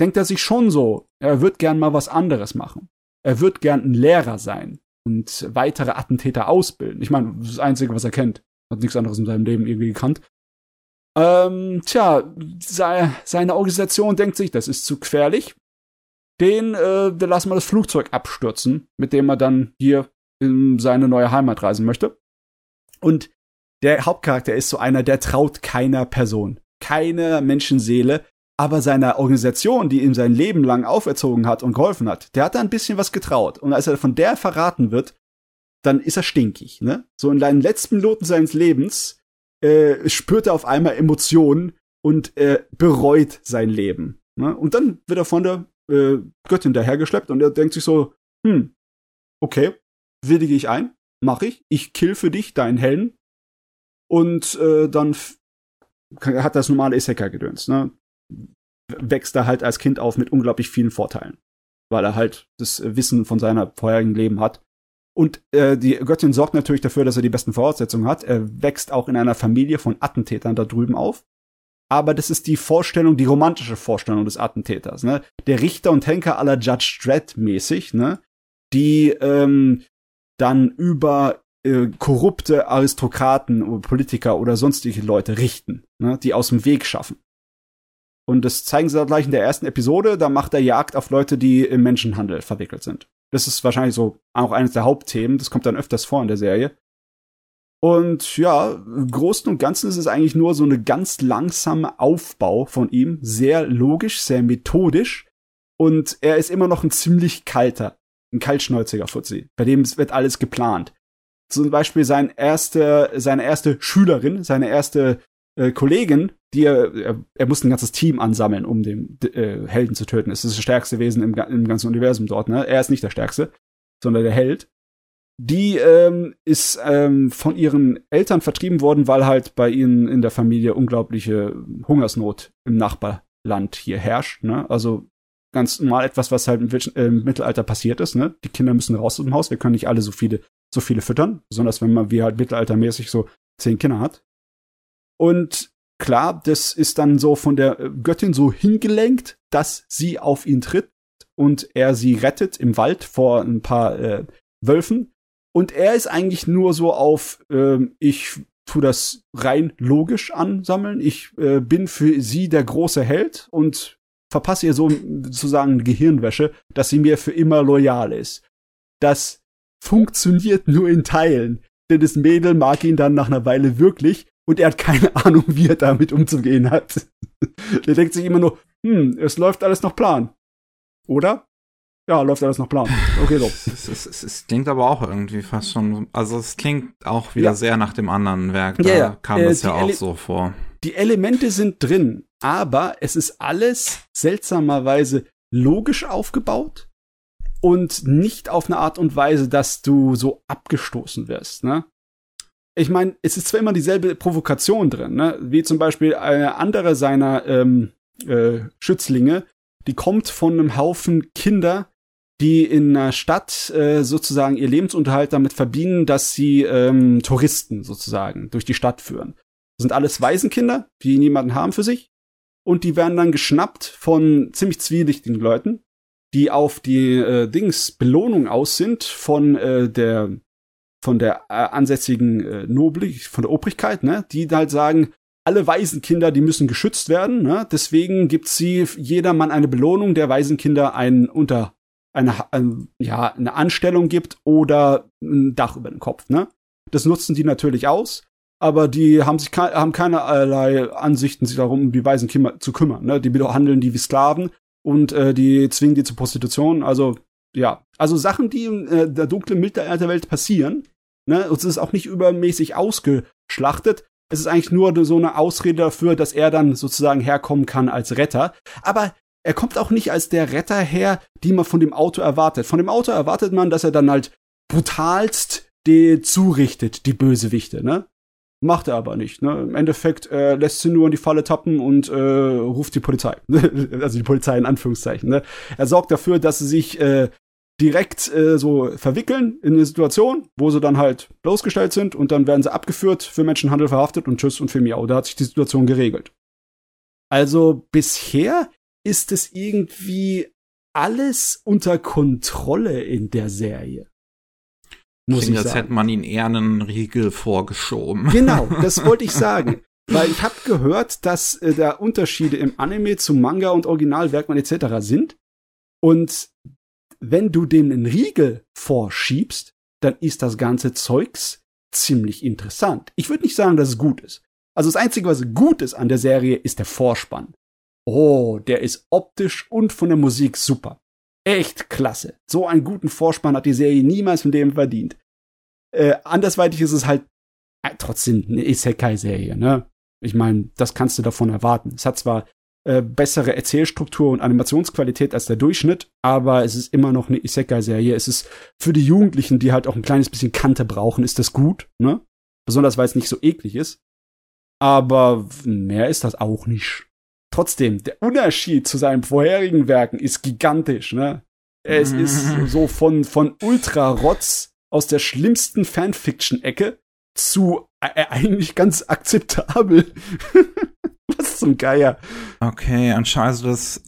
denkt er sich schon so, er wird gern mal was anderes machen. Er wird gern ein Lehrer sein und weitere Attentäter ausbilden. Ich meine, das Einzige, was er kennt. Hat nichts anderes in seinem Leben irgendwie gekannt. Ähm, tja, seine Organisation denkt sich, das ist zu gefährlich. Den, äh, wir lassen wir das Flugzeug abstürzen, mit dem er dann hier in seine neue Heimat reisen möchte. Und der Hauptcharakter ist so einer, der traut keiner Person, keiner Menschenseele, aber seiner Organisation, die ihm sein Leben lang auferzogen hat und geholfen hat, der hat da ein bisschen was getraut. Und als er von der verraten wird, dann ist er stinkig. Ne? So in den letzten Minuten seines Lebens äh, spürt er auf einmal Emotionen und äh, bereut sein Leben. Ne? Und dann wird er von der äh, Göttin dahergeschleppt und er denkt sich so, hm, okay, willige ich ein, mach ich, ich kill für dich deinen Helden und äh, dann hat das normale Isekai-Gedöns. Ne? Wächst er halt als Kind auf mit unglaublich vielen Vorteilen, weil er halt das Wissen von seiner vorherigen Leben hat. Und äh, die Göttin sorgt natürlich dafür, dass er die besten Voraussetzungen hat. Er wächst auch in einer Familie von Attentätern da drüben auf. Aber das ist die Vorstellung, die romantische Vorstellung des Attentäters, ne? Der Richter und Henker aller Judge Dredd mäßig, ne? Die ähm, dann über äh, korrupte Aristokraten oder Politiker oder sonstige Leute richten, ne? die aus dem Weg schaffen. Und das zeigen sie gleich in der ersten Episode. Da macht er Jagd auf Leute, die im Menschenhandel verwickelt sind. Das ist wahrscheinlich so auch eines der Hauptthemen. Das kommt dann öfters vor in der Serie. Und ja, im Großen und Ganzen ist es eigentlich nur so eine ganz langsame Aufbau von ihm. Sehr logisch, sehr methodisch. Und er ist immer noch ein ziemlich kalter, ein kaltschnäuziger Fuzzi. Bei dem wird alles geplant. Zum Beispiel sein erste, seine erste Schülerin, seine erste äh, Kollegin, die er, er, muss ein ganzes Team ansammeln, um den äh, Helden zu töten. Es ist das stärkste Wesen im, im ganzen Universum dort, ne? Er ist nicht der Stärkste, sondern der Held die ähm, ist ähm, von ihren Eltern vertrieben worden, weil halt bei ihnen in der Familie unglaubliche Hungersnot im Nachbarland hier herrscht. Ne? Also ganz normal etwas, was halt im, äh, im, Mittelalter passiert ist. Ne? Die Kinder müssen raus aus dem Haus. Wir können nicht alle so viele, so viele füttern, besonders wenn man wie halt mittelaltermäßig so zehn Kinder hat. Und klar, das ist dann so von der Göttin so hingelenkt, dass sie auf ihn tritt und er sie rettet im Wald vor ein paar äh, Wölfen und er ist eigentlich nur so auf, äh, ich tu das rein logisch ansammeln. Ich äh, bin für sie der große Held und verpasse ihr so sozusagen Gehirnwäsche, dass sie mir für immer loyal ist. Das funktioniert nur in Teilen, denn das Mädel mag ihn dann nach einer Weile wirklich und er hat keine *laughs* Ahnung, wie er damit umzugehen hat. *laughs* er denkt sich immer nur, hm, es läuft alles nach Plan. Oder? ja, läuft alles nach Plan. Okay, so. *laughs* es, es, es, es, klingt aber auch irgendwie fast schon, also es klingt auch wieder ja. sehr nach dem anderen Werk. Da ja, ja. kam äh, das ja auch Ele so vor. Die Elemente sind drin, aber es ist alles seltsamerweise logisch aufgebaut und nicht auf eine Art und Weise, dass du so abgestoßen wirst, ne? Ich meine, es ist zwar immer dieselbe Provokation drin, ne? Wie zum Beispiel eine andere seiner ähm, äh, Schützlinge, die kommt von einem Haufen Kinder, die in einer Stadt äh, sozusagen ihr Lebensunterhalt damit verbinden, dass sie ähm, Touristen sozusagen durch die Stadt führen. Das sind alles Waisenkinder, die niemanden haben für sich. Und die werden dann geschnappt von ziemlich zwielichtigen Leuten, die auf die äh, Dings Belohnung aus sind von äh, der von der äh, ansässigen äh, Noblig, von der Obrigkeit, ne, die halt sagen, alle Waisenkinder, die müssen geschützt werden, ne? deswegen gibt sie jedermann eine Belohnung, der Waisenkinder ein unter eine, ein, ja, eine Anstellung gibt oder ein Dach über den Kopf. Ne? Das nutzen die natürlich aus, aber die haben sich ke haben keinerlei Ansichten, sich darum, um die Waisenkinder zu kümmern. Ne? Die behandeln die wie Sklaven und äh, die zwingen die zur Prostitution. Also ja, also Sachen, die in äh, der dunklen Mittelalterwelt passieren. Ne? Und es ist auch nicht übermäßig ausgeschlachtet. Es ist eigentlich nur so eine Ausrede dafür, dass er dann sozusagen herkommen kann als Retter. Aber er kommt auch nicht als der Retter her, die man von dem Auto erwartet. Von dem Auto erwartet man, dass er dann halt brutalst die zurichtet, die Bösewichte, ne? Macht er aber nicht. Ne? Im Endeffekt äh, lässt sie nur in die Falle tappen und äh, ruft die Polizei. *laughs* also die Polizei in Anführungszeichen. Ne? Er sorgt dafür, dass sie sich äh, direkt äh, so verwickeln in eine Situation, wo sie dann halt bloßgestellt sind und dann werden sie abgeführt, für Menschenhandel verhaftet und tschüss und für miau. Da hat sich die Situation geregelt. Also bisher ist es irgendwie alles unter Kontrolle in der Serie. Muss Klingt, ich als hätte man ihn eher einen Riegel vorgeschoben. Genau, das *laughs* wollte ich sagen. Weil ich habe gehört, dass äh, da Unterschiede im Anime zu Manga und Originalwerken etc. sind. Und wenn du dem einen Riegel vorschiebst, dann ist das ganze Zeugs ziemlich interessant. Ich würde nicht sagen, dass es gut ist. Also das Einzige, was gut ist an der Serie, ist der Vorspann. Oh, der ist optisch und von der Musik super. Echt klasse. So einen guten Vorspann hat die Serie niemals von dem verdient. Äh, andersweitig ist es halt äh, trotzdem eine Isekai-Serie, ne? Ich meine, das kannst du davon erwarten. Es hat zwar äh, bessere Erzählstruktur und Animationsqualität als der Durchschnitt, aber es ist immer noch eine Isekai-Serie. Es ist für die Jugendlichen, die halt auch ein kleines bisschen Kante brauchen, ist das gut, ne? Besonders weil es nicht so eklig ist. Aber mehr ist das auch nicht. Trotzdem, der Unterschied zu seinen vorherigen Werken ist gigantisch, ne? Es ist so von, von Ultra-Rotz aus der schlimmsten Fanfiction-Ecke zu äh, eigentlich ganz akzeptabel. *laughs* *laughs* Was zum Geier. Okay, anscheinend also das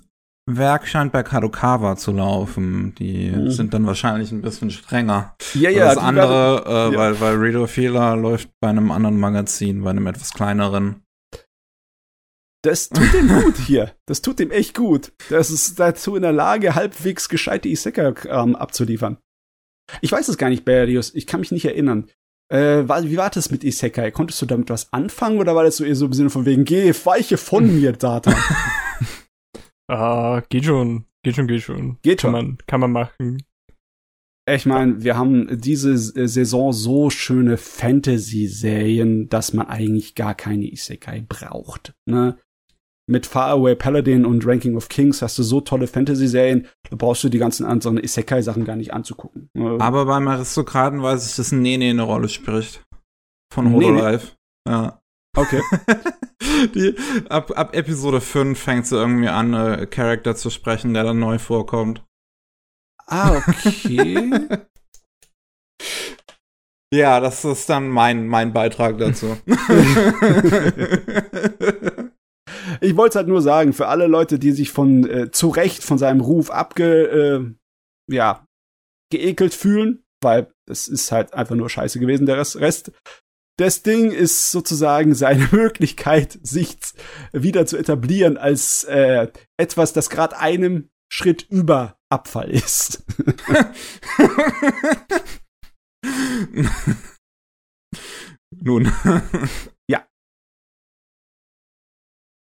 Werk scheint bei Kadokawa zu laufen. Die mhm. sind dann wahrscheinlich ein bisschen strenger. Ja, ja. Das andere, werden, äh, ja. weil, weil Reader Fehler läuft bei einem anderen Magazin, bei einem etwas kleineren. Das tut ihm gut hier. Das tut ihm echt gut. Das ist dazu in der Lage, halbwegs gescheite Isekai-Kram abzuliefern. Ich weiß es gar nicht, Berrios. Ich kann mich nicht erinnern. Äh, wie war das mit Isekai? Konntest du damit was anfangen oder war das so eher so im Sinne von wegen, geh, weiche von *laughs* mir, Data? *laughs* ah, geht schon. Geht schon, geht schon. Geht schon. Kann man, kann man machen. Ich meine, wir haben diese Saison so schöne Fantasy-Serien, dass man eigentlich gar keine Isekai braucht. Ne? Mit Faraway Paladin und Ranking of Kings hast du so tolle Fantasy-Serien, da brauchst du die ganzen anderen Isekai-Sachen gar nicht anzugucken. Aber beim Aristokraten weiß ich, dass ein Nene eine Rolle spricht. Von Hololive. Ja. Okay. *laughs* die, ab, ab Episode 5 fängt sie irgendwie an, äh, Charakter zu sprechen, der dann neu vorkommt. Ah, okay. *laughs* ja, das ist dann mein, mein Beitrag dazu. *laughs* ich wollte es halt nur sagen, für alle Leute, die sich von äh, zu Recht von seinem Ruf abge, äh, ja, geekelt fühlen, weil es ist halt einfach nur scheiße gewesen, der Rest. Das Ding ist sozusagen seine *laughs* Möglichkeit, sich wieder zu etablieren als äh, etwas, das gerade einem Schritt über Abfall ist. *laughs* Nun. *laughs* ja.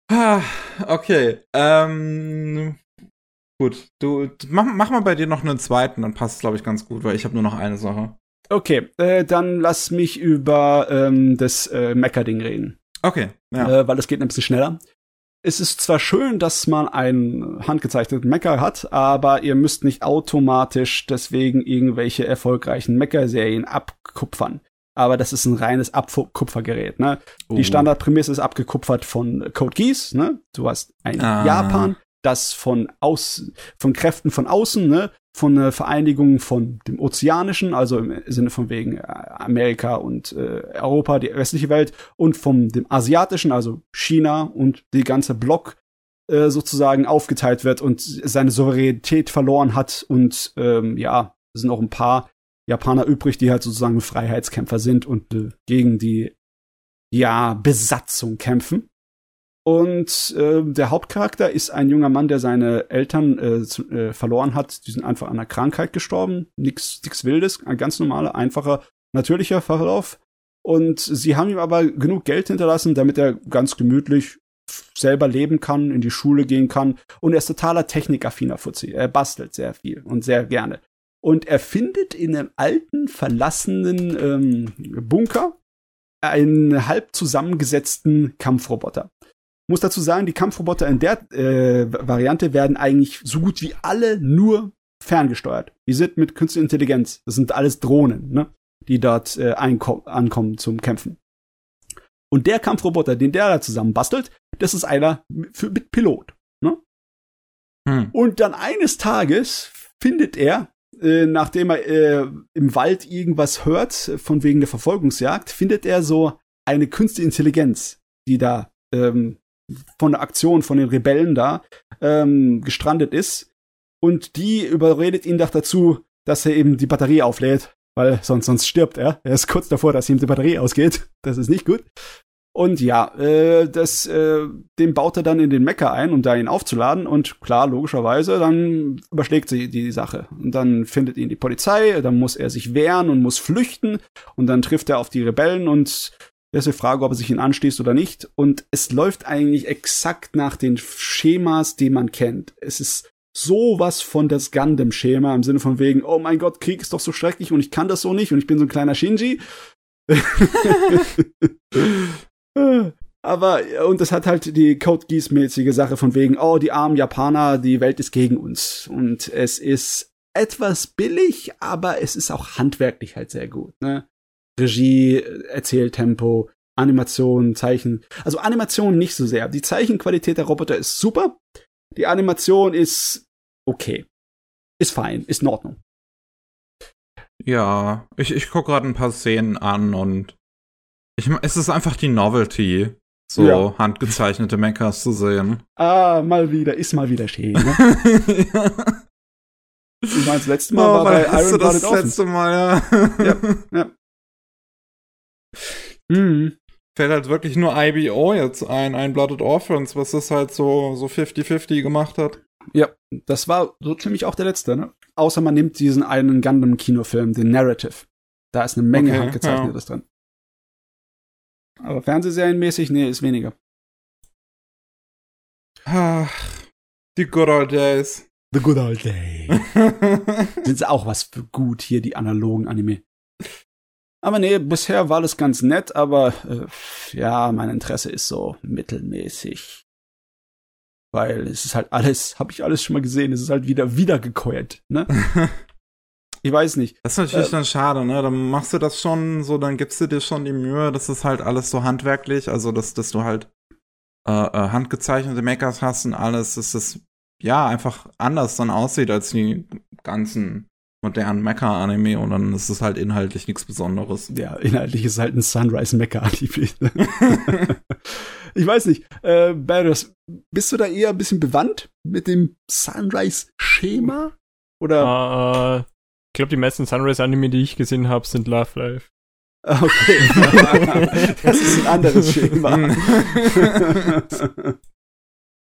Ah, okay. Ähm, gut, du mach, mach mal bei dir noch einen zweiten, dann passt es, glaube ich, ganz gut, weil ich habe nur noch eine Sache. Okay, äh, dann lass mich über ähm, das äh, Mecker-Ding reden. Okay, ja. Äh, weil es geht ein bisschen schneller es ist zwar schön, dass man einen handgezeichneten Mecha hat, aber ihr müsst nicht automatisch deswegen irgendwelche erfolgreichen Mecha-Serien abkupfern. Aber das ist ein reines Abkupfergerät, ne? Oh. Die Standardprämisse ist abgekupfert von Code Geass, ne? Du hast ein ah. Japan, das von aus, von Kräften von außen, ne? von einer Vereinigung von dem Ozeanischen, also im Sinne von wegen äh, Amerika und äh, Europa, die restliche Welt, und vom dem Asiatischen, also China und die ganze Block äh, sozusagen aufgeteilt wird und seine Souveränität verloren hat und ähm, ja, es sind auch ein paar Japaner übrig, die halt sozusagen Freiheitskämpfer sind und äh, gegen die ja Besatzung kämpfen. Und äh, der Hauptcharakter ist ein junger Mann, der seine Eltern äh, zu, äh, verloren hat. Die sind einfach an einer Krankheit gestorben. Nix, nix Wildes, ein ganz normaler, einfacher, natürlicher Verlauf. Und sie haben ihm aber genug Geld hinterlassen, damit er ganz gemütlich selber leben kann, in die Schule gehen kann. Und er ist totaler technikaffiner Fuzzi. Er bastelt sehr viel und sehr gerne. Und er findet in einem alten, verlassenen ähm, Bunker einen halb zusammengesetzten Kampfroboter. Muss dazu sagen, die Kampfroboter in der äh, Variante werden eigentlich so gut wie alle nur ferngesteuert. Die sind mit künstlicher Intelligenz. Das sind alles Drohnen, ne? die dort äh, ankommen zum Kämpfen. Und der Kampfroboter, den der da zusammen bastelt, das ist einer für, mit Pilot. Ne? Hm. Und dann eines Tages findet er, äh, nachdem er äh, im Wald irgendwas hört, von wegen der Verfolgungsjagd, findet er so eine künstliche Intelligenz, die da ähm, von der Aktion von den Rebellen da ähm, gestrandet ist. Und die überredet ihn doch dazu, dass er eben die Batterie auflädt, weil sonst, sonst stirbt er. Er ist kurz davor, dass ihm die Batterie ausgeht. Das ist nicht gut. Und ja, äh, das, äh, den baut er dann in den Mecker ein, um da ihn aufzuladen. Und klar, logischerweise, dann überschlägt sie die Sache. Und dann findet ihn die Polizei, dann muss er sich wehren und muss flüchten. Und dann trifft er auf die Rebellen und das ist die Frage, ob er sich ihn anschließt oder nicht. Und es läuft eigentlich exakt nach den Schemas, die man kennt. Es ist sowas von das Gundam-Schema im Sinne von wegen, oh mein Gott, Krieg ist doch so schrecklich und ich kann das so nicht und ich bin so ein kleiner Shinji. *laughs* *laughs* Aber, und es hat halt die Code Geass-mäßige Sache von wegen, oh, die armen Japaner, die Welt ist gegen uns. Und es ist etwas billig, aber es ist auch handwerklich halt sehr gut, ne? Regie, Erzähltempo, Animation, Zeichen. Also Animation nicht so sehr. Die Zeichenqualität der Roboter ist super. Die Animation ist okay. Ist fein, ist in Ordnung. Ja, ich, ich gucke gerade ein paar Szenen an und ich, es ist einfach die Novelty, so ja. handgezeichnete Mechas zu sehen. Ah, mal wieder, ist mal wieder schön. Ne? ja. *laughs* Ich meine, das letzte Mal oh, war bei Iron das letzte Mal, ja. ja, ja. Mhm. fällt halt wirklich nur IBO jetzt ein, ein Blooded Orphans, was das halt so so 50-50 gemacht hat. Ja, das war so ziemlich auch der letzte, ne? Außer man nimmt diesen einen Gundam-Kinofilm, den Narrative. Da ist eine Menge okay, handgezeichnetes ja. drin. Aber Fernsehserienmäßig, nee, ist weniger. Ach, die good old days. The good old days. *laughs* Sind sie auch was für gut hier, die analogen Anime. Aber nee, bisher war alles ganz nett, aber äh, ja, mein Interesse ist so mittelmäßig. Weil es ist halt alles, habe ich alles schon mal gesehen, es ist halt wieder wiedergekäut, ne? *laughs* ich weiß nicht. Das ist natürlich äh, dann schade, ne? Dann machst du das schon so, dann gibst du dir schon die Mühe, dass es halt alles so handwerklich, also dass, dass du halt äh, äh, handgezeichnete Mechas hast und alles, dass das ja einfach anders dann aussieht als die ganzen modernen Mecha-Anime und dann ist es halt inhaltlich nichts Besonderes. Ja, inhaltlich ist es halt ein Sunrise-Mecha-Anime. *laughs* *laughs* ich weiß nicht, äh, Barris, bist du da eher ein bisschen bewandt mit dem Sunrise-Schema? Oder? Uh, glaube, die meisten Sunrise-Anime, die ich gesehen habe, sind Love Life. Okay. *laughs* das ist ein anderes Schema. *laughs*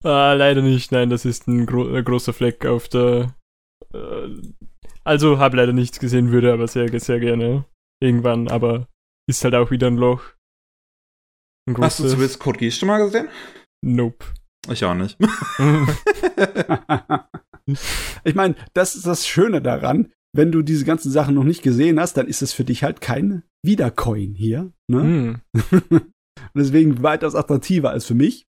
ah, leider nicht. Nein, das ist ein, gro großer Fleck auf der. Äh, also, habe leider nichts gesehen, würde aber sehr, sehr gerne irgendwann, aber ist halt auch wieder ein Loch. Ein Hast du zumindest Code Geass schon mal gesehen? Nope. Ich auch nicht. *laughs* ich meine, das ist das Schöne daran wenn du diese ganzen Sachen noch nicht gesehen hast, dann ist es für dich halt kein Wiedercoin hier. Ne? *laughs* Mm. deswegen weitaus attraktiver als für mich.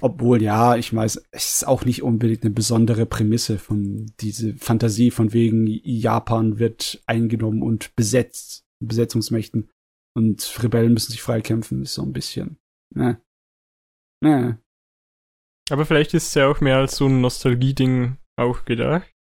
Obwohl, ja, ich weiß, es ist auch nicht unbedingt eine besondere Prämisse von diese Fantasie von wegen Japan wird eingenommen und besetzt, Besetzungsmächten. Und Rebellen müssen sich freikämpfen, ist so ein bisschen. Ne. Ne. Aber vielleicht ist es ja auch mehr als so ein Nostalgie-Ding auch gedacht.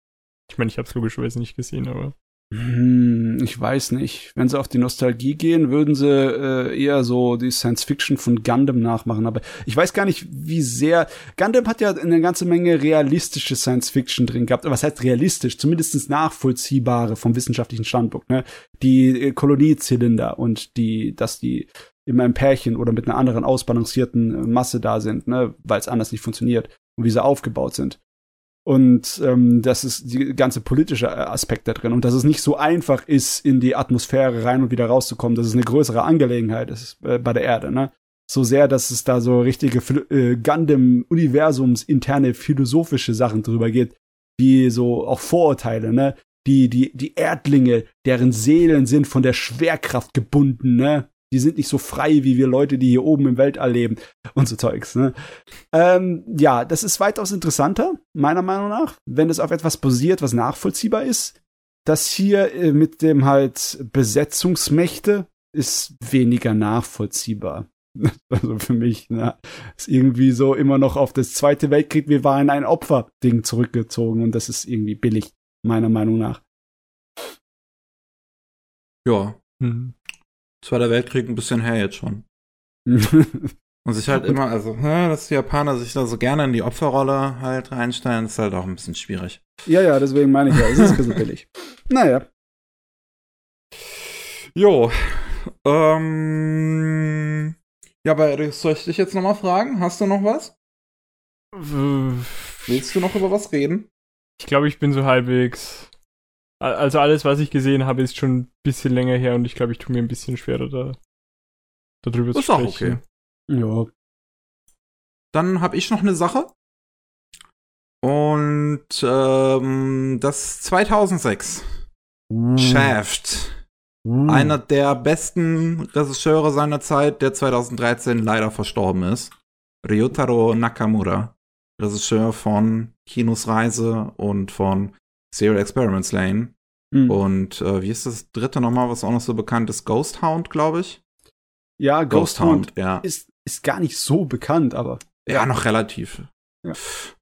Ich meine, ich habe es logischerweise nicht gesehen, aber. Hm, ich weiß nicht. Wenn sie auf die Nostalgie gehen, würden sie äh, eher so die Science Fiction von Gundam nachmachen. Aber ich weiß gar nicht, wie sehr. Gundam hat ja eine ganze Menge realistische Science Fiction drin gehabt. Was heißt realistisch? Zumindest nachvollziehbare vom wissenschaftlichen Standpunkt. Ne? Die äh, Koloniezylinder und die, dass die immer im Pärchen oder mit einer anderen ausbalancierten Masse da sind, ne? weil es anders nicht funktioniert und wie sie aufgebaut sind. Und ähm, das ist die ganze politische äh, Aspekt da drin. Und dass es nicht so einfach ist, in die Atmosphäre rein und wieder rauszukommen. Das ist eine größere Angelegenheit ist, äh, bei der Erde, ne? So sehr, dass es da so richtige äh, Gundam-Universums interne philosophische Sachen drüber geht, wie so auch Vorurteile, ne? Die, die, die Erdlinge, deren Seelen sind von der Schwerkraft gebunden, ne? Die sind nicht so frei wie wir Leute, die hier oben im Weltall leben *laughs* und so Zeugs. Ne? Ähm, ja, das ist weitaus interessanter, meiner Meinung nach, wenn es auf etwas basiert, was nachvollziehbar ist. Das hier äh, mit dem halt Besetzungsmächte ist weniger nachvollziehbar. *laughs* Also für mich, ne, ist irgendwie so immer noch auf das Zweite Weltkrieg, wir waren ein Opfer-Ding zurückgezogen und das ist irgendwie billig, meiner Meinung nach. Ja. Mhm. Zweiter Weltkrieg ein bisschen her jetzt schon. *laughs* Und sich halt immer, also, ne, dass die Japaner sich da so gerne in die Opferrolle halt reinstellen, ist halt auch ein bisschen schwierig. Ja, ja, deswegen meine ich ja, es ist ein bisschen *laughs* billig. Naja. Jo. Ähm. Ja, aber soll ich dich jetzt nochmal fragen? Hast du noch was? Willst du noch über was reden? Ich glaube, ich bin so halbwegs also alles, was ich gesehen habe, ist schon ein bisschen länger her und ich glaube, ich tue mir ein bisschen schwerer, da darüber ist zu sprechen. Ist auch okay. Ja. Dann habe ich noch eine Sache. Und ähm, das 2006. Mm. Shaft. Mm. Einer der besten Regisseure seiner Zeit, der 2013 leider verstorben ist. Ryotaro Nakamura. Regisseur von Kinos Reise und von Serial Experiments Lane. Mhm. Und äh, wie ist das dritte nochmal, was auch noch so bekannt ist? Ghost Hound, glaube ich. Ja, Ghost, Ghost Hound, Hound, ja. Ist, ist gar nicht so bekannt, aber. Ja, noch relativ. Ja.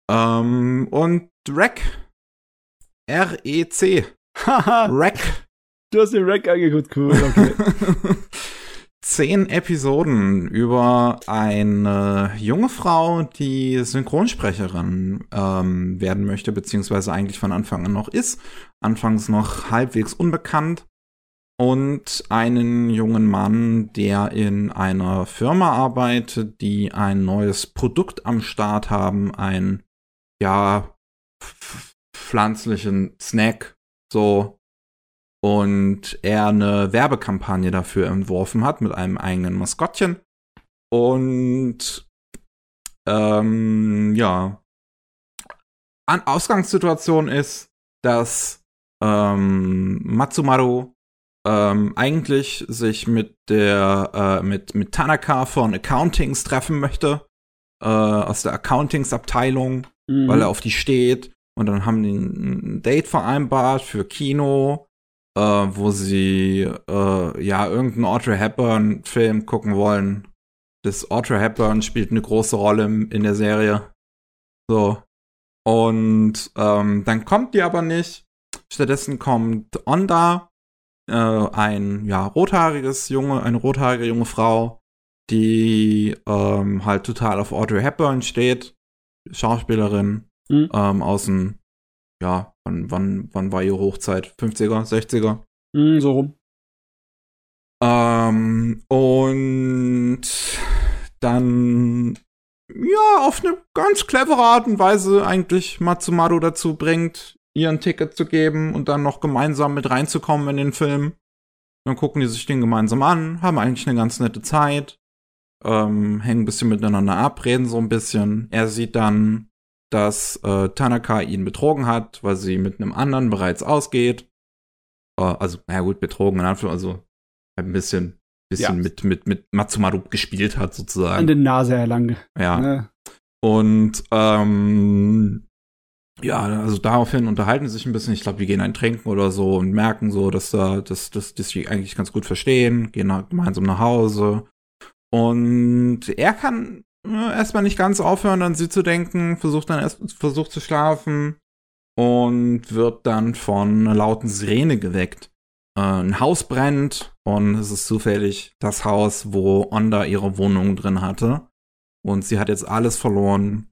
Ähm, und Rec. R-E-C. Haha. Rec. Du hast den Rec angeguckt, cool, okay. *laughs* zehn Episoden über eine junge Frau, die Synchronsprecherin ähm, werden möchte, beziehungsweise eigentlich von Anfang an noch ist. Anfangs noch halbwegs unbekannt. und einen jungen Mann, der in einer Firma arbeitet, die ein neues Produkt am Start haben, ein ja pflanzlichen Snack, so und er eine Werbekampagne dafür entworfen hat mit einem eigenen Maskottchen. Und ähm, ja. An Ausgangssituation ist, dass ähm, Matsumaru ähm, eigentlich sich mit der äh, mit mit Tanaka von Accountings treffen möchte äh, aus der Accountingsabteilung, mhm. weil er auf die steht. Und dann haben die ein Date vereinbart für Kino, äh, wo sie äh, ja irgendeinen Audrey Hepburn Film gucken wollen. Das Audrey Hepburn spielt eine große Rolle in der Serie. So. Und ähm, dann kommt die aber nicht. Stattdessen kommt Onda äh, ein ja rothaariges junge, eine rothaarige junge Frau, die ähm, halt total auf Audrey Hepburn steht, Schauspielerin mhm. ähm, aus dem ja, wann, wann, wann war ihre Hochzeit? 50er, 60er? Mhm, so rum. Ähm, und dann ja, auf eine ganz clevere Art und Weise eigentlich Matsumaru dazu bringt, ihr ein Ticket zu geben und dann noch gemeinsam mit reinzukommen in den Film. Dann gucken die sich den gemeinsam an, haben eigentlich eine ganz nette Zeit, ähm, hängen ein bisschen miteinander ab, reden so ein bisschen. Er sieht dann, dass äh, Tanaka ihn betrogen hat, weil sie mit einem anderen bereits ausgeht. Äh, also, na gut, betrogen in Anführungszeichen, also ein bisschen, bisschen ja. mit, mit, mit Matsumaru gespielt hat, sozusagen. An den Nase erlangt. Ja. Ne? Und ähm, ja, also daraufhin unterhalten sie sich ein bisschen. Ich glaube, die gehen ein Trinken oder so und merken so, dass da, dass, dass, dass die eigentlich ganz gut verstehen, gehen gemeinsam nach Hause. Und er kann erstmal nicht ganz aufhören, an sie zu denken, versucht dann erst, versucht zu schlafen und wird dann von einer lauten Sirene geweckt. Äh, ein Haus brennt und es ist zufällig das Haus, wo Onda ihre Wohnung drin hatte. Und sie hat jetzt alles verloren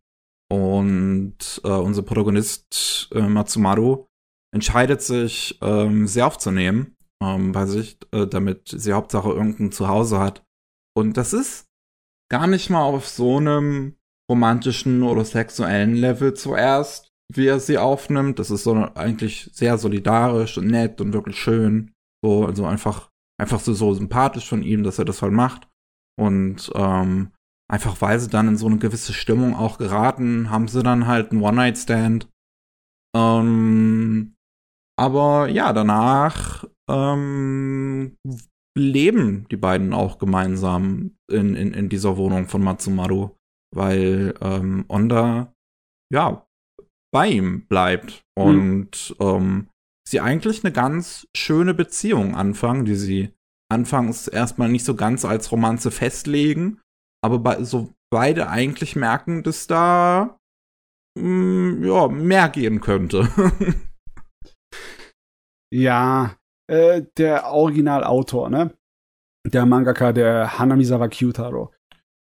und äh, unser Protagonist äh, Matsumaru entscheidet sich, ähm, sie aufzunehmen ähm, bei sich, äh, damit sie Hauptsache irgendein Zuhause hat. Und das ist gar nicht mal auf so einem romantischen oder sexuellen Level zuerst, wie er sie aufnimmt. Das ist so eigentlich sehr solidarisch und nett und wirklich schön. So, also einfach, einfach so, so sympathisch von ihm, dass er das halt macht. Und ähm, einfach weil sie dann in so eine gewisse Stimmung auch geraten, haben sie dann halt einen One-Night-Stand. Ähm, aber ja, danach ähm, leben die beiden auch gemeinsam in, in, in dieser Wohnung von Matsumaru, weil ähm, Onda ja bei ihm bleibt mhm. und ähm, sie eigentlich eine ganz schöne Beziehung anfangen, die sie anfangs erstmal nicht so ganz als Romanze festlegen, aber bei, so beide eigentlich merken, dass da mh, mm, ja, mehr gehen könnte. *laughs* ja, äh, der Originalautor, ne? Der Mangaka, der Hanamisawa Kyutaro.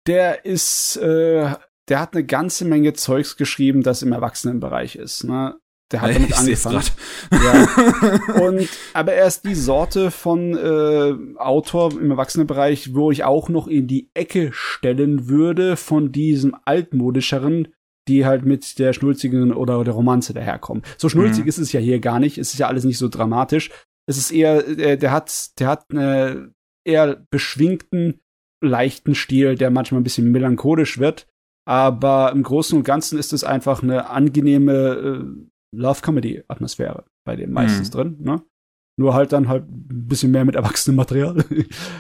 Der ist, äh, der hat eine ganze Menge Zeugs geschrieben, das im Erwachsenenbereich ist, ne? Der hat damit angefangen. Ja. *laughs* Und, aber er ist die Sorte von äh, Autor im Erwachsenenbereich, wo ich auch noch in die Ecke stellen würde von diesem altmodischeren, die halt mit der schnulzigen oder der Romanze daherkommen. So schnulzig mhm. ist es ja hier gar nicht. Es ist ja alles nicht so dramatisch. Es ist eher, äh, der hat, der hat eine eher beschwingten, leichten Stil, der manchmal ein bisschen melancholisch wird. Aber im Großen und Ganzen ist es einfach eine angenehme äh, Love-Comedy-Atmosphäre bei dem meistens mhm. drin, ne? Nur halt dann halt ein bisschen mehr mit erwachsenem Material.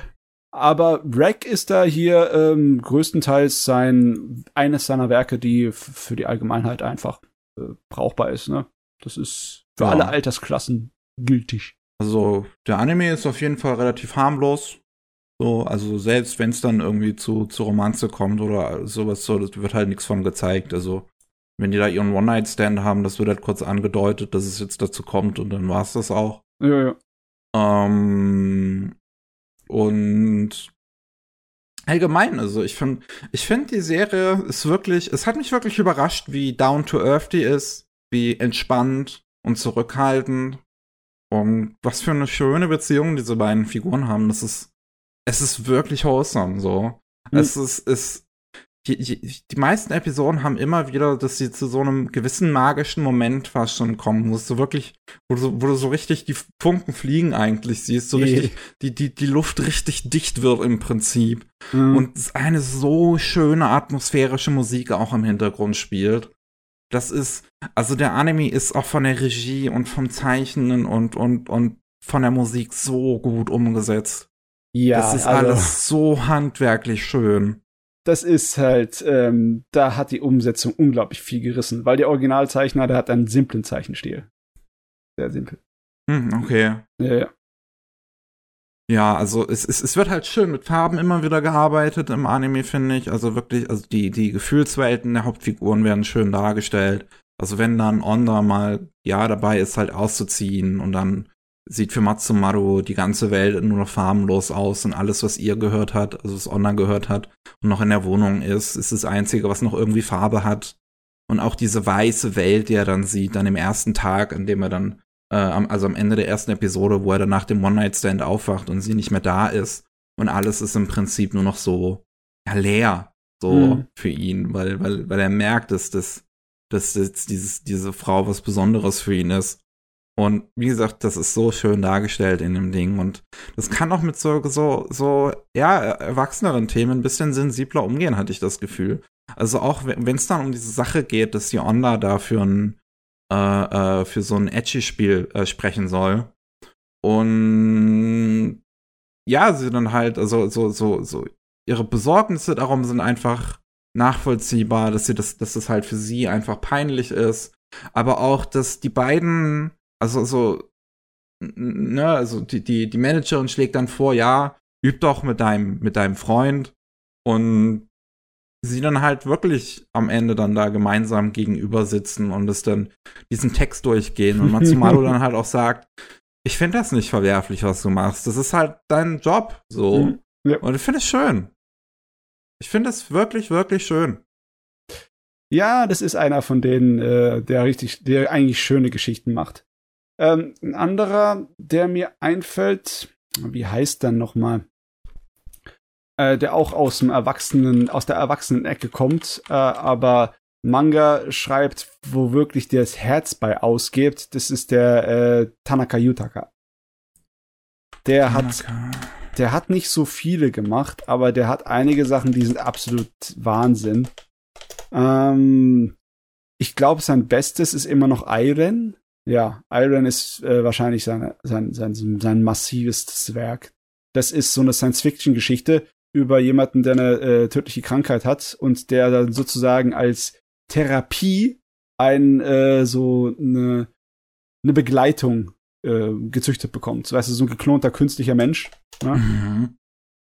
*laughs* Aber Rack ist da hier ähm, größtenteils sein eines seiner Werke, die für die Allgemeinheit einfach äh, brauchbar ist. Ne? Das ist für ja. alle Altersklassen gültig. Also der Anime ist auf jeden Fall relativ harmlos. So, also selbst wenn es dann irgendwie zu, zu Romanze kommt oder sowas, so, das wird halt nichts von gezeigt. Also wenn die da ihren One-Night-Stand haben, das wird halt kurz angedeutet, dass es jetzt dazu kommt und dann war es das auch. Ja, ja. Ähm, und allgemein, also ich finde, ich finde die Serie ist wirklich, es hat mich wirklich überrascht, wie down to earth die ist, wie entspannt und zurückhaltend Und was für eine schöne Beziehung diese beiden Figuren haben. Das ist, es ist wirklich wholesome, so. Mhm. Es ist, ist, die, die, die meisten Episoden haben immer wieder, dass sie zu so einem gewissen magischen Moment fast schon kommen, wo es so wirklich, wo du, wo du so richtig die Funken fliegen eigentlich siehst, so yeah. richtig, die, die, die Luft richtig dicht wird im Prinzip. Mhm. Und eine so schöne atmosphärische Musik auch im Hintergrund spielt. Das ist, also der Anime ist auch von der Regie und vom Zeichnen und, und, und von der Musik so gut umgesetzt. Ja, das ist also, alles so handwerklich schön das ist halt, ähm, da hat die Umsetzung unglaublich viel gerissen, weil der Originalzeichner, der hat einen simplen Zeichenstil. Sehr simpel. Hm, okay. Ja, ja. Ja, also es, es, es wird halt schön mit Farben immer wieder gearbeitet im Anime, finde ich. Also wirklich, also die, die Gefühlswelten der Hauptfiguren werden schön dargestellt. Also wenn dann Onda mal, ja, dabei ist, halt auszuziehen und dann sieht für Matsumaru die ganze Welt nur noch farbenlos aus und alles, was ihr gehört hat, also was Onna gehört hat und noch in der Wohnung ist, ist das Einzige, was noch irgendwie Farbe hat. Und auch diese weiße Welt, die er dann sieht, dann im ersten Tag, an dem er dann, äh, also am Ende der ersten Episode, wo er dann nach dem One-Night-Stand aufwacht und sie nicht mehr da ist und alles ist im Prinzip nur noch so ja, leer, so mhm. für ihn, weil, weil, weil er merkt, dass das, dass jetzt dieses, diese Frau was Besonderes für ihn ist. Und wie gesagt, das ist so schön dargestellt in dem Ding. Und das kann auch mit so, so, so, ja, erwachseneren Themen ein bisschen sensibler umgehen, hatte ich das Gefühl. Also auch wenn es dann um diese Sache geht, dass die Onda da für ein, äh, äh, für so ein Edgy-Spiel äh, sprechen soll. Und ja, sie dann halt, also so, so, so, ihre Besorgnisse darum sind einfach nachvollziehbar, dass sie das, dass das halt für sie einfach peinlich ist. Aber auch, dass die beiden also so, ne, also die, die, die Managerin schlägt dann vor, ja, üb doch mit deinem, mit deinem Freund und sie dann halt wirklich am Ende dann da gemeinsam gegenüber sitzen und es dann diesen Text durchgehen und *laughs* Matsumaru dann halt auch sagt, ich finde das nicht verwerflich, was du machst. Das ist halt dein Job, so. Mhm. Ja. Und ich finde es schön. Ich finde es wirklich, wirklich schön. Ja, das ist einer von denen, äh, der richtig, der eigentlich schöne Geschichten macht. Ähm, ein anderer, der mir einfällt, wie heißt dann noch mal? Äh, der auch aus dem Erwachsenen, aus der Erwachsenen-Ecke kommt, äh, aber Manga schreibt, wo wirklich das Herz bei ausgeht. Das ist der äh, Tanaka Yutaka. Der Tanaka. hat, der hat nicht so viele gemacht, aber der hat einige Sachen, die sind absolut Wahnsinn. Ähm, ich glaube, sein Bestes ist immer noch Iron. Ja, Iron ist äh, wahrscheinlich seine, sein, sein, sein massivestes Werk. Das ist so eine Science-Fiction-Geschichte über jemanden, der eine äh, tödliche Krankheit hat und der dann sozusagen als Therapie ein äh, so eine, eine Begleitung äh, gezüchtet bekommt. So, weißt du, so ein geklonter künstlicher Mensch. Ne? Mhm.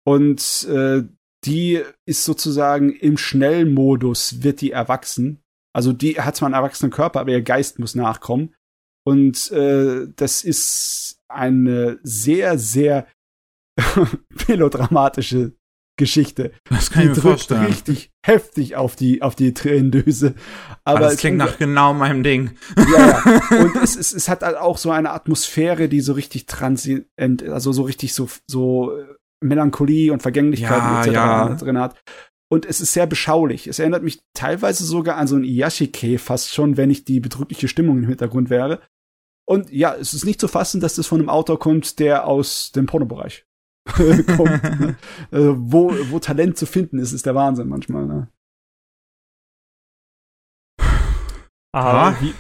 Und äh, die ist sozusagen im Schnellmodus, wird die erwachsen. Also die hat zwar einen erwachsenen Körper, aber ihr Geist muss nachkommen. Und äh, das ist eine sehr, sehr *laughs* melodramatische Geschichte. Das kann die ich mir vorstellen. richtig heftig auf die, auf die Tränendöse. Aber, Aber das klingt nach genau meinem Ding. Ja, ja. *laughs* Und es, es, es hat halt auch so eine Atmosphäre, die so richtig transient, also so richtig so, so äh, Melancholie und Vergänglichkeit ja, etc. Ja. drin hat. Und es ist sehr beschaulich. Es erinnert mich teilweise sogar an so ein Iyashike fast schon, wenn ich die betrübliche Stimmung im Hintergrund wäre. Und ja, es ist nicht zu fassen, dass das von einem Autor kommt, der aus dem Pornobereich *laughs* kommt. ne? also, wo, wo Talent zu finden ist, ist der Wahnsinn manchmal. Ne? Aber wie,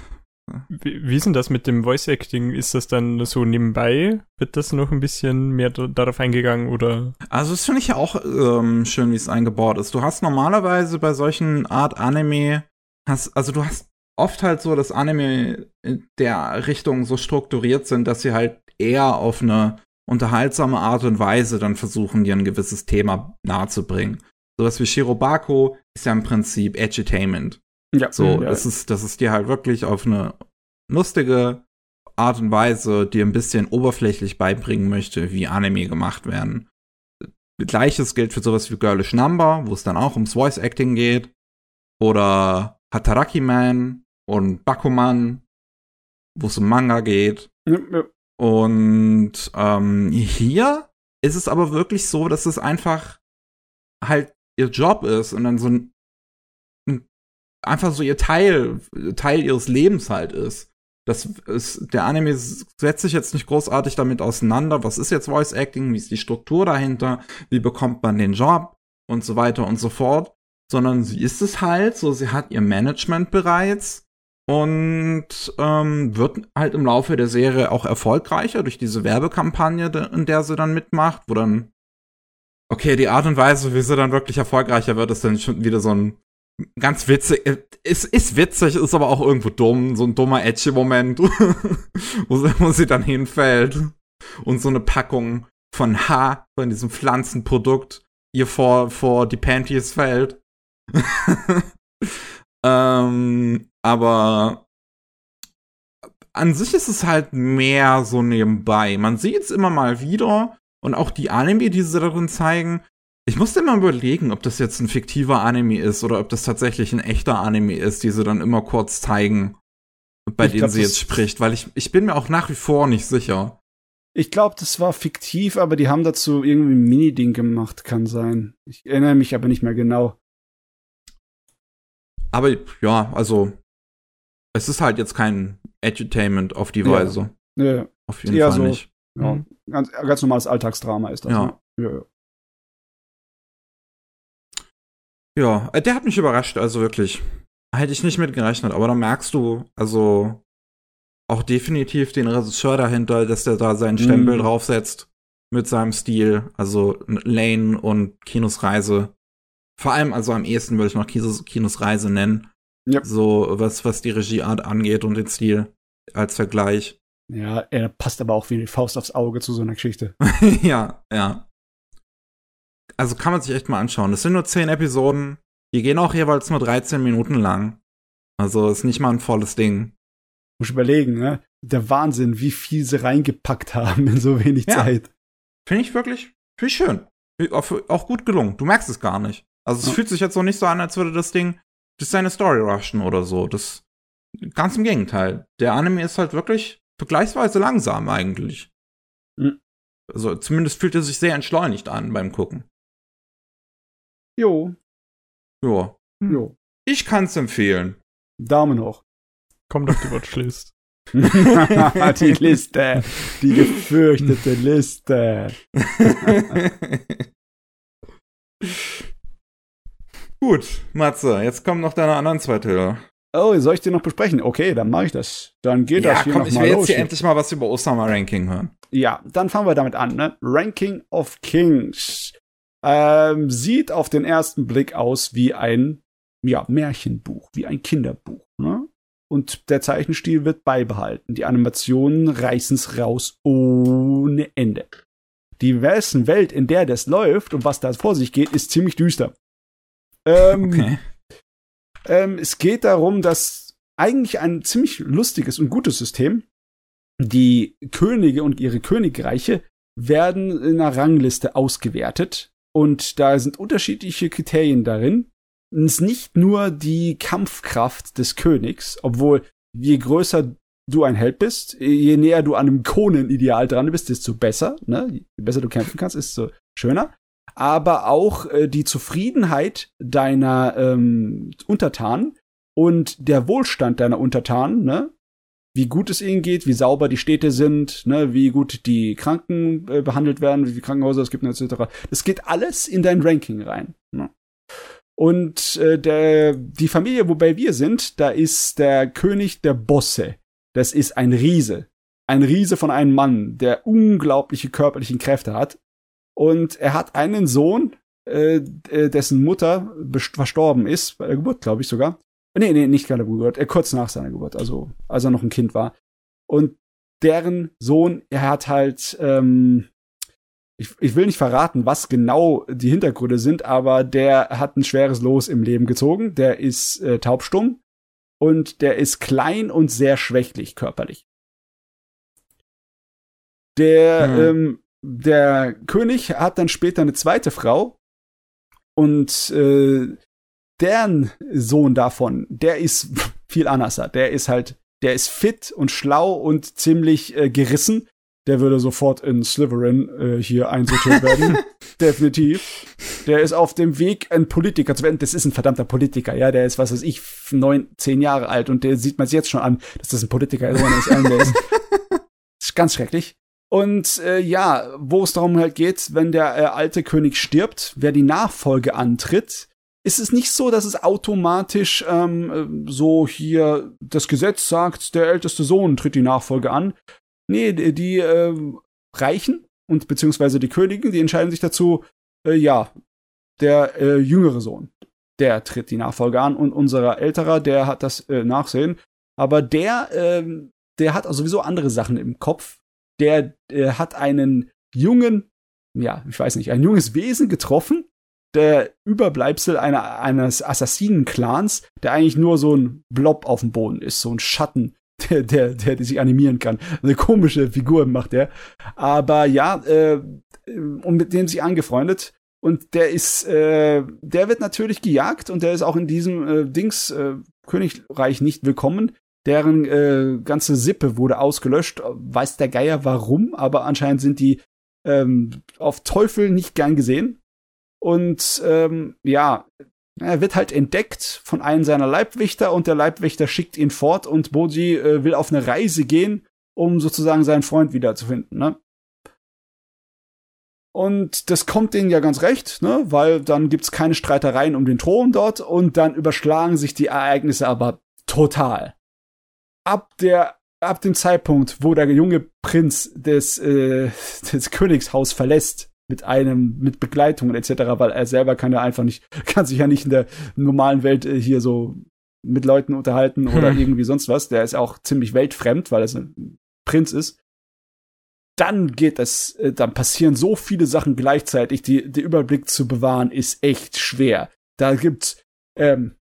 wie, wie ist denn das mit dem Voice Acting? Ist das dann so nebenbei? Wird das noch ein bisschen mehr darauf eingegangen oder? Also das finde ich ja auch ähm, schön, wie es eingebaut ist. Du hast normalerweise bei solchen Art Anime hast, also du hast oft halt so, dass Anime in der Richtung so strukturiert sind, dass sie halt eher auf eine unterhaltsame Art und Weise dann versuchen, dir ein gewisses Thema nahezubringen. Sowas wie Shirobako ist ja im Prinzip Edutainment. Ja. So, ja. das ist, das ist dir halt wirklich auf eine lustige Art und Weise dir ein bisschen oberflächlich beibringen möchte, wie Anime gemacht werden. Gleiches gilt für sowas wie Girlish Number, wo es dann auch ums Voice Acting geht. Oder Hataraki Man, und Bakuman, wo es um Manga geht. Ja, ja. Und ähm, hier ist es aber wirklich so, dass es einfach halt ihr Job ist und dann so ein, ein einfach so ihr Teil, Teil ihres Lebens halt ist. Das ist, der Anime setzt sich jetzt nicht großartig damit auseinander, was ist jetzt Voice Acting, wie ist die Struktur dahinter, wie bekommt man den Job? Und so weiter und so fort, sondern sie ist es halt, so sie hat ihr Management bereits und ähm, wird halt im Laufe der Serie auch erfolgreicher durch diese Werbekampagne, in der sie dann mitmacht, wo dann okay, die Art und Weise, wie sie dann wirklich erfolgreicher wird, ist dann schon wieder so ein ganz witzig. Es ist witzig, ist aber auch irgendwo dumm, so ein dummer Edgy-Moment, *laughs* wo, sie, wo sie dann hinfällt und so eine Packung von H, von diesem Pflanzenprodukt, ihr vor, vor die Panties fällt. *laughs* ähm, aber an sich ist es halt mehr so nebenbei. Man sieht es immer mal wieder und auch die Anime, die sie darin zeigen. Ich musste immer überlegen, ob das jetzt ein fiktiver Anime ist oder ob das tatsächlich ein echter Anime ist, die sie dann immer kurz zeigen, bei ich denen glaub, sie jetzt spricht, weil ich, ich bin mir auch nach wie vor nicht sicher. Ich glaube, das war fiktiv, aber die haben dazu irgendwie ein Mini-Ding gemacht, kann sein. Ich erinnere mich aber nicht mehr genau. Aber ja, also es ist halt jetzt kein Edutainment auf die ja. Weise. Ja. Auf jeden Fall so, nicht. Ja, mhm. ganz, ganz normales Alltagsdrama ist das. Ja. Ne? ja, ja. Ja, äh, der hat mich überrascht, also wirklich. Hätte ich nicht mit gerechnet, aber da merkst du, also auch definitiv den Regisseur dahinter, dass der da seinen Stempel mm. draufsetzt mit seinem Stil. Also Lane und Kinos Reise. Vor allem, also am ehesten würde ich noch Kinos, Kinos Reise nennen. Yep. So, was, was die Regieart angeht und den Stil als Vergleich. Ja, er passt aber auch wie die Faust aufs Auge zu so einer Geschichte. *laughs* ja, ja. Also kann man sich echt mal anschauen. Das sind nur zehn Episoden. Die gehen auch jeweils nur 13 Minuten lang. Also ist nicht mal ein volles Ding. Muss ich überlegen, ne? Der Wahnsinn, wie viel sie reingepackt haben in so wenig ja. Zeit. Finde ich wirklich, finde ich schön. Auch gut gelungen. Du merkst es gar nicht. Also es ja. fühlt sich jetzt noch nicht so an, als würde das Ding das seine Story rushen oder so. Das ganz im Gegenteil. Der Anime ist halt wirklich vergleichsweise langsam eigentlich. Mhm. Also zumindest fühlt er sich sehr entschleunigt an beim Gucken. Jo. Jo. Jo. Ich kann's empfehlen. Daumen hoch. Kommt auf die Watchlist. *laughs* die Liste. Die gefürchtete Liste. *laughs* *laughs* Gut, Matze, jetzt kommen noch deine anderen zwei Titel. Oh, soll ich den noch besprechen? Okay, dann mache ich das. Dann geht ja, das hier komm, noch ich will jetzt hier endlich mal was über Osama Ranking hören. Ja, dann fangen wir damit an. Ne? Ranking of Kings ähm, sieht auf den ersten Blick aus wie ein ja, Märchenbuch, wie ein Kinderbuch. Ne? Und der Zeichenstil wird beibehalten. Die Animationen reißen es raus ohne Ende. Die Welt, in der das läuft und was da vor sich geht, ist ziemlich düster. Ähm, okay. Ähm, es geht darum, dass eigentlich ein ziemlich lustiges und gutes System. Die Könige und ihre Königreiche werden in einer Rangliste ausgewertet. Und da sind unterschiedliche Kriterien darin. Es ist nicht nur die Kampfkraft des Königs, obwohl je größer du ein Held bist, je näher du an einem Konenideal dran bist, desto besser. Ne? Je besser du kämpfen kannst, desto schöner aber auch äh, die Zufriedenheit deiner ähm, Untertanen und der Wohlstand deiner Untertanen, ne? Wie gut es ihnen geht, wie sauber die Städte sind, ne, wie gut die Kranken äh, behandelt werden, wie viele Krankenhäuser es gibt, etc. Das geht alles in dein Ranking rein. Ne? Und äh, der, die Familie, wobei wir sind, da ist der König der Bosse. Das ist ein Riese. Ein Riese von einem Mann, der unglaubliche körperliche Kräfte hat und er hat einen Sohn, äh, äh dessen Mutter verstorben ist, bei der Geburt, glaube ich sogar. Nee, nee, nicht bei der Geburt, äh, kurz nach seiner Geburt, also als er noch ein Kind war. Und deren Sohn, er hat halt, ähm, ich, ich will nicht verraten, was genau die Hintergründe sind, aber der hat ein schweres Los im Leben gezogen. Der ist äh, taubstumm und der ist klein und sehr schwächlich körperlich. Der mhm. ähm, der König hat dann später eine zweite Frau und äh, deren Sohn davon, der ist *laughs* viel anders. Der ist halt, der ist fit und schlau und ziemlich äh, gerissen der würde sofort in Slytherin äh, hier einsortiert *laughs* werden. Definitiv. Der ist auf dem Weg, ein Politiker zu werden. Das ist ein verdammter Politiker, ja. Der ist, was weiß ich, neun, zehn Jahre alt und der sieht man es jetzt schon an, dass das ein Politiker ist, wenn er ist. das *laughs* ist ganz schrecklich. Und äh, ja, wo es darum halt geht, wenn der äh, alte König stirbt, wer die Nachfolge antritt, ist es nicht so, dass es automatisch ähm, so hier das Gesetz sagt, der älteste Sohn tritt die Nachfolge an. Nee, die, die äh, Reichen und beziehungsweise die Königen, die entscheiden sich dazu, äh, ja, der äh, jüngere Sohn, der tritt die Nachfolge an und unser älterer, der hat das äh, Nachsehen. Aber der, äh, der hat sowieso andere Sachen im Kopf. Der äh, hat einen jungen, ja, ich weiß nicht, ein junges Wesen getroffen, der Überbleibsel einer, eines Assassinen-Clans, der eigentlich nur so ein Blob auf dem Boden ist, so ein Schatten, *laughs* der, der, der, der sich animieren kann. Eine komische Figur macht der. Aber ja, äh, und mit dem sich angefreundet. Und der ist, äh, der wird natürlich gejagt und der ist auch in diesem äh, Dings äh, Königreich nicht willkommen. Deren äh, ganze Sippe wurde ausgelöscht. Weiß der Geier warum, aber anscheinend sind die ähm, auf Teufel nicht gern gesehen. Und ähm, ja, er wird halt entdeckt von einem seiner Leibwächter und der Leibwächter schickt ihn fort und Boji äh, will auf eine Reise gehen, um sozusagen seinen Freund wiederzufinden, ne? Und das kommt denen ja ganz recht, ne? Weil dann gibt's keine Streitereien um den Thron dort und dann überschlagen sich die Ereignisse aber total. Ab der ab dem Zeitpunkt, wo der junge Prinz des, äh, *laughs* des Königshaus verlässt, mit einem, mit Begleitung etc., weil er selber kann ja einfach nicht, *laughs* kann sich ja nicht in der normalen Welt äh, hier so mit Leuten unterhalten oder hm. irgendwie sonst was. Der ist auch ziemlich weltfremd, weil er ein Prinz ist. Dann geht es, äh, dann passieren so viele Sachen gleichzeitig, die, der Überblick zu bewahren ist echt schwer. Da gibt's ähm,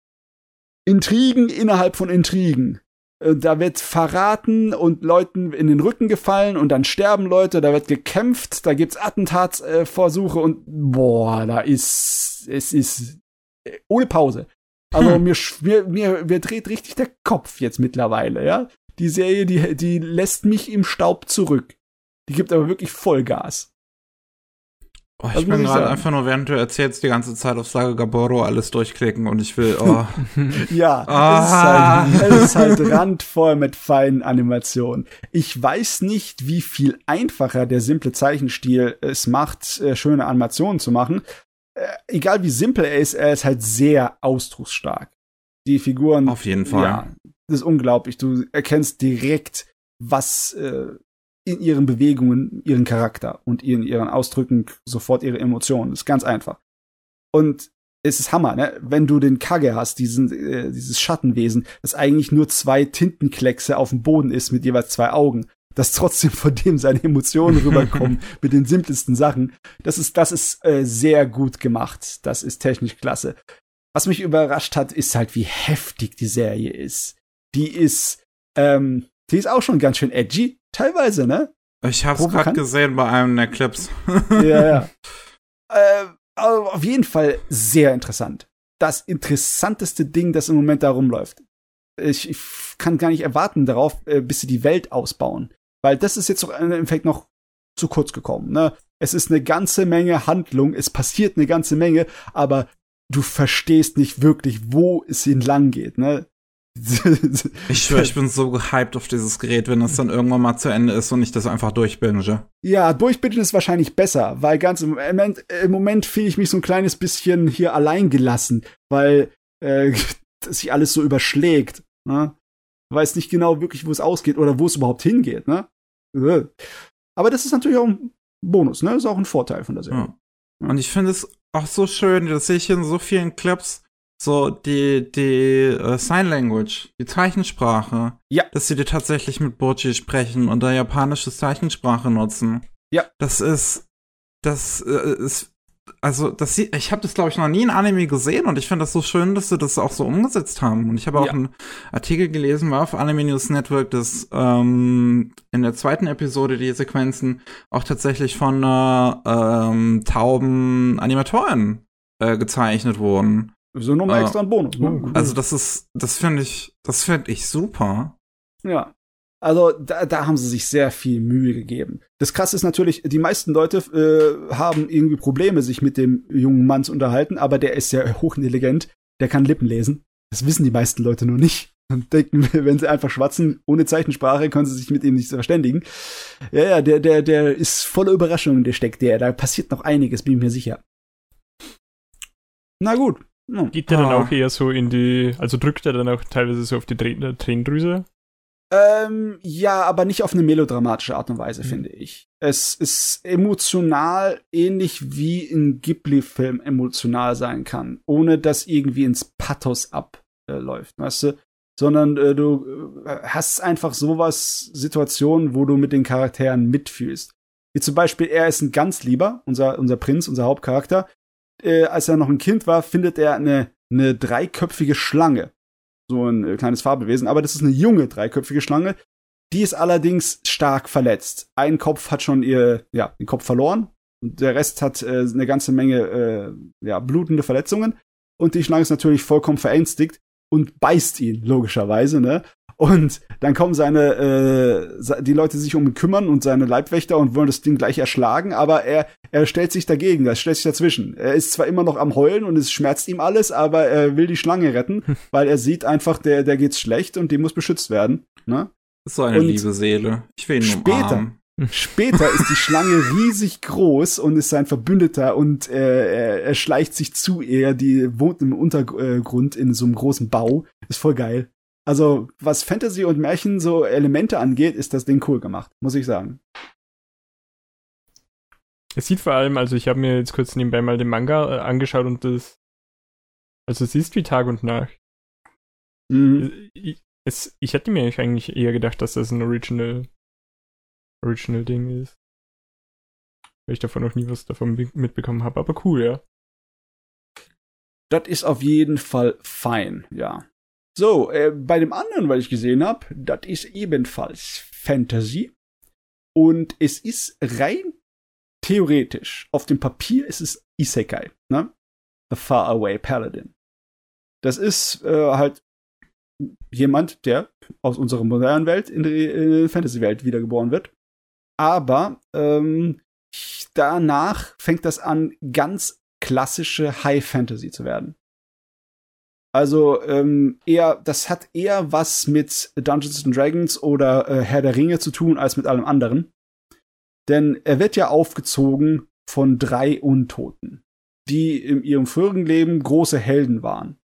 Intrigen innerhalb von Intrigen. Äh, da wird verraten und Leuten in den Rücken gefallen und dann sterben Leute, da wird gekämpft, da gibt's Attentatsversuche äh, und boah, da ist es ist äh, ohne Pause. Also hm. mir, mir, mir, mir dreht richtig der Kopf jetzt mittlerweile, ja. Die Serie, die, die lässt mich im Staub zurück. Die gibt aber wirklich Vollgas. Oh, ich bin gerade einfach nur, während du erzählst, die ganze Zeit auf Saga Gaboro alles durchklicken und ich will, oh. *laughs* ja, ah. es, ist halt, es ist halt randvoll mit feinen Animationen. Ich weiß nicht, wie viel einfacher der simple Zeichenstil es macht, äh, schöne Animationen zu machen. Äh, egal wie simpel er ist, er ist halt sehr ausdrucksstark. Die Figuren. Auf jeden Fall. Ja, das ist unglaublich. Du erkennst direkt, was äh, in ihren Bewegungen ihren Charakter und in ihren Ausdrücken sofort ihre Emotionen. Das ist ganz einfach. Und es ist Hammer, ne? Wenn du den Kage hast, diesen, äh, dieses Schattenwesen, das eigentlich nur zwei Tintenkleckse auf dem Boden ist mit jeweils zwei Augen, dass trotzdem von dem seine Emotionen *laughs* rüberkommen mit den simpelsten Sachen. Das ist, das ist äh, sehr gut gemacht. Das ist technisch klasse. Was mich überrascht hat, ist halt, wie heftig die Serie ist. Die ist, ähm, die ist auch schon ganz schön edgy, teilweise, ne? Ich hab's gerade gesehen bei einem der Clips. *laughs* ja, ja. *laughs* Äh, auf jeden Fall sehr interessant. Das interessanteste Ding, das im Moment da rumläuft. Ich, ich kann gar nicht erwarten darauf, äh, bis sie die Welt ausbauen. Weil das ist jetzt doch im Endeffekt noch zu kurz gekommen. Ne? Es ist eine ganze Menge Handlung, es passiert eine ganze Menge, aber du verstehst nicht wirklich, wo es entlang geht. Ne? Ich schwöre, ich bin so gehypt auf dieses Gerät, wenn es dann irgendwann mal zu Ende ist und ich das einfach durchbinge. Ja, durchbingen ist wahrscheinlich besser, weil ganz im Moment, im Moment fühle ich mich so ein kleines bisschen hier allein gelassen, weil äh, *laughs* sich alles so überschlägt. Ne? Weiß nicht genau wirklich, wo es ausgeht oder wo es überhaupt hingeht. Ne? Äh. Aber das ist natürlich auch ein Bonus, ne? Das ist auch ein Vorteil von der Serie. Ja. Und ich finde es auch so schön, das sehe ich in so vielen Clips, so die, die uh, Sign Language, die Zeichensprache, ja. dass sie die tatsächlich mit Boji sprechen und da japanische Zeichensprache nutzen. Ja. Das ist, das äh, ist, also das sieht, ich habe das glaube ich noch nie in Anime gesehen und ich finde das so schön, dass sie das auch so umgesetzt haben. Und ich habe auch ja. einen Artikel gelesen, war auf Anime News Network, dass ähm, in der zweiten Episode die Sequenzen auch tatsächlich von äh, ähm, tauben Animatoren äh, gezeichnet wurden. So nochmal uh, extra ein Bonus. Ne? Also das ist, das finde ich, das finde ich super. Ja. Also da, da haben sie sich sehr viel Mühe gegeben. Das Krasse ist natürlich, die meisten Leute äh, haben irgendwie Probleme, sich mit dem jungen Mann zu unterhalten, aber der ist ja hochintelligent, der kann Lippen lesen. Das wissen die meisten Leute nur nicht. Und denken, wenn sie einfach schwatzen, ohne Zeichensprache, können sie sich mit ihm nicht verständigen. Ja, ja, der, der, der ist voller Überraschungen, der steckt der. Da passiert noch einiges, bin ich mir sicher. Na gut. Hm. Geht der ah. dann auch eher so in die, also drückt er dann auch teilweise so auf die Tränendrüse? Ähm, ja, aber nicht auf eine melodramatische Art und Weise, mhm. finde ich. Es ist emotional ähnlich wie ein Ghibli-Film emotional sein kann, ohne dass irgendwie ins Pathos abläuft, äh, weißt du? Sondern äh, du äh, hast einfach sowas, Situationen, wo du mit den Charakteren mitfühlst. Wie zum Beispiel, er ist ein ganz lieber, unser, unser Prinz, unser Hauptcharakter. Äh, als er noch ein Kind war, findet er eine, eine dreiköpfige Schlange so ein äh, kleines Fabelwesen, aber das ist eine junge dreiköpfige Schlange. Die ist allerdings stark verletzt. Ein Kopf hat schon ihr, ja, den Kopf verloren. Und der Rest hat äh, eine ganze Menge, äh, ja, blutende Verletzungen. Und die Schlange ist natürlich vollkommen verängstigt und beißt ihn, logischerweise, ne? Und dann kommen seine, äh, die Leute, sich um ihn kümmern und seine Leibwächter und wollen das Ding gleich erschlagen, aber er, er stellt sich dagegen, er stellt sich dazwischen. Er ist zwar immer noch am Heulen und es schmerzt ihm alles, aber er will die Schlange retten, weil er sieht einfach, der, der geht's schlecht und die muss beschützt werden. Ne? So eine und liebe Seele. Ich will ihn später, umarmen. Später ist die Schlange riesig groß und ist sein Verbündeter und äh, er, er schleicht sich zu ihr, die wohnt im Untergrund in so einem großen Bau. Ist voll geil. Also, was Fantasy und Märchen so Elemente angeht, ist das Ding cool gemacht, muss ich sagen. Es sieht vor allem, also ich habe mir jetzt kurz nebenbei mal den Manga äh, angeschaut und das, also es ist wie Tag und Nacht. Mhm. Ich, es, ich hätte mir eigentlich eher gedacht, dass das ein Original, Original Ding ist. Weil ich davon noch nie was davon mitbekommen habe, aber cool, ja. Das ist auf jeden Fall fein, ja. So, äh, bei dem anderen, was ich gesehen habe, das ist ebenfalls Fantasy. Und es ist rein theoretisch, auf dem Papier ist es Isekai, ne? A Faraway Paladin. Das ist äh, halt jemand, der aus unserer modernen Welt in die äh, Fantasy-Welt wiedergeboren wird. Aber ähm, danach fängt das an, ganz klassische High Fantasy zu werden. Also ähm, eher, das hat eher was mit Dungeons and Dragons oder äh, Herr der Ringe zu tun als mit allem anderen. Denn er wird ja aufgezogen von drei Untoten, die in ihrem früheren Leben große Helden waren.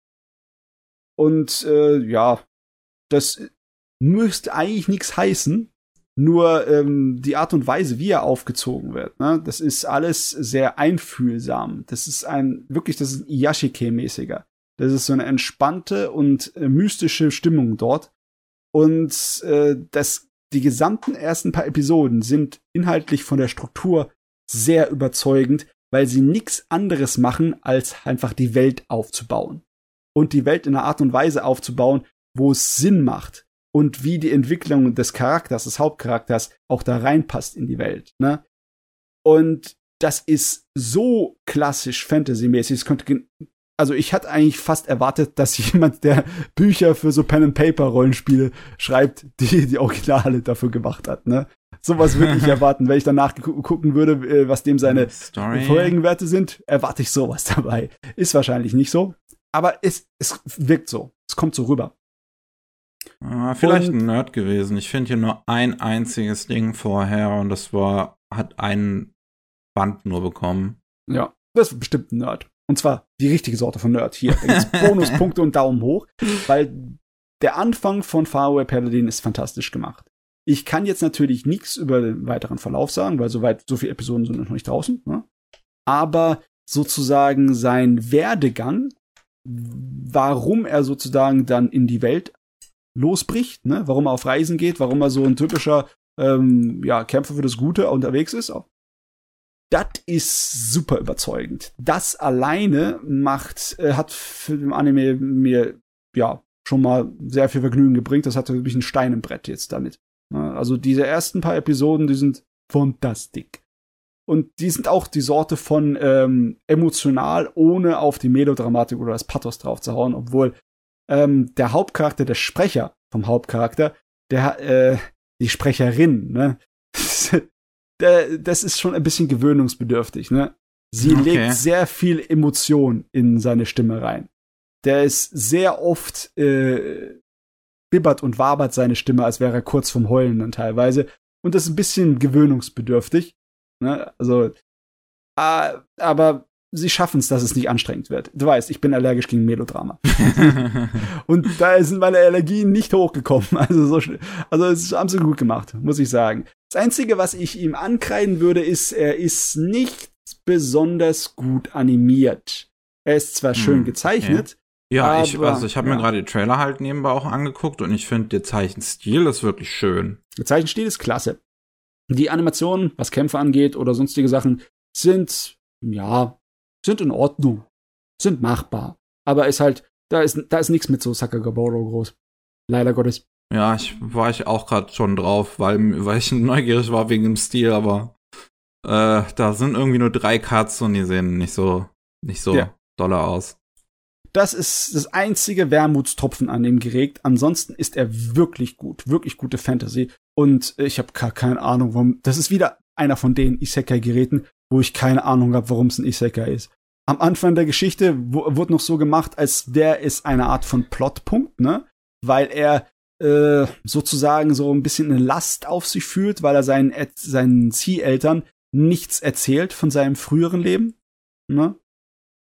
Und äh, ja, das müsste eigentlich nichts heißen, nur ähm, die Art und Weise, wie er aufgezogen wird, ne, das ist alles sehr einfühlsam. Das ist ein wirklich, das ist Yashike-mäßiger. Das ist so eine entspannte und äh, mystische Stimmung dort. Und äh, das, die gesamten ersten paar Episoden sind inhaltlich von der Struktur sehr überzeugend, weil sie nichts anderes machen, als einfach die Welt aufzubauen. Und die Welt in einer Art und Weise aufzubauen, wo es Sinn macht und wie die Entwicklung des Charakters, des Hauptcharakters auch da reinpasst in die Welt. Ne? Und das ist so klassisch Fantasy-mäßig. Es könnte also ich hatte eigentlich fast erwartet, dass *laughs* jemand, der Bücher für so Pen and Paper Rollenspiele schreibt, die die Originale dafür gemacht hat, ne? Sowas würde ich *laughs* erwarten, wenn ich danach gucken würde, äh, was dem seine Story. vorherigen Werte sind, erwarte ich sowas *laughs* dabei. Ist wahrscheinlich nicht so, aber es, es wirkt so. Es kommt so rüber. Ah, vielleicht und, ein Nerd gewesen. Ich finde hier nur ein einziges Ding vorher und das war, hat einen Band nur bekommen. Ja, das ist bestimmt ein Nerd. Und zwar die richtige Sorte von Nerd. Hier, *laughs* Bonuspunkte und Daumen hoch, weil der Anfang von Faraway Paladin ist fantastisch gemacht. Ich kann jetzt natürlich nichts über den weiteren Verlauf sagen, weil soweit so viele Episoden sind noch nicht draußen. Ne? Aber sozusagen sein Werdegang, warum er sozusagen dann in die Welt losbricht, ne? warum er auf Reisen geht, warum er so ein typischer ähm, ja, Kämpfer für das Gute unterwegs ist, das ist super überzeugend. Das alleine macht, äh, hat für den Anime mir, ja, schon mal sehr viel Vergnügen gebracht. Das hatte wirklich ein Stein im Brett jetzt damit. Also diese ersten paar Episoden, die sind fantastisch. Und die sind auch die Sorte von ähm, emotional, ohne auf die Melodramatik oder das Pathos drauf zu hauen, obwohl ähm, der Hauptcharakter, der Sprecher vom Hauptcharakter, der, äh, die Sprecherin, ne? *laughs* das ist schon ein bisschen gewöhnungsbedürftig, ne? Sie okay. legt sehr viel Emotion in seine Stimme rein. Der ist sehr oft äh, bibbert und wabert seine Stimme, als wäre er kurz vom Heulen dann teilweise. Und das ist ein bisschen gewöhnungsbedürftig. Ne? Also, äh, aber sie schaffen es, dass es nicht anstrengend wird. Du weißt, ich bin allergisch gegen Melodrama. *laughs* und da sind meine Allergien nicht hochgekommen. *laughs* Also, so, also es haben sie gut gemacht, muss ich sagen. Das Einzige, was ich ihm ankreiden würde, ist, er ist nicht besonders gut animiert. Er ist zwar schön hm, gezeichnet. Ja, aber, ich, also ich habe ja. mir gerade die Trailer halt nebenbei auch angeguckt und ich finde, der Zeichenstil ist wirklich schön. Der Zeichenstil ist klasse. Die Animationen, was Kämpfe angeht oder sonstige Sachen, sind, ja, sind in Ordnung. Sind machbar. Aber ist halt, da ist, da ist nichts mit so Sakagaboro groß. Leider Gottes. Ja, ich war ich auch gerade schon drauf, weil, weil ich *laughs* neugierig war wegen dem Stil, aber äh, da sind irgendwie nur drei Cuts und die sehen nicht so, nicht so ja. doller aus. Das ist das einzige Wermutstropfen an dem Gerät. Ansonsten ist er wirklich gut, wirklich gute Fantasy. Und ich habe gar keine Ahnung, warum. Das ist wieder einer von den Isekai-Geräten, wo ich keine Ahnung habe, warum es ein Isekai ist. Am Anfang der Geschichte wurde noch so gemacht, als wäre es eine Art von Plotpunkt, ne? Weil er äh, sozusagen so ein bisschen eine Last auf sich fühlt, weil er seinen, seinen Zieheltern nichts erzählt von seinem früheren Leben. Ne?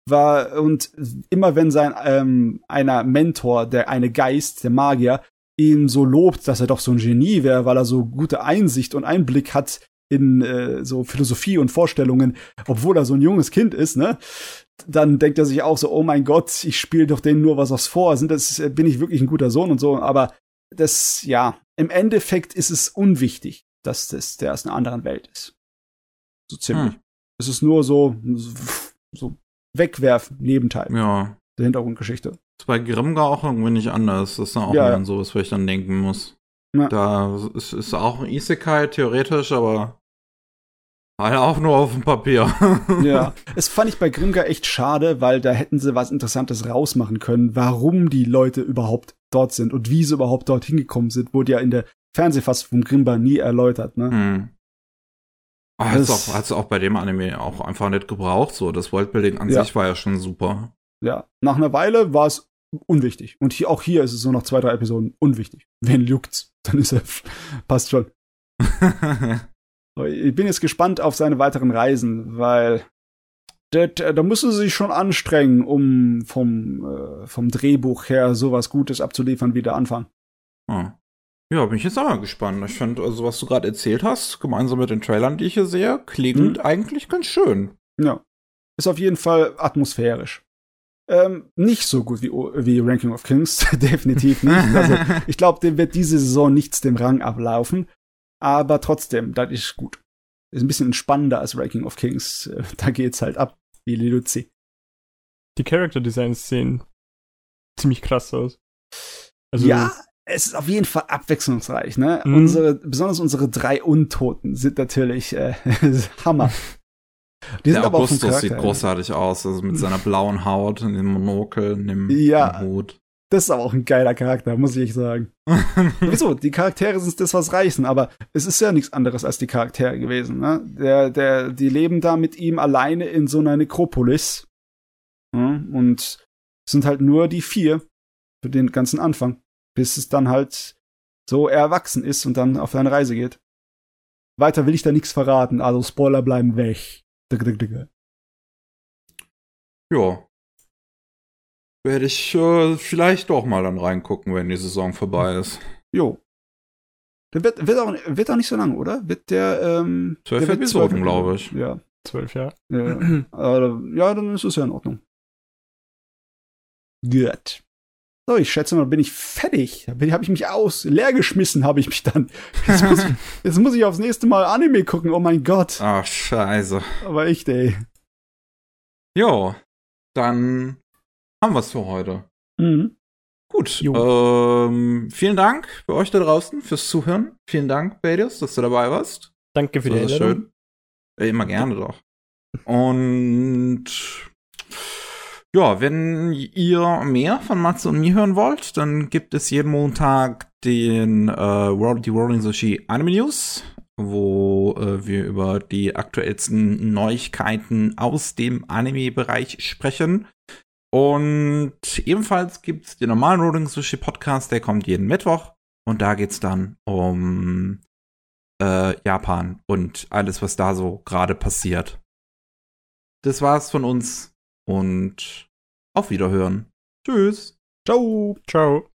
War, und immer wenn sein ähm, einer Mentor, der eine Geist, der Magier, ihn so lobt, dass er doch so ein Genie wäre, weil er so gute Einsicht und Einblick hat in äh, so Philosophie und Vorstellungen, obwohl er so ein junges Kind ist, ne? Dann denkt er sich auch so, oh mein Gott, ich spiele doch denen nur was aufs Vor, sind das, bin ich wirklich ein guter Sohn und so, aber das, ja, im Endeffekt ist es unwichtig, dass das, der aus einer anderen Welt ist. So ziemlich. Hm. Es ist nur so, so wegwerfen, Nebenteil. Ja. Der Hintergrundgeschichte. Das ist bei Grimgar auch irgendwie nicht anders. Das ist dann auch ja, ja. sowas, wo ich dann denken muss. Ja. Da ist, ist auch ein Isekai theoretisch, aber halt auch nur auf dem Papier. *laughs* ja, *laughs* es fand ich bei Grimgar echt schade, weil da hätten sie was Interessantes rausmachen können, warum die Leute überhaupt dort sind und wie sie überhaupt dort hingekommen sind, wurde ja in der Fernsehfassung von Grimbar nie erläutert, ne? Hm. Ah, hat es auch, auch bei dem Anime auch einfach nicht gebraucht. So, das Worldbuilding an ja. sich war ja schon super. Ja, nach einer Weile war es unwichtig. Und hier, auch hier ist es so nach zwei, drei Episoden unwichtig. Wen juckt's? Dann ist er, *laughs* passt schon. *laughs* ich bin jetzt gespannt auf seine weiteren Reisen, weil da, da müssen sie sich schon anstrengen, um vom, äh, vom Drehbuch her sowas Gutes abzuliefern wie der Anfang. Hm. Ja, bin ich jetzt aber gespannt. Ich finde, also was du gerade erzählt hast, gemeinsam mit den Trailern, die ich hier sehe, klingt mhm. eigentlich ganz schön. Ja. Ist auf jeden Fall atmosphärisch. Ähm, nicht so gut wie, wie Ranking of Kings, *laughs* definitiv nicht. Also, *laughs* ich glaube, dem wird diese Saison nichts dem Rang ablaufen. Aber trotzdem, das ist gut. Ist ein bisschen spannender als Ranking of Kings. *laughs* Da geht's halt ab, wie Liluzi. Die Character Designs sehen ziemlich krass aus. Also, ja, es ist auf jeden Fall abwechslungsreich, ne? Mhm. Unsere, besonders unsere drei Untoten sind natürlich äh, Hammer. Die Der Augustus sieht großartig aus, also mit seiner blauen Haut, dem Monokel, dem, ja, dem Hut. Das ist aber auch ein geiler Charakter, muss ich sagen. *laughs* Wieso? Die Charaktere sind das, was reißen, aber es ist ja nichts anderes als die Charaktere gewesen. Ne? Der, der, die leben da mit ihm alleine in so einer Nekropolis. Ne? Und sind halt nur die vier für den ganzen Anfang bis es dann halt so erwachsen ist und dann auf seine Reise geht. Weiter will ich da nichts verraten, also Spoiler bleiben weg. Ja. Werde ich äh, vielleicht doch mal dann reingucken, wenn die Saison vorbei ist. Jo. Der wird, wird, auch, wird auch nicht so lang, oder? Wird der, ähm. Zwölf Episoden, glaube ich. Ja. Zwölf, ja. *clears throat* Ja. ja, dann ist es ja in Ordnung. Gut. So, ich schätze mal, bin ich fertig. Da habe ich mich aus. Leer geschmissen habe ich mich dann. *laughs* Jetzt muss ich, jetzt muss ich aufs nächste Mal Anime gucken. Oh mein Gott. Ach, scheiße. Aber echt, ey. Jo, dann haben wir es für heute. Mhm. Gut. Ähm, vielen Dank für euch da draußen fürs Zuhören. Vielen Dank, Badius, dass du dabei warst. Danke für die Einladung. schön. Äh, immer gerne doch. Und ja, wenn ihr mehr von Matze und mir hören wollt, dann gibt es jeden Montag den äh, die Rolling Sushi Anime News, wo äh, wir über die aktuellsten Neuigkeiten aus dem Anime-Bereich sprechen. Und ebenfalls gibt es den normalen Rolling Sushi Podcast, der kommt jeden Mittwoch. Und da geht es dann um äh, Japan und alles, was da so gerade passiert. Das war's von uns und auf Wiederhören. Tschüss. Ciao. Ciao.